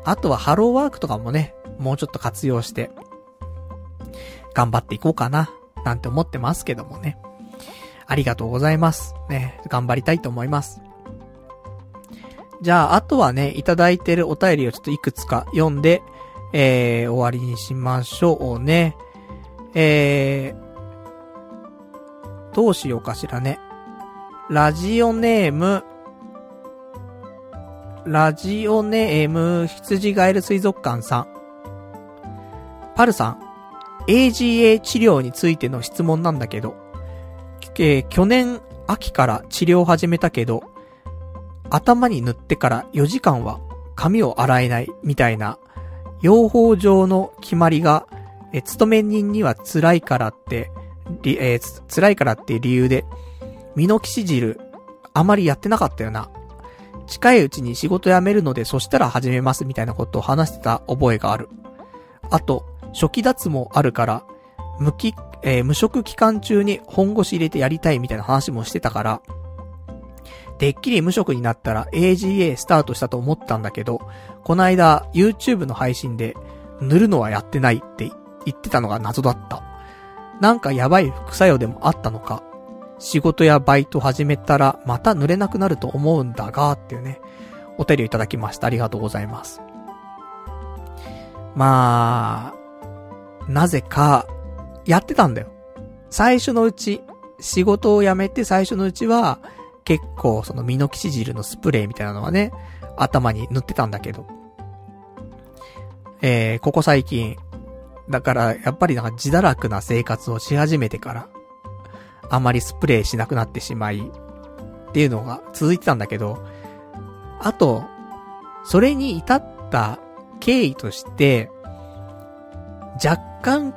A: あとはハローワークとかもね、もうちょっと活用して、頑張っていこうかな、なんて思ってますけどもね。ありがとうございます。ね、頑張りたいと思います。じゃあ、あとはね、いただいてるお便りをちょっといくつか読んで、えー、終わりにしましょうね。えー、どうしようかしらね。ラジオネーム、ラジオネーム、羊ガエル水族館さん。パルさん、AGA 治療についての質問なんだけど、えー、去年秋から治療を始めたけど、頭に塗ってから4時間は髪を洗えないみたいな、養蜂上の決まりが、え、勤め人には辛いからって、えー、辛いからって理由で、ミノキシ汁、あまりやってなかったよな。近いうちに仕事辞めるので、そしたら始めますみたいなことを話してた覚えがある。あと、初期脱毛あるから、無き、えー、無職期間中に本腰入れてやりたいみたいな話もしてたから、てっきり無職になったら AGA スタートしたと思ったんだけど、この間 YouTube の配信で塗るのはやってないって言ってたのが謎だった。なんかやばい副作用でもあったのか。仕事やバイト始めたらまた塗れなくなると思うんだが、っていうね、お便りをいただきました。ありがとうございます。まあ、なぜか、やってたんだよ。最初のうち、仕事を辞めて最初のうちは、結構そのミノキシ汁のスプレーみたいなのはね、頭に塗ってたんだけど。えー、ここ最近、だからやっぱりなんか自堕落な生活をし始めてから、あまりスプレーしなくなってしまい、っていうのが続いてたんだけど、あと、それに至った経緯として、若干、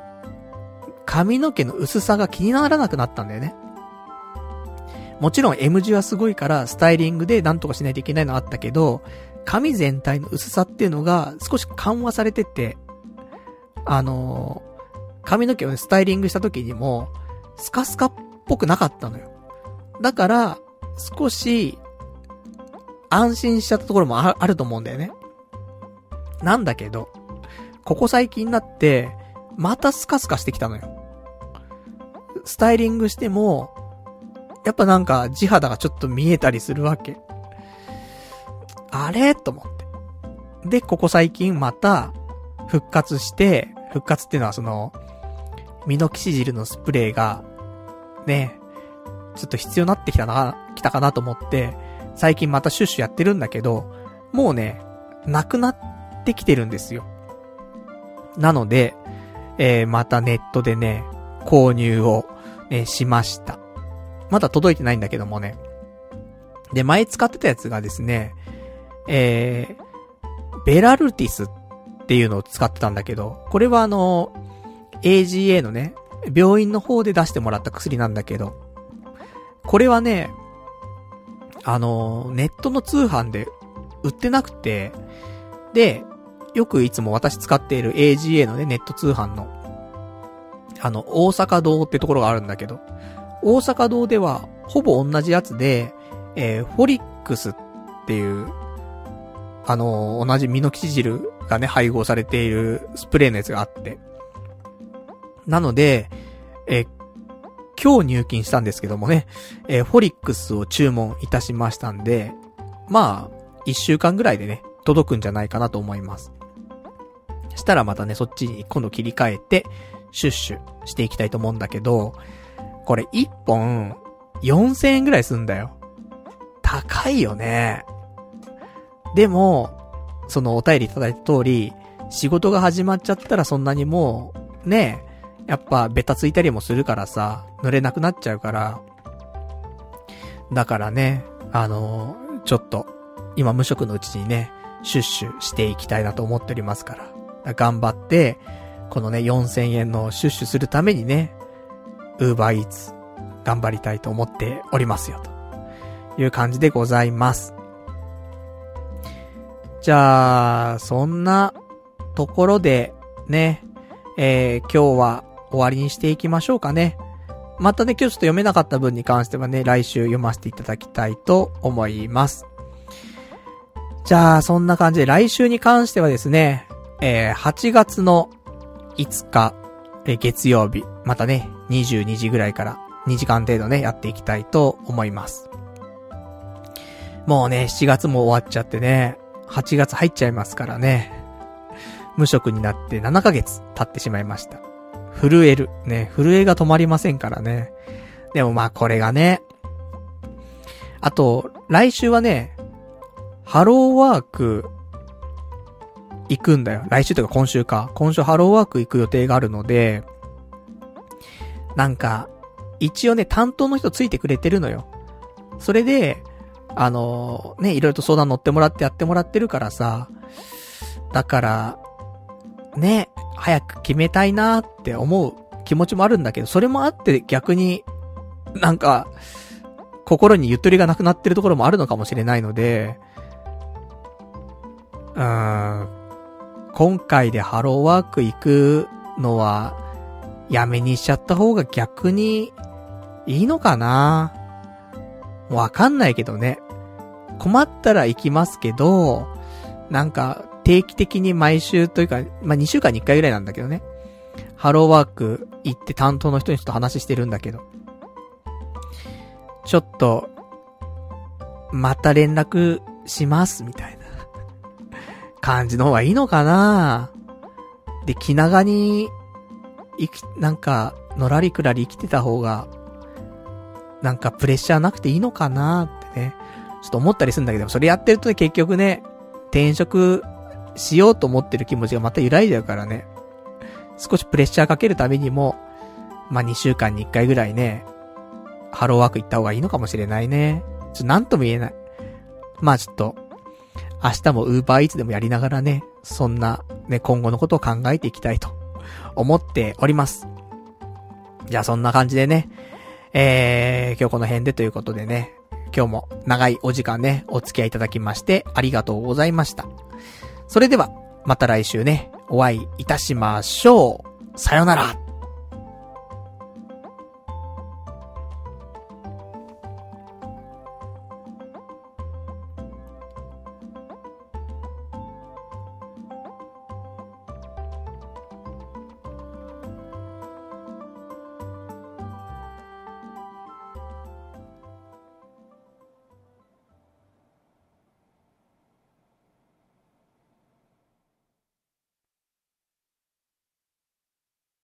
A: 髪の毛の薄さが気にならなくなったんだよね。もちろん M 字はすごいからスタイリングでなんとかしないといけないのあったけど、髪全体の薄さっていうのが少し緩和されてて、あのー、髪の毛をね、スタイリングした時にも、スカスカっぽくなかったのよ。だから、少し、安心しちゃったところもあると思うんだよね。なんだけど、ここ最近になって、またスカスカしてきたのよ。スタイリングしても、やっぱなんか地肌がちょっと見えたりするわけ。あれ？と思って。で、ここ最近また復活して、復活っていうのはその、ミノキシジルのスプレーが、ね、ちょっと必要になってきたな、来たかなと思って、最近またシュッシュやってるんだけど、もうね、なくなってきてるんですよ。なので、えー、またネットでね、購入を、ね、しました。まだ届いてないんだけどもね。で、前使ってたやつがですね、えー、ベラルティスっていうのを使ってたんだけど、これはあの、AGA のね、病院の方で出してもらった薬なんだけど、これはね、あの、ネットの通販で売ってなくて、で、よくいつも私使っている AGA のね、ネット通販の、あの、大阪堂ってところがあるんだけど、大阪堂では、ほぼ同じやつで、えー、フォリックスっていう、あの、同じミノキチ汁がね、配合されているスプレーのやつがあって。なので、え今日入金したんですけどもね、え、フォリックスを注文いたしましたんで、まあ、一週間ぐらいでね、届くんじゃないかなと思います。したらまたね、そっちに今度切り替えて、シュッシュしていきたいと思うんだけど、これ1本4000円ぐらいすんだよ。高いよね。でも、そのお便りいただいた通り、仕事が始まっちゃったらそんなにもう、ねやっぱベタついたりもするからさ、濡れなくなっちゃうから。だからね、あのちょっと、今無職のうちにね、シュッシュしていきたいなと思っておりますから。から頑張って、このね、4000円のシュッシュするためにね、ウーバーイーツ、頑張りたいと思っておりますよ、という感じでございます。じゃあ、そんなところで、ね、えー、今日は終わりにしていきましょうかね。またね、今日ちょっと読めなかった分に関してはね、来週読ませていただきたいと思います。じゃあ、そんな感じで来週に関してはですね、えー、8月の5日、え、月曜日、またね、22時ぐらいから2時間程度ね、やっていきたいと思います。もうね、7月も終わっちゃってね、8月入っちゃいますからね。無職になって7ヶ月経ってしまいました。震える。ね、震えが止まりませんからね。でもまあこれがね。あと、来週はね、ハローワーク、行くんだよ。来週とか今週か。今週ハローワーク行く予定があるので、なんか、一応ね、担当の人ついてくれてるのよ。それで、あのー、ね、いろいろと相談乗ってもらってやってもらってるからさ、だから、ね、早く決めたいなって思う気持ちもあるんだけど、それもあって逆に、なんか、心にゆとりがなくなってるところもあるのかもしれないので、うーん、今回でハローワーク行くのは、やめにしちゃった方が逆に、いいのかな？わかんないけどね。困ったら行きますけど、なんか、定期的に毎週というか、まあ、2週間に1回ぐらいなんだけどね。ハローワーク行って担当の人にちょっと話してるんだけど。ちょっと、また連絡します、みたいな感じの方がいいのかなで、気長に、生き、なんか、のらりくらり生きてた方が、なんかプレッシャーなくていいのかなってね。ちょっと思ったりするんだけど、それやってるとね、結局ね、転職しようと思ってる気持ちがまた揺らいじゃうからね。少しプレッシャーかけるためにも、まあ、2週間に1回ぐらいね、ハローワーク行った方がいいのかもしれないね。ちょっとなんとも言えない。まあちょっと、明日もウーバーイーツでもやりながらね、そんな、ね、今後のことを考えていきたいと思っております。じゃあそんな感じでね、えー、今日この辺でということでね、今日も長いお時間ね、お付き合いいただきましてありがとうございました。それでは、また来週ね、お会いいたしましょう。さよなら。